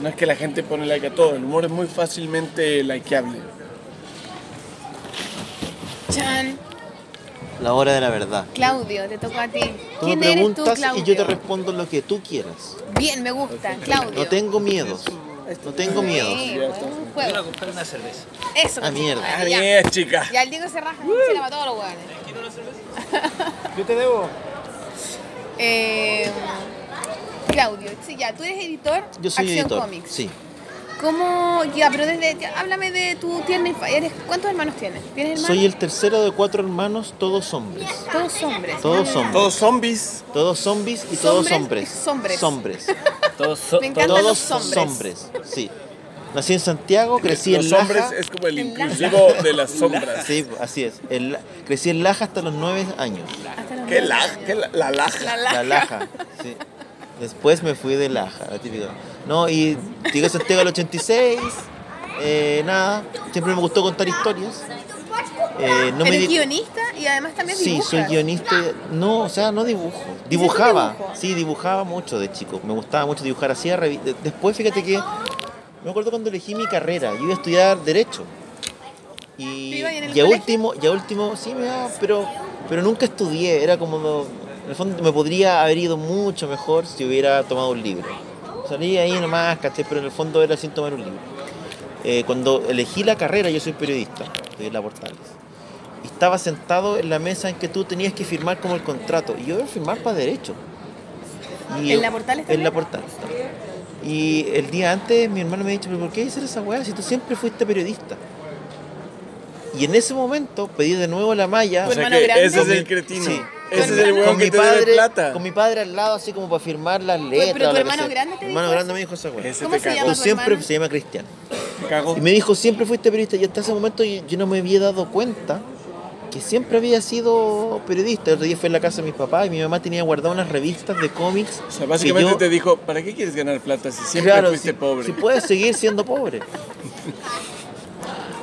no es que la gente pone like a todo. El humor es muy fácilmente likeable. Chan. La hora de la verdad. Claudio, te tocó a ti. Tú me ¿Quién eres tú, preguntas Claudio? y yo te respondo lo que tú quieras. Bien, me gusta, Claudio. No tengo miedos. No tengo Voy juego. a comprar una cerveza. Eso. Ah, mierda. Ah, Ah, ya. bien, chica. Ya el Diego se raja, se le va todos los hueones. Yo te debo. Eh, Claudio, sí, ya, tú eres editor Yo soy Acción editor. Comics. Sí. ¿Cómo? Ya, pero desde, ya, háblame de tu tierna infancia. ¿Eres- ¿Cuántos hermanos tienes? ¿Tienes hermanos? Soy el tercero de cuatro hermanos, todos hombres. Todos hombres. Todos hombres. Todos zombies. Todos zombies y todos ¿Sombres? hombres. Sombres. Todos, so- Me Todos los hombres. sombres. Sí. Nací en Santiago, crecí Los en Laja. hombres es como el inclusivo de las sombras. Sí, así es. La- crecí en Laja hasta los nueve años. ¿Qué laja? ¿Qué la, la laja? La Laja, sí. Después me fui de Laja, la típica. No, y llegué a Santiago al 86. eh, nada, siempre me gustó contar historias. Eh, no me Eres di- guionista y además también Sí, dibujas. soy guionista. No, o sea, no dibujo. Dibujaba. Sí, dibujaba mucho de chico. Me gustaba mucho dibujar. Hacía revi- de- Después, fíjate que. Me acuerdo cuando elegí mi carrera. Yo iba a estudiar Derecho. Y, ¿Te iba bien en el y a último, y a último, sí, me iba, pero, pero nunca estudié. Era como. en el fondo me podría haber ido mucho mejor si hubiera tomado un libro. Salí ahí nomás, caché, pero en el fondo era sin tomar un libro. Eh, cuando elegí la carrera, yo soy periodista, estoy en la Portales. Estaba sentado en la mesa en que tú tenías que firmar como el contrato. Y yo iba a firmar para derecho. Y ¿En la Portales En la también. Y el día antes mi hermano me ha dicho, pero ¿por qué hacer esa weá si tú siempre fuiste periodista? Y en ese momento pedí de nuevo la malla. O sea hermano que grande? ese es Con el mi- cretino. sí. Ese es el weón con que mi te debe padre, plata. con mi padre al lado, así como para firmar las letras. pero tu hermano grande te Mi dijo hermano grande me dijo esa weá. Ese ¿Cómo te se cagó. llama? Siempre se llama Cristian. Cagó. Y me dijo, siempre fuiste periodista. Y hasta ese momento yo, yo no me había dado cuenta que siempre había sido periodista. El otro día fue en la casa de mis papás y mi mamá tenía guardadas unas revistas de cómics. O sea, básicamente yo- te dijo, ¿para qué quieres ganar plata si siempre Claro, fuiste si, pobre? si puedes seguir siendo pobre.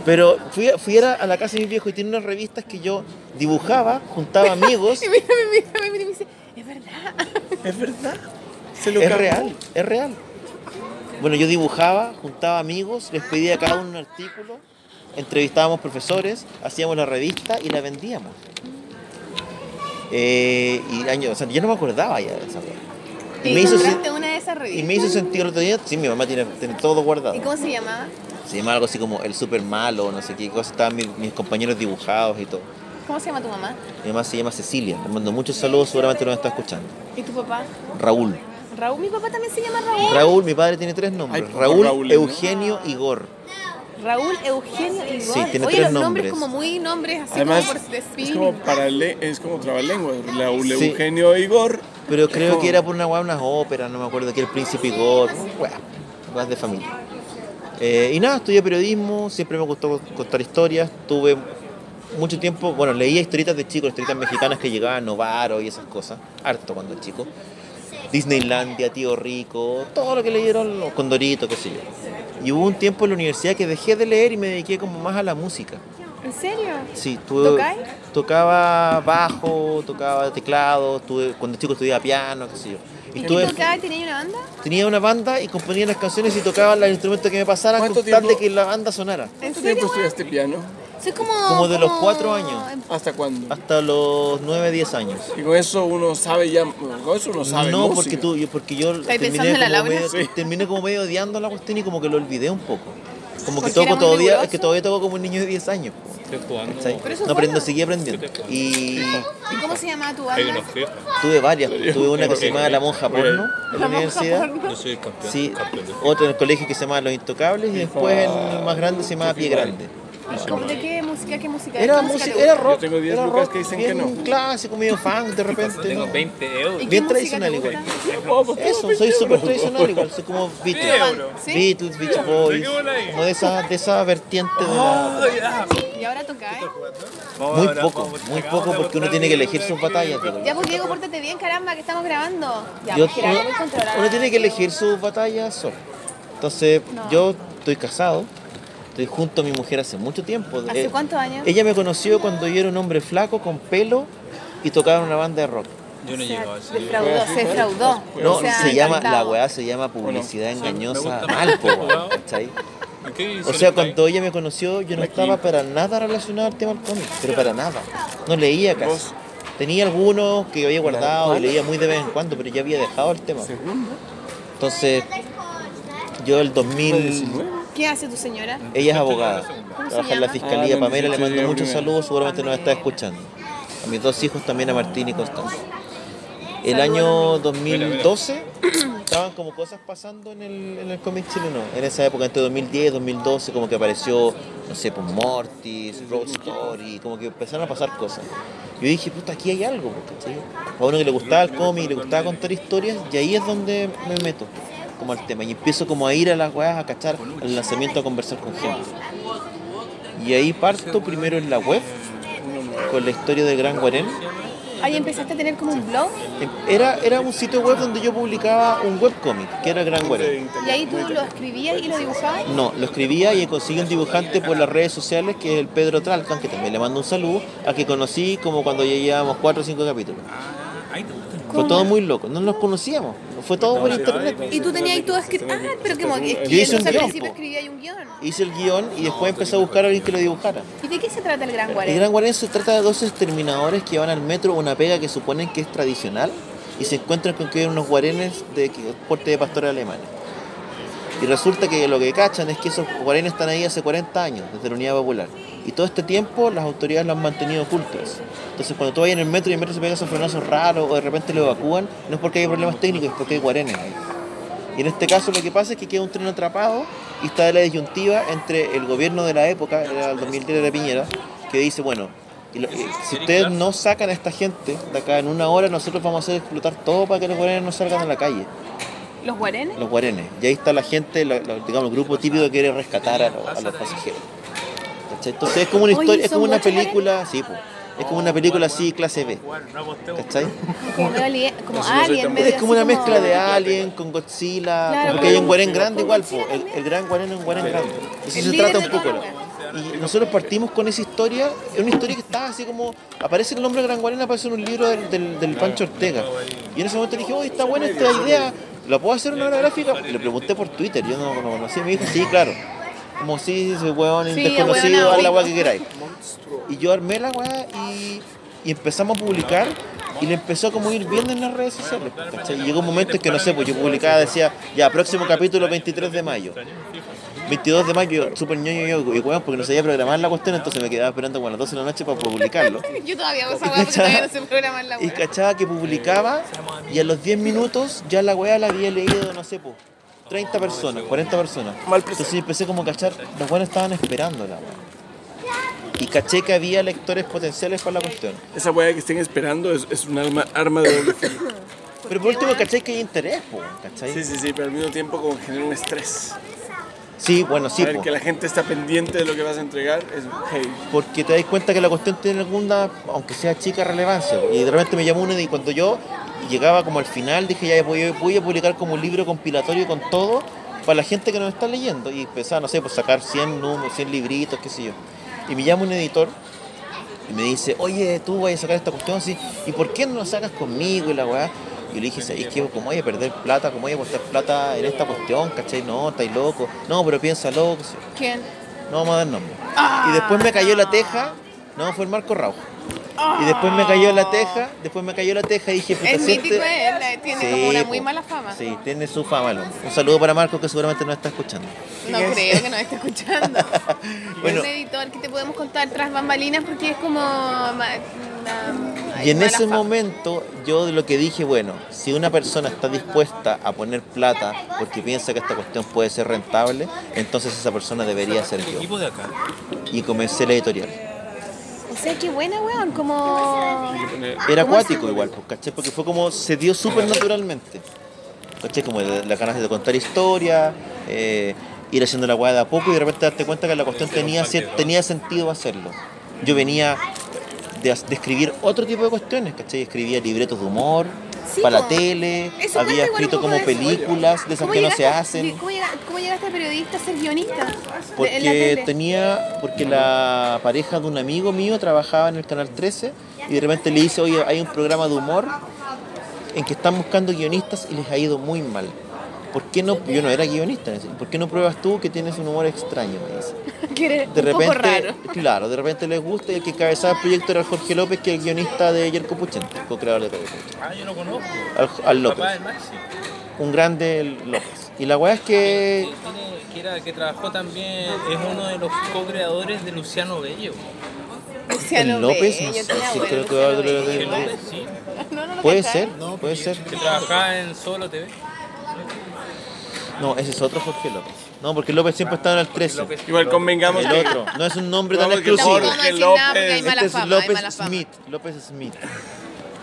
Pero fui, a- fui a, la- a la casa de mis viejos y tiene unas revistas que yo dibujaba, juntaba amigos. Y mira, me mira, me mira y me dice, es verdad. Es verdad. Se lo es cagó. real, es real. Bueno, yo dibujaba, juntaba amigos, les pedía a cada uno un artículo, entrevistábamos profesores, hacíamos la revista y la vendíamos. Eh, y año, o sea, yo no me acordaba ya de esa weá. ¿Y, me hizo, una de esas revistas? y me hizo sentir el otro día, sí, mi mamá tiene, tiene todo guardado. ¿Y cómo se llamaba? Se llama algo así como el super malo, no sé qué cosa, estaban mis, mis compañeros dibujados y todo. ¿Cómo se llama tu mamá? Mi mamá se llama Cecilia, le mando muchos saludos, seguramente lo está escuchando. ¿Y tu papá? Raúl. Raúl, mi papá también se llama Raúl. Raúl, mi padre tiene tres nombres. Raúl, Raúles, ¿no? Eugenio y Gor. Raúl, Eugenio y Sí, tiene Oye, tres los nombres nombres. como muy nombres así Además, como por es como, para es como trabalenguas. Raúl Sí. Eugenio Igor. Pero creo como- que era por una weá, unas óperas, no me acuerdo, que era el príncipe Igor. Weá, weas de familia. Eh, y nada, estudié periodismo, siempre me gustó contar historias. Tuve mucho tiempo, bueno, leía historietas de chicos, historietas mexicanas que llegaban, Novaro y esas cosas. Harto cuando chico. Disneylandia, Tío Rico, todo lo que leyeron los Condoritos, qué sé yo. Y hubo un tiempo en la universidad que dejé de leer y me dediqué como más a la música. ¿En serio? Sí, tuve, tocaba bajo, tocaba teclado, tuve, cuando chico estudiaba piano, qué sé yo. Y ¿Y tuve- tocaba y tenía una banda? tenía una banda y componía las canciones y tocaba los instrumentos que me pasaran con ¿Cuánto tal de tiempo? que la banda sonara. ¿En ¿Cuánto serio? tiempo estudiaste piano? Soy como... Como de los cuatro años. ¿Hasta cuándo? Hasta los 9, 10 años. Y con eso uno sabe ya, con eso uno sabe no, música. porque tú, yo, porque yo ¿Estáis terminé como, medio, Sí. terminé como medio odiando la cuestión y como que lo olvidé un poco. Como que toco todavía, que todavía toco como un niño de 10 años. No aprendo, seguí aprendiendo. Y ¿Y cómo se llamaba tu banda? tuve varias. Tuve una que se llamaba La Monja Porno en la universidad. Yo soy el campeón. Sí, otro en el colegio que se llamaba Los Intocables y después en el más grande se llamaba Pie Grande. ¿Cómo- ¿De qué música? ¿Qué música? Era ¿Qué música, era rock. Yo tengo 10 era lucas rock que dicen que no. clásico, medio funk de repente. Tengo ¿no? 20 euros. ¿Y qué Bien tradicional te igual. Eso, soy súper tradicional igual, soy como Beatles. ¿Sí? Beatles, Beach Boys, como de esa, de esa vertiente de la... ¿Y ahora tocáis? Muy poco, muy poco porque uno tiene que elegir sus batallas. Ya pues Diego, pórtate bien, caramba, que estamos grabando. Ya, Yo- pues uno, controlada. uno tiene que elegir sus batallas solo. Entonces, No. yo estoy casado, estoy junto a mi mujer hace mucho tiempo. ¿Hace Eh, cuántos años? Ella me conoció cuando yo era un hombre flaco, con pelo, y tocaba en una banda de rock. Yo no O sea, llego a ese defraudó, se defraudó. No, O sea, se llama, la weá se llama publicidad Sí, engañosa gusta mal, weón, ¿cachai? ¿En qué O sea, cuando ella me conoció, yo no estaba para nada relacionado al tema del cómic, pero para nada. No leía casi. ¿Vos? Tenía algunos que había guardado y leía muy de vez en cuando, pero ya había dejado el tema. Entonces, yo el 2000... ¿Qué hace tu señora? Ella es abogada, ¿Cómo se trabaja en la fiscalía. Ah, Pamela le sí, mando sí, muchos sí. saludos, seguramente nos está escuchando. A mis dos hijos también, a Martín y Constanza. El año 2012 estaban como cosas pasando en el, en el cómic chileno. En esa época, entre 2010 y 2012, como que apareció, no sé, pues Mortis, Road Story, como que empezaron a pasar cosas. Yo dije, puta, aquí hay algo, ¿cachai? A uno que le gustaba el cómic, le gustaba contar historias, y ahí es donde me meto. Como al tema. Y empiezo como a ir a las weas a cachar al lanzamiento a conversar con gente. Y ahí parto primero en la web con la historia de Gran Guarén. Ahí empezaste a tener como un blog Era, era un sitio web donde yo publicaba un webcomic, que era Gran Guarén. y ahí tú lo escribías y lo dibujabas. No, lo escribía y conseguí un dibujante por las redes sociales que es el Pedro Tralcan, que también le mando un saludo, a que conocí como cuando ya llevábamos 4 o 5 capítulos. Fue todo muy loco, no nos conocíamos, fue todo por internet. Y tú tenías ahí todo escrito. Ah, pero como que Yo hice un al guion, principio escribía ahí un guion. Hice el guion y después empecé a buscar a alguien que lo dibujara. ¿Y de qué se trata el Gran El Guarén? Gran Guarén se trata de dos exterminadores que van al metro una pega que suponen que es tradicional y se encuentran con que hay unos guarenes de porte de pastores alemanes. Y resulta que lo que cachan es que esos guarenes están ahí hace 40 años, desde la Unidad Popular. Y todo este tiempo las autoridades lo han mantenido ocultos. Entonces cuando tú vas en el metro y el metro se pega esos frenazos raros o de repente lo evacúan, no es porque hay problemas técnicos, es porque hay guarenes ahí. Y en este caso lo que pasa es que queda un tren atrapado y está la disyuntiva entre el gobierno de la época, era el 2010 de Piñera, que dice, bueno, y lo- y si ustedes no sacan a esta gente de acá en una hora, nosotros vamos a hacer explotar todo para que los guarenes no salgan a la calle, ¿Los Guarenes? los guarenes. Y ahí está la gente, la- la- digamos, el grupo típico que quiere rescatar a los pasajeros. ¿Cachai? Entonces es como una Oye, historia, es ¿son como una película, sí, pues, es como una película así clase B, ¿cachai? Como, alien, como no medio Es como una mezcla de Alien con Godzilla, Claro, porque hay un guarén grande igual, po. el, el gran guarén es un guarén grande. Eso El se trata un poco. ¿no? Y nosotros partimos con esa historia, es una historia que está así como, aparece el nombre de Gran Guarén, aparece en un libro del, del, del Pancho Ortega. Y en ese momento dije, oye, está buena esta idea, ¿la puedo hacer una obra gráfica? Y le pregunté por Twitter, yo no lo conocía, y me dijo, sí, claro. Como si ese weón Sí, desconocido, haz la weá que queráis. Y yo armé la weá y, y empezamos a publicar y le empezó a como ir bien en las redes sociales. ¿cachai? Y llegó un momento en que no sé, pues yo publicaba, decía, ya, próximo capítulo 23 de mayo. 22 de mayo, súper ñoño yo, y weón, porque no sabía programar la cuestión, entonces me quedaba esperando como a las 12 de la noche para publicarlo. Yo todavía weá porque todavía no sé programar la Y weá. cachaba que publicaba y a los 10 minutos ya la weá la había leído, no sé, pues, 30 personas, 40 personas. Entonces empecé como a cachar, los buenos estaban esperando la. Y caché que había lectores potenciales para la cuestión. Esa weá que estén esperando es, es un arma, arma de doble filo. Pero por último, caché que hay interés, po, ¿cachai? Sí, sí, sí, pero al mismo tiempo como genera un estrés. Sí, bueno, sí, Saber po. que la gente está pendiente de lo que vas a entregar es heavy. porque te das cuenta que la cuestión tiene alguna, aunque sea chica, relevancia. Y de repente me llamó uno y cuando yo llegaba como al final dije, ya voy, voy a publicar como un libro compilatorio con todo para la gente que nos está leyendo. Y empezaba, no sé, pues sacar 100 números, 100 libritos, qué sé yo. Y me llama un editor y me dice, oye, tú vas a sacar esta cuestión así, ¿y por qué no lo sacas conmigo y la weá? Y yo le dije, ¿sabes qué? ¿Cómo voy a perder plata? ¿Cómo voy a apostar plata en esta cuestión? ¿Cachai? No, estáis loco. No, pero piénsalo. ¿Quién? No vamos a dar nombre. Y después me cayó la teja. No, fue el Marco Raujo. Y después me cayó la teja. Después me cayó la teja y dije, puta, Es si mítico este- él, eh, tiene Sí, como una po. muy mala fama. Sí, tiene su fama. hombre. Un saludo para Marco que seguramente no está escuchando. No creo que nos esté escuchando. Bueno. Es un editor que te podemos contar tras bambalinas porque es como... ma- una- Y en mala ese fama. momento yo de lo que dije, bueno, si una persona está dispuesta a poner plata porque piensa que esta cuestión puede ser rentable, entonces esa persona debería ser yo. Equipo de acá. Y comencé la editorial. O sea, qué buena, weón, como... Era ¿Cómo acuático igual, pues, ¿cachai? Porque fue como, se dio súper naturalmente. ¿Cachai? Como de- las ganas de contar historia, eh, ir haciendo la weá de a poco y de repente darte cuenta que la cuestión tenía, tenía sentido hacerlo. Yo venía de, de escribir otro tipo de cuestiones, ¿cachai? Escribía libretos de humor, Sí, para la tele, Eso había escrito como de películas de esas ¿Cómo que no se llegaste- hacen. ¿Cómo llegaste, cómo llegaste a periodista a ser guionista? Porque tenía, porque la pareja de un amigo mío trabajaba en el canal 13 y de repente le dice, oye, hay un programa de humor en que están buscando guionistas y les ha ido muy mal. ¿Por qué no? Yo no era guionista, en ese- ¿por qué no pruebas tú que tienes un humor extraño? Me dice. De un poco repente, raro. claro, de repente les gusta y el que encabezaba el proyecto era Jorge López, que es el guionista de Yerko Puchente, co-creador de Yerko Puchente. Ah, yo lo conozco. Al, al López, Papá del Maxi. un grande López. Y la weá es que que, era, que trabajó también, es uno de los co-creadores de Luciano Bello. Luciano el López, Bello, no sé, bueno, creo que va a López, sí. No, no lo puede ser, puede ser. Que trabajaba en Solo TV. No, ese es otro Jorge López. No, porque López siempre está en el 13. Igual convengamos El que otro. No es un nombre tan No, porque exclusivo. Jorge hay López. mala Este es fama, hay López mala fama. Smith. López Smith.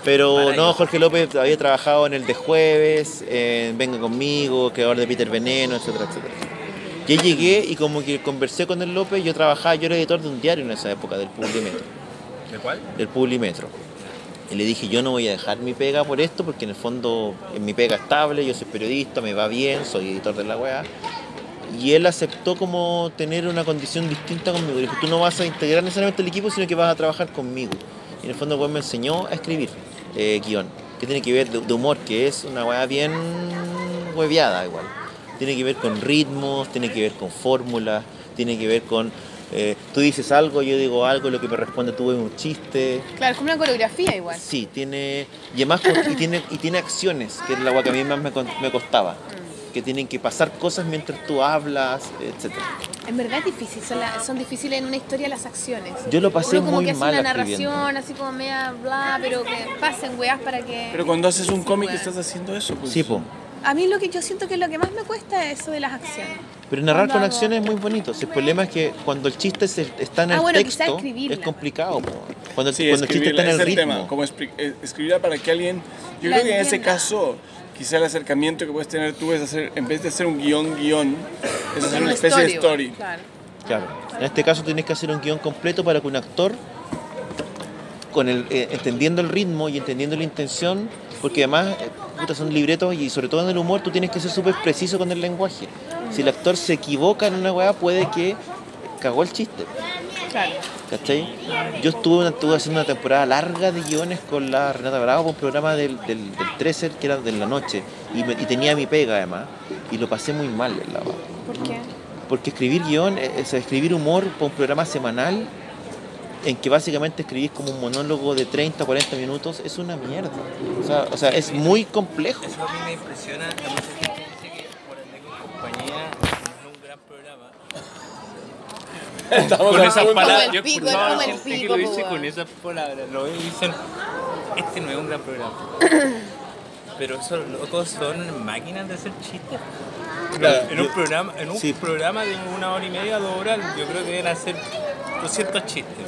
Pero no. Jorge López había trabajado en el de jueves, en Venga conmigo, creador de Peter Veneno, etcétera, etcétera. Yo llegué y como que conversé con el López, yo trabajaba, yo era editor de un diario en esa época, del Publimetro. ¿De cuál? del Publimetro. Y le dije, yo no voy a dejar mi pega por esto, porque en el fondo es mi pega estable, yo soy periodista, me va bien, soy editor de la weá. Y él aceptó como tener una condición distinta conmigo. Dijo, tú no vas a integrar necesariamente el equipo, sino que vas a trabajar conmigo. Y en el fondo, pues me enseñó a escribir eh, guion, que tiene que ver de, de humor, que es una weá bien hueviada igual. Tiene que ver con ritmos, tiene que ver con fórmulas, tiene que ver con... eh, tú dices algo, yo digo algo, lo que me responde tú es un chiste, Claro, es como una coreografía igual. Sí, tiene. Y además y tiene, y tiene acciones, que es la agua que a mí más me, me costaba. Que tienen que pasar cosas mientras tú hablas, etc. En verdad es difícil, son, la- son difíciles en una historia las acciones. Yo lo pasé Uno como muy que hace mal una escribiendo. narración, así como media bla, pero que pasen weas para que... Pero cuando haces un Sí, cómic estás haciendo eso. Pues. Sí, po. A mí lo que yo siento que lo que más me cuesta es eso de las acciones. Pero narrar Cuando con hago- acciones es muy bonito. El problema es que cuando el chiste se- está en el Ah, bueno, texto, es complicado. po. Cuando, el- Sí, cuando el chiste está en es el el ritmo. tema, como eh, escribirla para que alguien... Yo La creo que en ese caso, quizá el acercamiento que puedes tener tú es hacer, en vez de hacer un guion, guion, es hacer Un una especie de story, story. Claro. Claro. En este caso tienes que hacer un guion completo para que un actor, con el, eh, entendiendo el ritmo y entendiendo la intención, porque además eh, puta, son libretos y sobre todo en el humor tú tienes que ser súper preciso con el lenguaje. Si el actor se equivoca en una weá puede que cagó el chiste. Claro. ¿Cachai? Yo estuve, estuve haciendo una temporada larga de guiones con la Renata Bravo, un programa del, del, del 13 que era de la noche, y, me- y tenía mi pega además, y lo pasé muy mal, la verdad. ¿Por qué? Porque escribir guion, eh, es escribir humor para un programa semanal en que básicamente escribís como un monólogo de 30 o 40 minutos es una mierda. O sea, o sea, es muy complejo. Eso a mí me impresiona. A mucha gente dice que por ende con compañía no es un gran programa. Estamos con esas palabras, yo he escuchado a gente que lo dice con esas palabras. Lo ven y dicen, este no es un gran programa. Pero esos locos son máquinas de hacer chistes. Claro. En un programa, en un Sí. programa de una hora y media, dos horas, yo creo que deben hacer 200 chistes.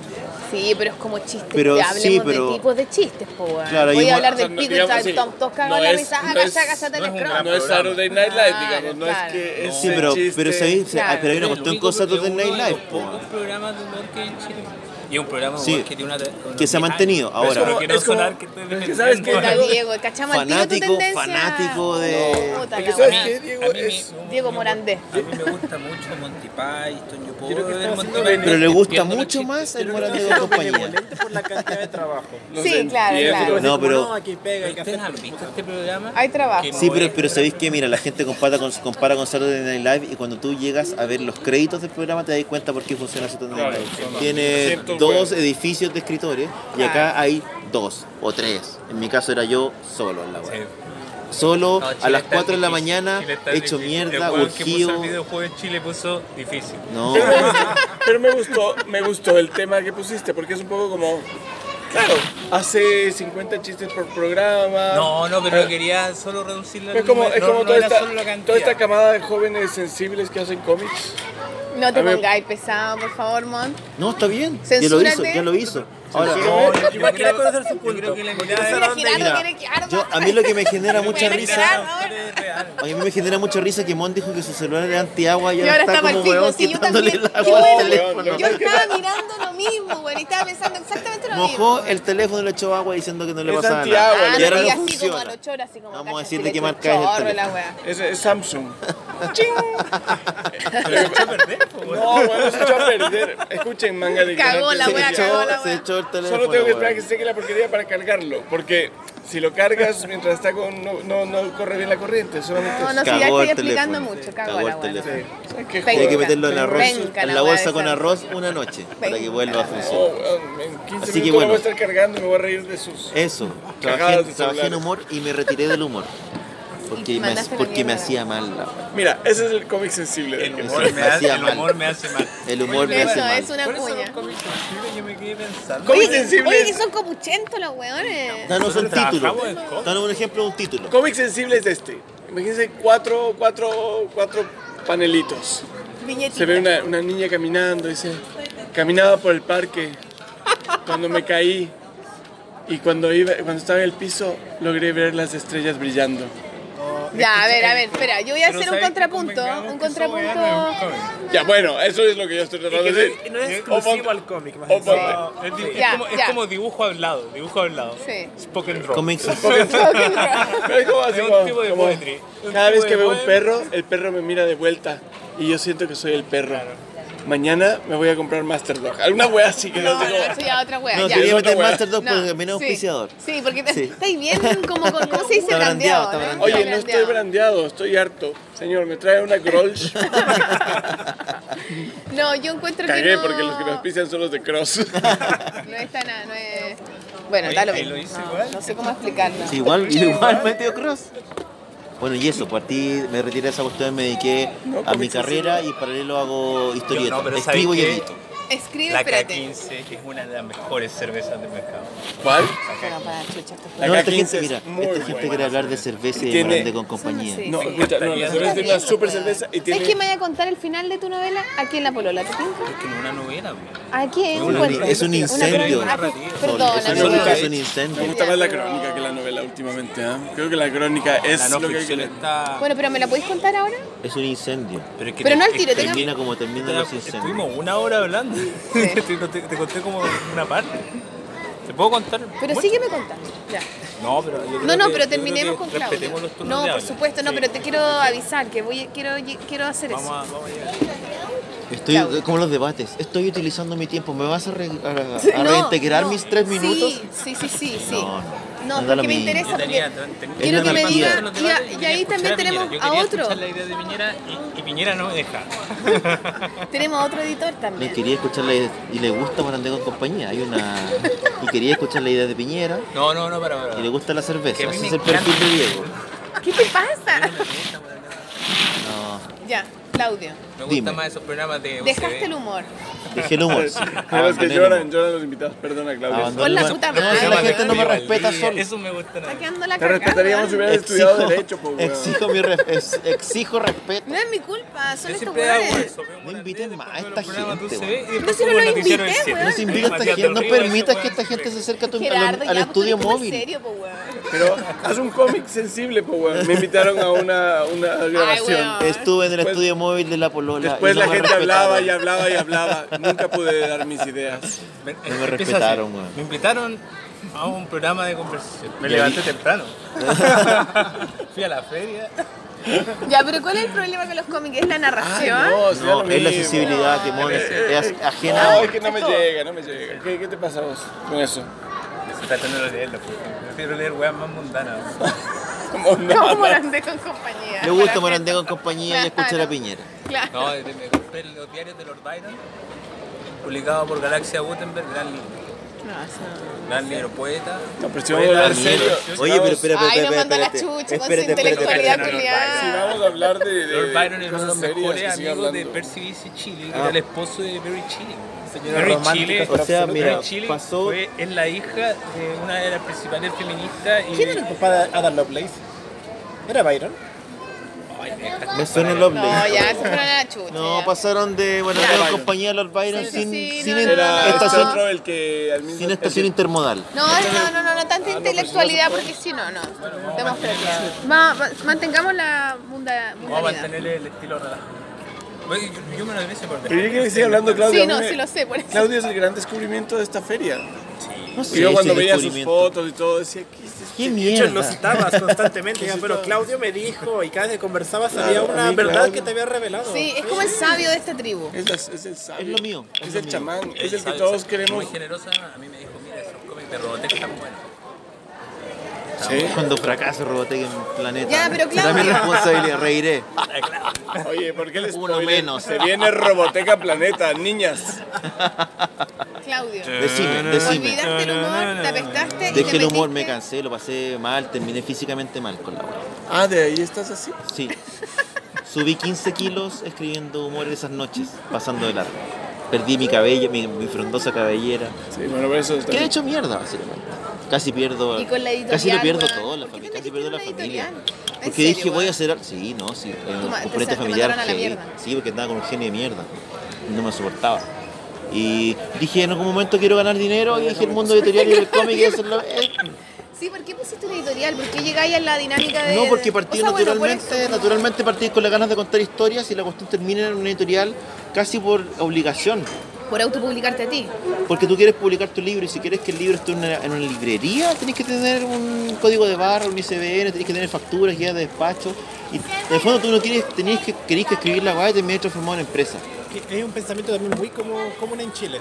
Sí, pero es como chistes. Pero hablemos sí, pero- de tipos de chistes, po, weón. Claro, hay Voy a hablar o sea, del no, pico y digamos, tal, sí, todos no cagan la es- risa, no es- no es No es Saturday Night Live, digamos, no es que es Sí, pero, chiste. pero, pero hay una cuestión con Saturday Night Live. po. de humor que en Chile. Y es un programa Sí, que tiene una. una que se ha mantenido. Pero Ahora- es como- quiero Es como- sonar que es que. ¿sabes qué? Puta, Diego, cachamos al tiro tu Fanático, tendencia. fanático de- Puta Es que ¿sabes qué, Diego? A mí Es- Diego Morandé. A mí me gusta mucho Monty Python, yo puedo que ver Monty Python. Pero le gusta mucho más el que Morandé de compañía. por la cantidad de trabajo. Sí, claro, claro. No, pero- No, que ¿Ustedes hacer han visto este programa? Hay trabajo. Que Sí, no pero, pero ¿sabéis qué? Mira, la gente compara con, compara con Saturday Night Live y cuando tú llegas a ver los créditos del programa te das cuenta por qué funciona Saturday Night Live. Tiene dos edificios de escritores y acá hay dos o tres. En mi caso era yo solo en la web. Sí. Solo No, a las está 4 de la mañana, hecho difícil. mierda, El weón que puso urgido. el videojuego en Chile puso difícil. No, Pero, pero me gustó, me gustó el tema que pusiste, porque es un poco como, claro, hace 50 chistes por programa. No, no, pero Eh, quería solo reducirlo Es como, es como no toda, esta, toda camada de jóvenes sensibles que hacen cómics. No te pongáis pesado, por favor, Mon. no, está bien. Ya lo hizo, Censúrate. ya lo hizo. Ahora, No, yo, yo Igual quería creo- conocer su yo punto. creo que la Porque mirada no era- sé Mira, Gerardo Mira, quiere que arda. yo, a mí lo que me genera mucha risa. Gerardo. es real. A mí me genera mucha risa que Mon dijo que su celular era antiagua y Y ahora, está está como huevón sí, yo quitándole también. el agua al teléfono. Yo estaba mirando lo mismo, güey, y estaba pensando exactamente lo mismo. Mojó el teléfono y le echó agua diciendo que no le Es pasaba antiagua, nada. Ah, Y ahora y no así como a funciona. Vamos a decir así de le qué echo marca es el teléfono. la wea. Es, es Samsung. Pero se echó a perder. No, bueno, se echó a perder. Escuchen, manga de Cagó la Se wea, Se cagó la se wea. echó el teléfono. Solo tengo que esperar que seque la porquería para cargarlo. Porque si lo cargas mientras está con. No, no, no corre bien la corriente. Solamente No, no, sí, ya estoy explicando mucho, cagó, Cagó la el wea. Hay que meterlo en arroz, en la bolsa con arroz una noche para que vuelva a funcionar. weón, en 15 Así que minutos lo bueno. voy a estar cargando y me voy a reír de sus. Eso, trabajé, en- humor y me retiré del humor. Porque, me, porque me hacía mal la. Mira, ese es el cómic sensible. El humor, me me hace, el mal. humor me hace mal. El humor me Eso hace mal. es una los cómics sensibles yo me quedé pensando. Cómic Oye, sensible oye, que son copuchentos los weones. Danos un título. Danos un ejemplo de un título. Cómic sensible es este. Imagínense cuatro, cuatro, cuatro panelitos. Viñetita. Se ve una, una niña caminando, dice, caminaba por el parque cuando me caí y cuando, iba, cuando estaba en el piso logré ver las estrellas brillando. Ya, a ver, a ver, espera, yo voy a Pero hacer un contrapunto, un contrapunto. Ya, bueno, eso es lo que yo estoy tratando de decir. no es exclusivo al cómic, más o bien. No, es, di- es Ya, como, es ya. como dibujo hablado, dibujo hablado. Sí. Spoken draw. Comics. Pero es como así Es un como- tipo de como poetry. Un Cada tipo vez que veo un poem. perro, el perro me mira de vuelta y yo siento que soy el perro. Mañana me voy a comprar Master Dog. Alguna wea así que No, no, no, sé cómo- eso ya otra wea, No, ya. a meter. Master Dog No, porque sí. auspiciador. Sí, porque te- Sí. estáis bien como, con- ¿cómo se dice? Está brandeado, está ¿no? brandeado. Oye, no estoy brandeado, estoy harto. Señor, ¿me trae una Grolsch? No, yo encuentro que Cagué no, porque los que me auspician son los de Cross. no es tan, no es... Bueno, da lo mismo. lo hice No, igual. no sé cómo explicarlo. Sí, igual, igual metió cross. Bueno, y eso, partí, me retiré de esa cuestión, me dediqué No, a mi comics carrera y paralelo hago historietas. Yo no, pero Escribo y edito. Escribe, La espérate. K15, que es una de las mejores cervezas del mercado. ¿Cuál? Para chucha, esto La No, esta K15 gente, es mira, muy esta gente buena. quiere hablar de cerveza y de Tiene- grande con compañía. Sí. No, escucha, no, la cerveza tiene una super cerveza y ¿Sabes que tiene... me vaya a contar el final de tu novela? Aquí en La Polola, ¿te tinca? Es que no es una novela, güey. Aquí es un Una- cuento. es un Una incendio. Perdóname, no nunca es un Me incendio. gusta más la crónica que la novela últimamente, ¿ah? Creo que la crónica es La no lo que hay que ficción leer. está... Bueno, pero ¿me la podéis contar ahora? Es un incendio. Pero, es que Pero te- no al es tiro, Termina como terminan los te- incendios. Estuvimos una hora hablando. te, te- te conté como una parte. ¿Te puedo contar? Pero sígueme contando. Ya. No, pero yo creo No, no, que- pero terminemos con Claudio. Respetemos los turnos No, de por habla. supuesto, no, Sí. pero te quiero avisar que voy, quiero, quiero hacer Vamos eso. a, vamos allá. Estoy Claudio. como los debates. Estoy utilizando mi tiempo. ¿Me vas a, re- a- Sí, a no, reintegrar no. mis tres minutos? Sí, sí, sí, sí. sí. No, no. No, porque me interesa, Yo tenía, porque tenía- quiero que me diga, y, a- y ahí también tenemos a quería otro, escuchar la idea de Piñera y, y Piñera no me deja. tenemos a otro editor Me también. quería escuchar la idea, y le gusta Morandé con compañía. Hay una y quería escuchar la idea de Piñera No, no, no, para, para. y le gusta la cerveza. A Ese es el perfil de Diego. ¿Qué te pasa? No, Ya, Claudio, Me gustan Dime. más esos programas de UCB. dejaste el humor. dejé el humor. sí. Pero es que Abandoné el lloran, humor. lloran los invitados. Perdona, Claudia. Abandoné Por la el humor. puta No, madre. la gente no me respeta solo. Eso me gusta. Está nada. quedando la Te cagada. respetaríamos si hubieras Exijo, estudiado Derecho, pues, weón. exijo, mi re- ex- exijo respeto. No es mi culpa, son Yo estos siempre hago hueones. eso. veo No inviten más a después esta veo los programas de gente, UCB y weón. después si no pongo el lo noticiero invité, del siete. weón. No se invita a esta Matías gente, del no permitas que esta gente se acerque a tu- al, Gerardo, al ya, pues, estudio móvil. serio, po, weón. Pero haz un cómic sensible, pues, weón. Me invitaron a una, una grabación. weón. Estuve en el estudio móvil de la Polola. Después no la gente hablaba y hablaba y hablaba. Nunca pude dar mis ideas. Me, No me respetaron. Me invitaron a un programa de conversación. Me levanté temprano. Fui a la feria. Ya, pero ¿cuál es el problema con los cómics? ¿Es la narración? no, sí, No, lo es la mismo. accesibilidad que es ajena. No, es que no me llega, no me llega. ¿Qué, qué te pasa a vos con eso? Tratando de leerlo. porque Prefiero leer weas más mundanas. Como no. ¿Cómo Morandé con compañía? Le gusta Morandé con compañía y escuchar a Piñera. Claro. No, me compré los diarios de Lord Byron, publicado por Galaxia Gutenberg, gran libro. No, eso- Gran libro, poeta. No, pero si vamos a hablar en serio. Oye, pero espera, Ay, espera, nos mandó la espérate. chucha con su Espérate, espérate, intelectualidad culiada. Si vamos a hablar de, de Lord Byron es uno de los mejores amigos de. Percy Shelley, que Ah. era el esposo de Mary Shelley. Señora Mary por O sea, mira, Mary Shelley pasó- fue, es la hija de una de las principales feministas. Y, ¿Quién era el papá de Ada Lovelace? ¿Era Byron? Ay, me suena mal. Lovelace. No, ya, se fueron a la chucha. No, ya. pasaron de bueno, de compañía Lord Byron Sí, sí, sin, sí, sin no, no, no, este estación, otro el que al mismo sin estación intermodal. No, no, no, no, no tanta intelectualidad porque si no, no. Democracia. Va- va- mantengamos la munda, Vamos a mundanidad. mantener el estilo relajado. Yo, me lo merece por Pero yo quiero que siga hablando Claudio. Sí, no, me- sí lo sé, por eso. Claudio es el gran descubrimiento de esta feria. No Y sé, yo cuando ese veía sus fotos y todo decía, ¿qué es esto? ¡Qué hecho, lo mierda! citabas constantemente, pero Claudio me dijo, y cada vez que conversabas había Claro, una mí, verdad Claudio. que te había revelado. Sí, es como el sabio de esta tribu. Es, la- es el sabio. Es lo mío, es Es, lo el mío. chamán. Es el que ¿Sabes? todos queremos. Muy generosa, a mí me dijo, mira, esos cómics de Robotech están buenos. Sí. Cuando fracase Robotech en planeta. Ya, pero Será mi responsabilidad, reiré. Oye, ¿por qué les Uno menos. Se viene Roboteca Planeta, niñas. Claudio. Decime, decime. Olvidaste el humor, te apestaste y Dejé te el humor, metiste- me cansé, lo pasé mal, terminé físicamente mal con la obra. Ah, de ahí estás así. Sí. Subí 15 kilos escribiendo humor esas noches, pasando de largo. Perdí mi cabello, mi, mi frondosa cabellera. Sí, bueno, por eso está Quedé hecho mierda, básicamente. Casi pierdo. Y con la editorial, casi lo pierdo weón. todo, la ¿Por qué familia. Casi pierdo la familia. Porque serio, dije, voy a hacer. Sí, no, sí. Un te componente familiar. Sí, porque andaba con un genio de mierda. No me soportaba. Y dije, en algún momento quiero ganar dinero y dije, el mundo editorial y el cómic y hacerlo. Sí, ¿por qué pusiste una editorial? ¿Por qué llegáis a la dinámica de.? No, porque partí o sea, naturalmente, naturalmente partí con las ganas de contar historias y la cuestión termina en una editorial casi por obligación. Por autopublicarte a ti. Porque tú quieres publicar tu libro y si quieres que el libro esté en una, librería, tenés que tener un código de barra, un ISBN, tenés que tener facturas, guías de despacho. Y el fondo tú no quieres, tenías que, querés que escribir la guay y terminar transformado en empresa. Que Es un pensamiento también muy como, común en Chile.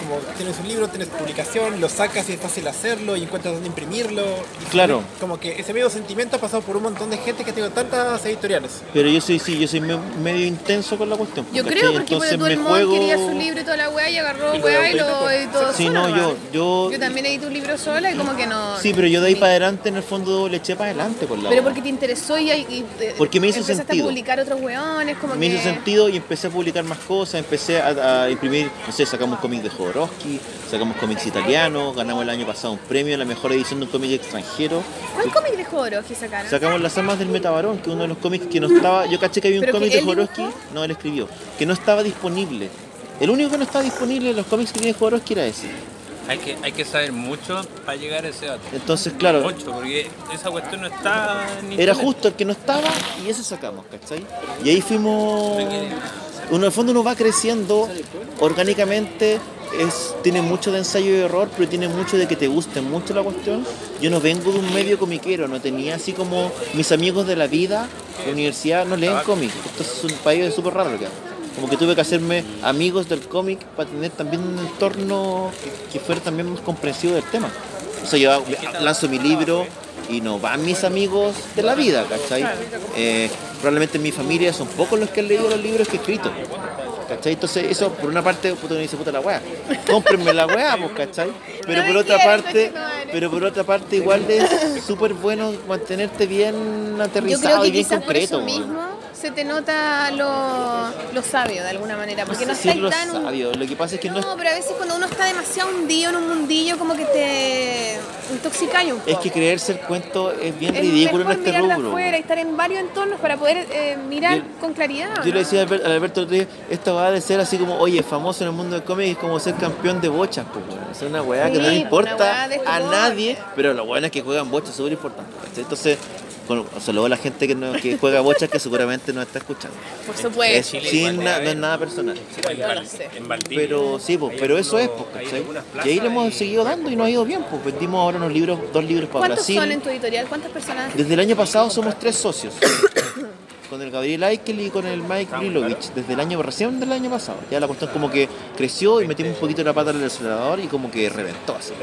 Como tienes un libro, tienes publicación, lo sacas y es fácil hacerlo y encuentras dónde imprimirlo. Y Claro. Como que ese medio sentimiento ha pasado por un montón de gente que ha tenido tantas editoriales. Pero yo soy, sí, yo soy me- medio intenso con la cuestión. Yo ¿cachai? creo porque Entonces todo el me mundo juego... quería su libro y toda la weá y agarró weá y lo editó Sí, sola, no, yo, yo... Yo también edité un libro sola y como que no. Sí, pero yo de ahí para adelante en el fondo le eché para adelante con la Pero porque te interesó y, y Porque me hizo sentido. a publicar otros weones, como me que. hizo sentido y empecé a publicar más cosas, empecé a, a imprimir, no sé, sacamos cómics de Jodorowsky, sacamos cómics italianos, ganamos el año pasado un premio a la mejor edición de un cómic extranjero. ¿Cuál cómic de Jodorowsky sacaron? Sacamos Las Armas del Metabarón, que es uno de los cómics que no estaba, yo caché que había un ¿Pero que cómic de Jodorowsky, dibujó? no, él escribió, que no estaba disponible. El único que no estaba disponible en los cómics que tiene Jodorowsky era ese. Hay que, hay que saber mucho para llegar a ese dato. Entonces, claro, Mucho, porque esa cuestión no está en Era justo el que no estaba y ese sacamos, ¿cachai? Y ahí fuimos. Uno, en el fondo uno va creciendo orgánicamente, es, tiene mucho de ensayo y error, pero tiene mucho de que te guste mucho la cuestión. Yo no vengo de un medio comiquero, no tenía así como mis amigos de la vida, la universidad, no leen cómics. Esto es un país súper raro hago. Como que tuve que hacerme amigos del cómic para tener también un entorno que, que fuera también más comprensivo del tema. O sea, yo lanzo mi libro y no van mis amigos de la vida, ¿cachai? Eh, probablemente en mi familia son pocos los que han leído los libros que he escrito. ¿Cachai? Entonces eso por una parte puto uno dice puta la weá. Cómprenme la weá, pues, ¿cachai? Pero por otra parte, pero por otra parte igual es súper bueno mantenerte bien aterrizado y bien por concreto. eso mismo se te nota lo, lo sabio de alguna manera. Porque no sé estáis lo tan. sabio, lo que pasa es que no es No, pero a veces cuando uno está demasiado hundido en un mundillo, como que te intoxica un poco. Es que creerse el cuento es bien Es ridículo en este mirar rubro. afuera y estar en varios entornos para poder eh, mirar Yo- con claridad. Yo ¿no? le decía a Albert- a Alberto otro día, esta va de ser así como, oye, famoso en el mundo del cómic es como ser campeón de bochas, pues. Es una weá que no le importa a nadie, pero lo bueno es que juegan bochas, súper importante. Entonces, sea, luego la gente que, no, que juega bochas que seguramente no está escuchando. Por Es, supuesto. sin na- no es nada personal. En. Pero sí, pues, pero eso es, pues, ¿cachai? Y ahí le hemos seguido dando y nos ha ido bien, pues vendimos ahora unos libros, dos libros para ¿Cuántos Brasil. son en tu editorial? ¿Cuántas personas? Desde el año pasado somos tres socios. con el Gabriel Aikel y con el Mike Lilovich. Desde el año recién del año pasado. Ya la cuestión como que creció y metimos un poquito la pata en el acelerador y como que reventó así.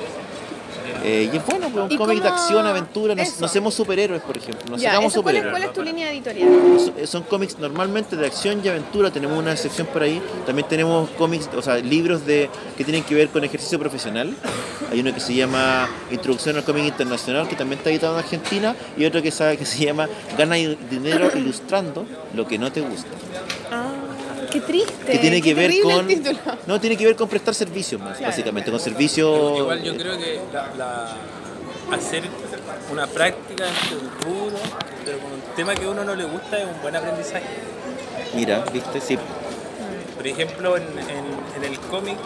Eh, y es bueno, pues, un ¿Y cómic de acción, aventura. Nos, eso? nos hacemos superhéroes, por ejemplo. ¿cuál, es, superhéroes. ¿Cuál es tu línea editorial? Son- Son cómics normalmente de acción y aventura, tenemos una sección por ahí. También tenemos cómics, o sea, libros de que tienen que ver con ejercicio profesional. Hay uno que se llama Introducción al cómic internacional, que también está editado en Argentina, y otro que, sabe, que se llama Gana dinero ilustrando lo que no te gusta. Ah, qué triste. Que tiene que ver con el no tiene que ver con prestar servicios más, Claro. básicamente, con servicios Igual yo creo que la, la- hacer una práctica dentro del rubro, pero con un tema que a uno no le gusta, es un buen aprendizaje. Mira, viste, sí. Por ejemplo, en, en- en el cómic,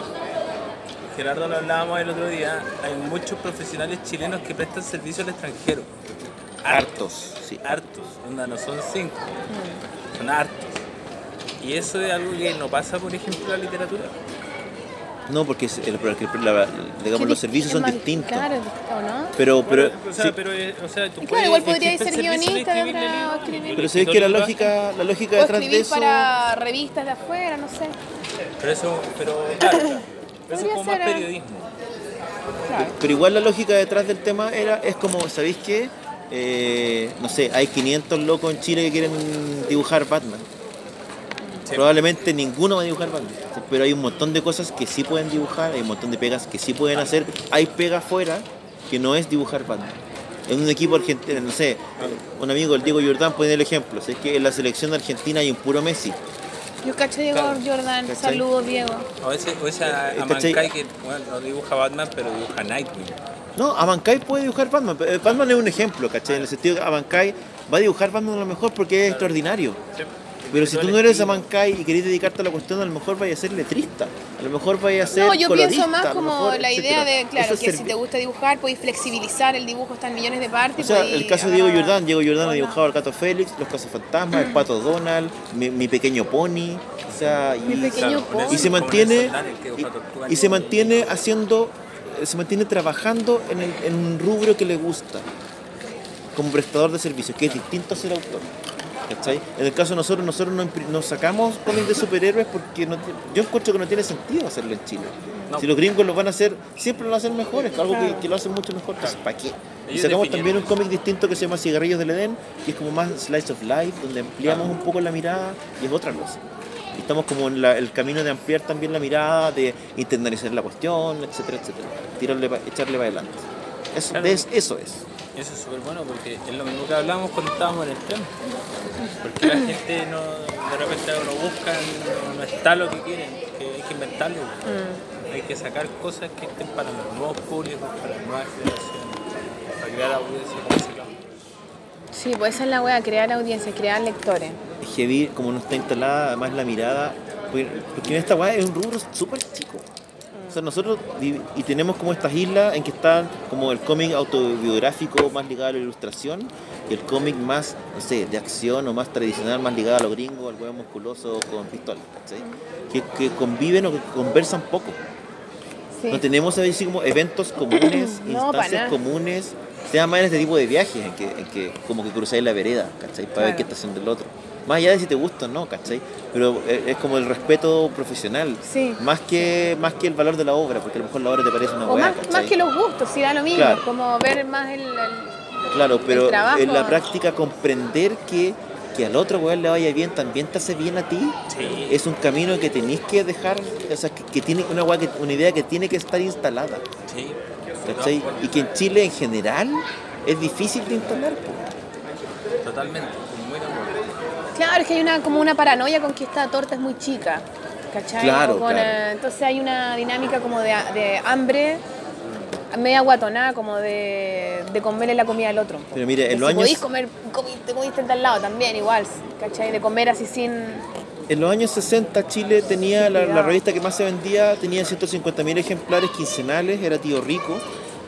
Gerardo lo hablábamos el otro día, hay muchos profesionales chilenos que prestan servicio al extranjero. Hartos, sí. Hartos, onda, no son cinco, son hartos. Y eso es algo que no pasa, por ejemplo, en la literatura. No, porque es- el- porque la- digamos, los servicios son distintos. Claro, ¿o no? Pero, pero, Bueno, o sea, sí. pero, eh, o sea, tú Y claro, puedes- igual podría existe ser guionista de otra- libros, escribir. Pero todo que la lógica, la lógica O detrás de eso. para revistas de afuera, no sé. Pero eso, pero claro, pero eso es como más ser, eh. periodismo. Pero igual la lógica detrás del tema era, es como, ¿sabéis qué? Eh, no sé, hay 500 locos en Chile que quieren dibujar Batman. Sí. Probablemente ninguno va a dibujar Batman. Pero hay un montón de cosas que sí pueden dibujar, hay un montón de pegas que sí pueden hacer. Hay pega afuera que no es dibujar Batman. En un equipo argentino, no sé, un amigo, el Diego Jordán, pone el ejemplo. Es que en la selección de Argentina hay un puro Messi. Yo cacho Diego Claro. Jordan. Saludos, Diego. O ese, o ese Eh, que bueno, no dibuja Batman, pero dibuja Nightwing. No, Abancay puede dibujar Batman. pero Batman es un ejemplo, ¿cachai? En el sentido que Abancay va a dibujar Batman a lo mejor porque es extraordinario. Pero si tú no eres. Amancay y querés dedicarte a la cuestión, a lo mejor vayas a ser letrista. A lo mejor vayas a ser No, yo colorista, pienso más como mejor, la idea etcétera. de, claro, es que si te gusta dibujar, podéis flexibilizar el dibujo, están millones de partes. O sea, el caso de Diego Jordán, Diego Jordán ha dibujado al gato Félix, los casos fantasmas, el pato Donald, mi, mi pequeño pony, o sea, y, Mi pequeño pony. y se mantiene y, se mantiene haciendo, se mantiene trabajando en, el- en un rubro que le gusta, como prestador de servicios, que es distinto a ser autor. ¿Cachai? En el caso de nosotros, nosotros no, sacamos cómics de superhéroes porque no yo encuentro que no tiene sentido hacerlo en Chile. No. Si los gringos lo van a hacer, siempre lo van a hacer mejores, algo que, que lo hacen mucho mejor. Entonces, ¿para qué? Y sacamos también un cómic distinto que se llama Cigarrillos del Edén, que es como más slice of life, donde ampliamos un poco la mirada y es otra cosa. Y estamos como en la- el camino de ampliar también la mirada, de internalizar la cuestión, etcétera, etcétera. Tirarle echarle para adelante. Eso, Claro. de- eso es. Eso es súper bueno porque es lo mismo que hablábamos cuando estábamos en el tren. Porque la gente no, de repente no busca, no, no está lo que quieren, que hay que inventarlo. Mm. Hay que sacar cosas que estén para los nuevos públicos, para las nuevas generaciones, para crear audiencia como se llama. Sí, pues esa es la wea, crear audiencia, crear lectores. Es como no está instalada, además la mirada, porque porque en esta weá es un rubro súper chico. O sea, nosotros y tenemos como estas islas en que están como el cómic autobiográfico más ligado a la ilustración y el cómic más, no sé, de acción o más tradicional, más ligado a lo gringo, al huevo musculoso con pistola, ¿cachai? Que, que conviven o que conversan poco. Sí. No tenemos así como eventos comunes, No, instancias comunes. Se llama en este tipo de viajes en que, en que como que cruzáis la vereda, ¿cachai? Para ver qué está haciendo el otro. Más allá de si te gusta o no, ¿cachai? Pero eh, es como el respeto profesional. Sí. Más que, más que el valor de la obra, porque a lo mejor la obra te parece una O hueá, más, ¿cachai? más que los gustos, si da lo mismo, Claro. como ver más el... el- Claro, pero trabajo. en la práctica comprender que, que al otro weón le vaya bien también te hace bien a ti. Sí. Es un camino que tenéis que dejar, o sea, que, que tiene una, que, una idea que tiene que estar instalada. Sí. ¿cachai? Y que en Chile en general es difícil de instalar. Totalmente. Claro, es que hay una, como una paranoia con que esta torta es muy chica, ¿cachai? Claro, con, claro. eh, entonces hay una dinámica como de, de hambre, media guatonada, como de, de comerle la comida al otro. Pero mire, en los si años- podís comer, te comiste de al lado también, igual, ¿cachai? De comer así sin... En los años 60 Chile tenía la, la revista que más se vendía, tenía 150.000 ejemplares quincenales, era Tío Rico.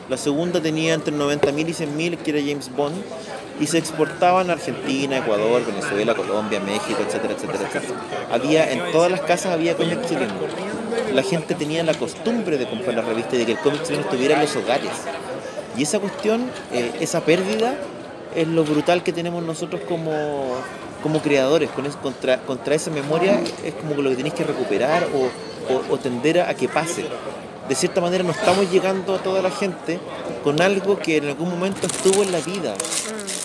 La segunda tenía entre 90.000 y 100.000, que era James Bond. Y se exportaban a Argentina, Ecuador, Venezuela, Colombia, México, etcétera, etcétera, etcétera. Había, en todas las casas había cómic chileno. La gente tenía la costumbre de comprar la revista y de que el cómic chileno estuviera en los hogares. Y esa cuestión, eh, esa pérdida, es lo brutal que tenemos nosotros como, como creadores. Con es- contra, contra esa memoria es como lo que tenéis que recuperar o, o- o tender a que pase. De cierta manera no estamos llegando a toda la gente con algo que en algún momento estuvo en la vida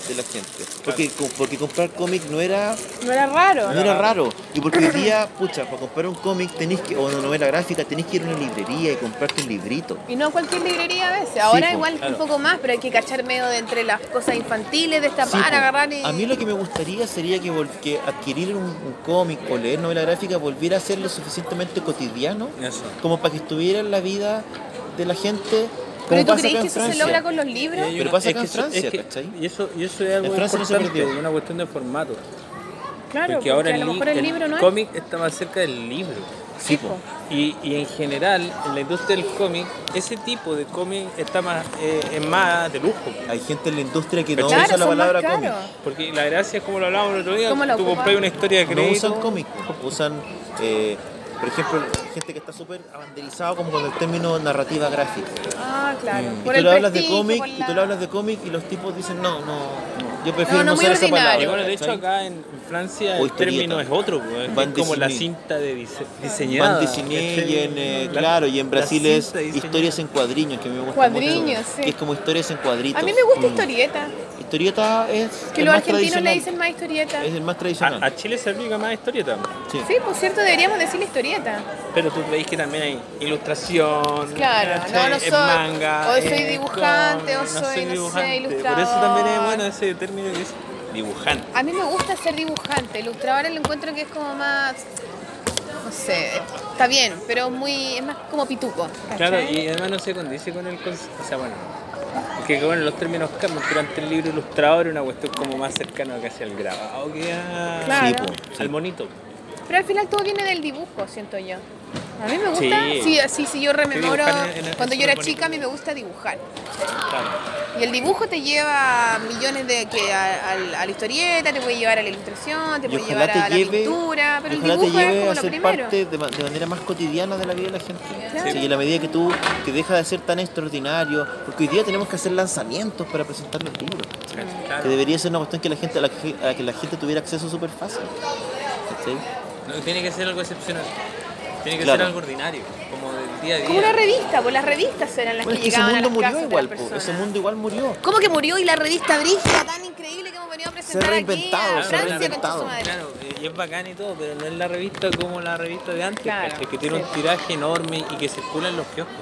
de la gente. Porque, co- porque comprar cómic no era No era raro. no era raro. Y porque hoy día, pucha, para comprar un cómic tenéis que, o una novela gráfica, tenéis que ir a una librería y comprarte un librito. Y no cualquier librería a veces. Ahora igual claro. un poco más, pero hay que cachar medio de entre las cosas infantiles, destapar, Sí, agarrar y... A mí lo que me gustaría sería que, vol- que adquirir un, un cómic o leer novela gráfica volviera a ser lo suficientemente cotidiano Eso. como para que estuviera en la vida de la gente. ¿Pero tú pasa crees que en eso se Francia. logra con los libros? Pero una- pasa es en que eso- Francia, es que- ¿cachai? Y eso, y eso es algo En Francia no importante, una cuestión de formato. Claro, porque ahora a el, lo li- mejor el el libro no es... cómic está más cerca del libro. Sí. Y, y en general, en la industria del cómic, ese tipo de cómic está más, eh, es más de lujo. Hay gente en la industria que no Claro, usa la palabra cómic. Porque la gracia es como lo hablábamos el otro día, ¿Cómo lo tú compras una historia de No crédito. usan cómic, usan, eh, por ejemplo, gente que está súper abanderizado como con el término narrativa gráfica. Ah, claro. Y Por tú el le hablas de cómic por y la- tú le hablas de cómic y los tipos dicen no, no, no. yo prefiero No, no, usar esa ordinario. palabra. Y bueno, de hecho acá en Francia O el término es otro, pues, es como la cinta de dise- diseñada. Van y en, eh, La- claro, y en la Brasil es historias en cuadriños, que me gusta Cuadriños, mucho. sí. Que es como historias en cuadritos. A mí me gusta Mm. historieta. Historieta es Que los argentinos le dicen más historieta. Es el más tradicional. A, a Chile se aplica más historieta. Sí. Sí, por cierto, deberíamos decirle historieta. Pero tú veis que también hay ilustración, Claro, soy- manga, o soy dibujante, o soy, no sé, Por eso ilustrador. también es bueno ese término que es dibujante. A mí me gusta ser dibujante. Ilustrador lo encuentro que es como más. No sé, está bien, pero muy es más como pituco. ¿cachai? Claro, y además no se condice con el concepto. O sea, bueno, Que bueno, los términos cambian, pero ante el libro ilustrador era una cuestión como más cercana casi al grabado que a- Claro. Sí, po, sí. al monito. Pero al final todo viene del dibujo, siento yo. A mí me gusta, Sí. sí, sí, yo rememoro, en- en- cuando yo era chica a mí me gusta dibujar. Claro. Y el dibujo te lleva millones de que a, a la historieta, te puede llevar a la ilustración, te puede llevar a la pintura, pero el dibujo es lleve como a lo ser primero. parte de, ma- de manera más cotidiana de la vida de la gente. Claro. Sí, y en la medida que tú, que deja de ser tan extraordinario, porque hoy día tenemos que hacer lanzamientos para presentar los libros. Que debería ser una cuestión que la gente, a, la que, a la que la gente tuviera acceso súper fácil. No, tiene que ser algo excepcional. Tiene que Claro. ser algo ordinario, como del día a día. Como una revista, pues las revistas eran las Bueno, es que que ese llegaban a mundo las murió casas igual, po, ese mundo igual murió. ¿Cómo que murió y la revista Brígida tan increíble que hemos venido a presentar reinventado, aquí a se ha Francia con reinventado. su madre? Claro, y es bacán y todo, pero no es la revista como la revista de antes, que tiene sí. un tiraje enorme y que circula en los kioscos.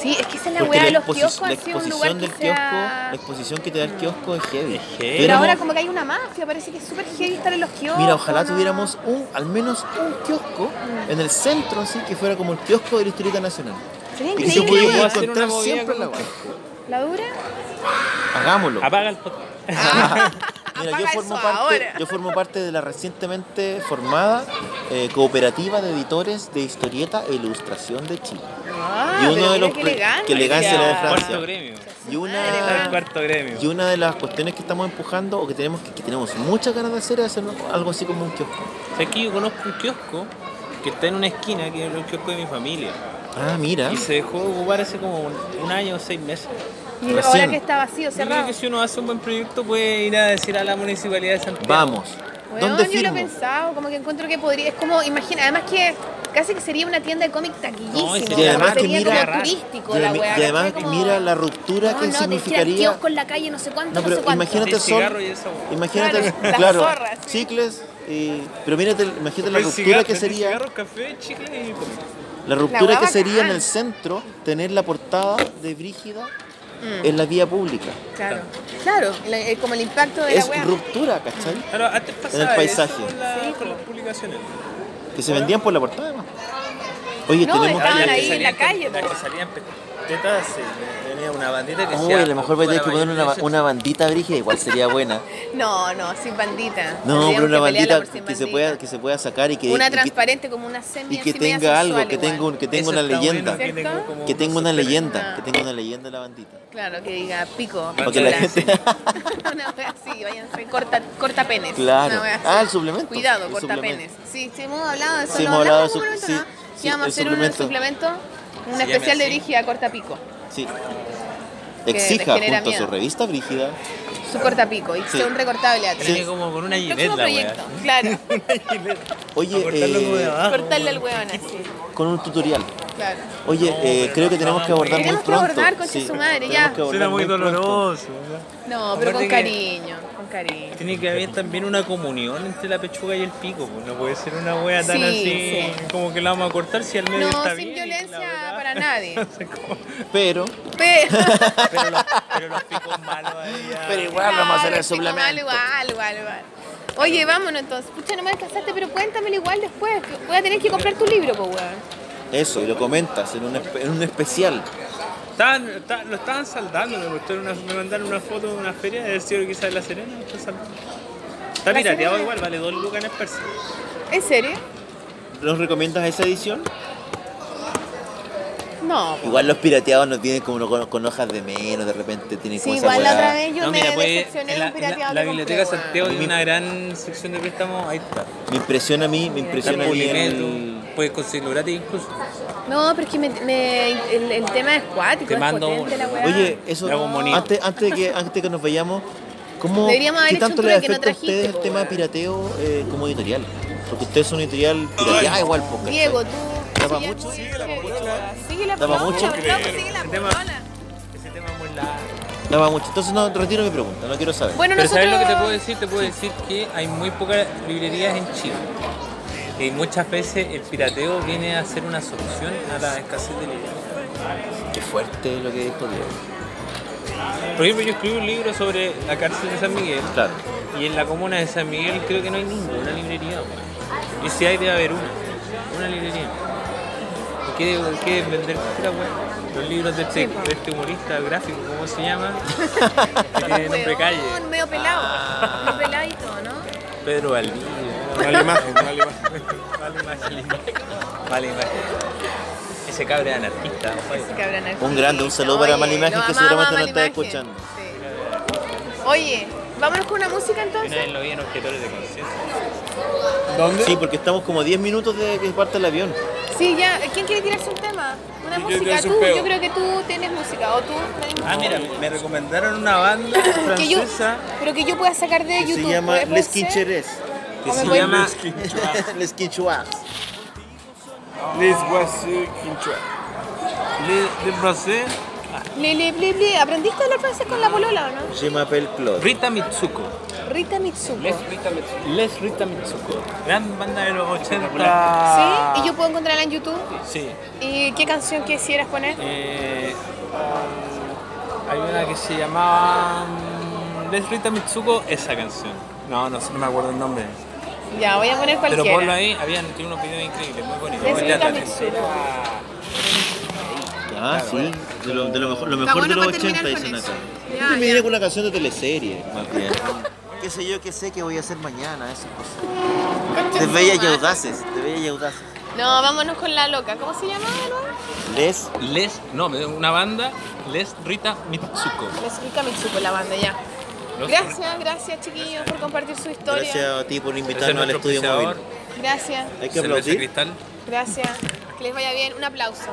Sí, es que esa es la weá de los kioscos la exposición que del kiosco, la exposición que te da el kiosco es heavy. Es heavy. Pero ahora como que hay una mafia, parece que es súper heavy estar en los kioscos. Mira, ojalá ¿no? tuviéramos un, al menos un kiosco en el centro, así que fuera como el kiosco de la historieta nacional. Sería Y que se increíble. pudiera encontrar siempre en la. ¿La dura? Hagámoslo. Apaga el podcast. Mira, Apaga yo formo, parte, yo formo parte de la recientemente formada eh, cooperativa de editores de historieta e ilustración de Chile. Ah, y uno de mira los que elegancia la de Cuarto Francia. gremio. Y El una, cuarto gremio. y una de las cuestiones que estamos empujando o que tenemos que, que tenemos muchas ganas de hacer es hacer algo así como un kiosco. ¿Sabes que yo conozco un kiosco que está en una esquina, que es el kiosco de mi familia? Ah, mira. Y se dejó de ocupar hace como un, un año o seis meses. Y Recién. ahora que está vacío, Yo creo cerrado. que si uno hace un buen proyecto puede ir a decir a la municipalidad de Santiago. Vamos. Weón, ¿Dónde yo lo he firmo? pensado, como que encuentro que podría, es como, imagina, además que casi que sería una tienda de cómic taquillísimo, No, y Y además que sería mira, como turístico y, la weá. y además. Como- mira la ruptura no, que no, significaría. kiosco en la calle, no sé cuánto, No, no, pero sé cuánto. imagínate sol. y weá. Imagínate, Claro, claro, zorras, sí. chicles. y- pero mírate, imagínate la ruptura cigarro, que sería. Cigarro, café, chicle y. La ruptura weá que sería en el centro tener la portada de Brígida Mm. en la vía pública. Claro, claro, la- eh, como el impacto de Es la ruptura, ¿cachai? Claro, antes pasaba En el paisaje. eso con, la- Sí, con las publicaciones. Que se vendían por la portada además. Oye, No, tenemos estaban que. ahí en la calle, que salían sí, tenía una bandita que Uy, a lo mejor voy a tener que poner una, una bandita brígida, igual sería buena. No, no, sin bandita. No, pero una que bandita que se, pueda, que se pueda sacar y que, Una y que- transparente como una semi y que tenga algo, que tenga, un- que tenga Eso una leyenda. que tenga una leyenda, Ah. que tenga una leyenda la bandita. Claro, que diga pico. Para que la gente. una wea así, váyanse, corta, corta penes. Claro. Ah, el suplemento. Cuidado, corta penes. Sí, sí, hemos hablado de eso. Sí, ¿lo hemos hablado de momento, sí, vamos a hacer un suplemento, un especial de. Brígida corta pico. Sí. Exija junto a su revista Brígida. Su corta pico y Sí. sea un recortable atrás. Tenía como con una gilet la proyecto, wea. claro. Oye, eh. Cortarle el hueón así, con un tutorial. claro. Oye, eh, creo que tenemos que abordar muy Tenemos que pronto. abordar, concha su madre, ya. Suena muy pronto. doloroso. No, pero con Aparte cariño, con cariño. Tiene que haber también una comunión entre la pechuga y el pico. pues. No puede ser una wea tan Sí, así sí. como que la vamos a cortar si al medio No, está sin bien. y la violencia para nadie. Pero, Pero, pero, los, pero los picos malos ahí ya- pero igual vamos a hacer el pico malo, suplemento. Igual, igual, igual. Oye, vámonos entonces. Pucha, no me alcanzaste, pero cuéntamelo igual después. Voy a tener que comprar tu libro, pues, weón. eso, y lo comentas en un, en un especial. Estaban, está- lo estaban saldando, me, mostraron una- me mandaron una foto de una feria del cielo quizás de la Serena, lo están saldando. Está ¿La pirateado Serena? igual, vale dos lucas en Persia. ¿En serio? ¿Nos recomiendas esa edición? No. Igual los pirateados nos vienen como con, con hojas de menos, de repente tienen Sí, como esa igual la otra vez yo no, me mira, pues decepcioné en de la, un pirateado en la, la que Biblioteca compré, Santiago tiene una gran sección de préstamos, ahí está. Me impresiona a mí, me Está impresiona a mí el... Puedes conseguirlo gratis incluso. No, pero es que me, me- el, el tema es cuático, Te es mando potente la. Oye, eso, antes, antes, de que, antes de que nos vayamos, ¿cómo, Deberíamos haber ¿qué hecho tanto les trueque, no afecta a ustedes el tema de pirateo eh, como editorial? Porque ustedes son editorial pirateada igual, po, ¿cachai? Diego, tú. ¿Daba sigue- mucho? Sigue la polola. Sigue la ¿Daba mucho? no, sigue la Ese tema- polola. Ese tema es muy largo. Daba mucho. Entonces no, retiro mi pregunta, no quiero saber. Bueno, Pero nosotros... ¿sabes lo que te puedo decir? Te puedo decir que hay muy pocas librerías en Chile. Y muchas veces el pirateo viene a ser una solución a la escasez de libros. Qué fuerte lo que dijo Diego. Por ejemplo, yo escribí un libro sobre la cárcel de San Miguel. Claro. Y en la comuna de San Miguel creo que no hay ninguna librería. weón. Y si hay, debe haber una. Una librería. ¿Por qué, qué vender pura? Los libros de este, de este humorista gráfico, ¿cómo se llama? Que tiene nombre calle. Medio pelado. Medio peladito, ¿no? Pedro Valdivia. Mala imagen, mala imagen. Vale imagen. Vale imagen. Ese cabre anarquista. Ese cabrón anarquista. Un grande, un saludo para Oye, Mala Imagen, que seguramente no Mala está escuchando. Sí. Oye, vámonos con una música Una entonces. vez lo vi en Objetores de Conciencia. ¿Dónde? Sí, porque estamos como 10 minutos de que parte el avión. Sí, ya. ¿Quién quiere tirarse un tema? Una Yo música. Tú, yo creo que tú tienes música. O tú. tenés Ah, mira, me recomendaron una banda que yo, francesa pero que yo pueda sacar de Que YouTube. se llama ¿puede- puede Les ser? Que ¿O me se llama Les Quinchuas. Les voici Quinchua. Le, Le Brosé, Bli, bli, bli, bli. ¿Aprendiste a hablar francés con la polola o no? Je m'appelle Claude. Rita Mitsuko. Rita Mitsuko. Les Rita Mitsuko. Gran banda de los 80. ¿Sí? ¿Y yo puedo encontrarla en YouTube? Sí. ¿Y qué canción quisieras poner? Eh, um, hay una que se llamaba um, Les Rita Mitsuko, esa canción. No, no, sé, no me acuerdo el nombre. Ya, voy a poner Pero cualquiera. ponlo ahí, habían tiene unos videos increíbles, muy bonitos. Rita teatral. Mitsuko. Ah, sí. De lo, de lo mejor, lo mejor de los para 80 terminar dicen con acá. Yo terminé ya. con una canción de teleserie, más bien. ¿Qué sé yo, qué sé que voy a hacer mañana? Esas cosas. De bellas y audaces, de bellas y audaces. No, vámonos con la loca. ¿Cómo se llama? de nuevo? Les Les, no, una banda, Les Rita Mitsuko. Les Rita Mitsuko, la banda, ya. Gracias, gracias chiquillos por compartir su historia. Gracias a ti por invitarnos al estudio móvil. Gracias, Hay que aplaudir. Cristal. gracias. Que les vaya bien. Un aplauso,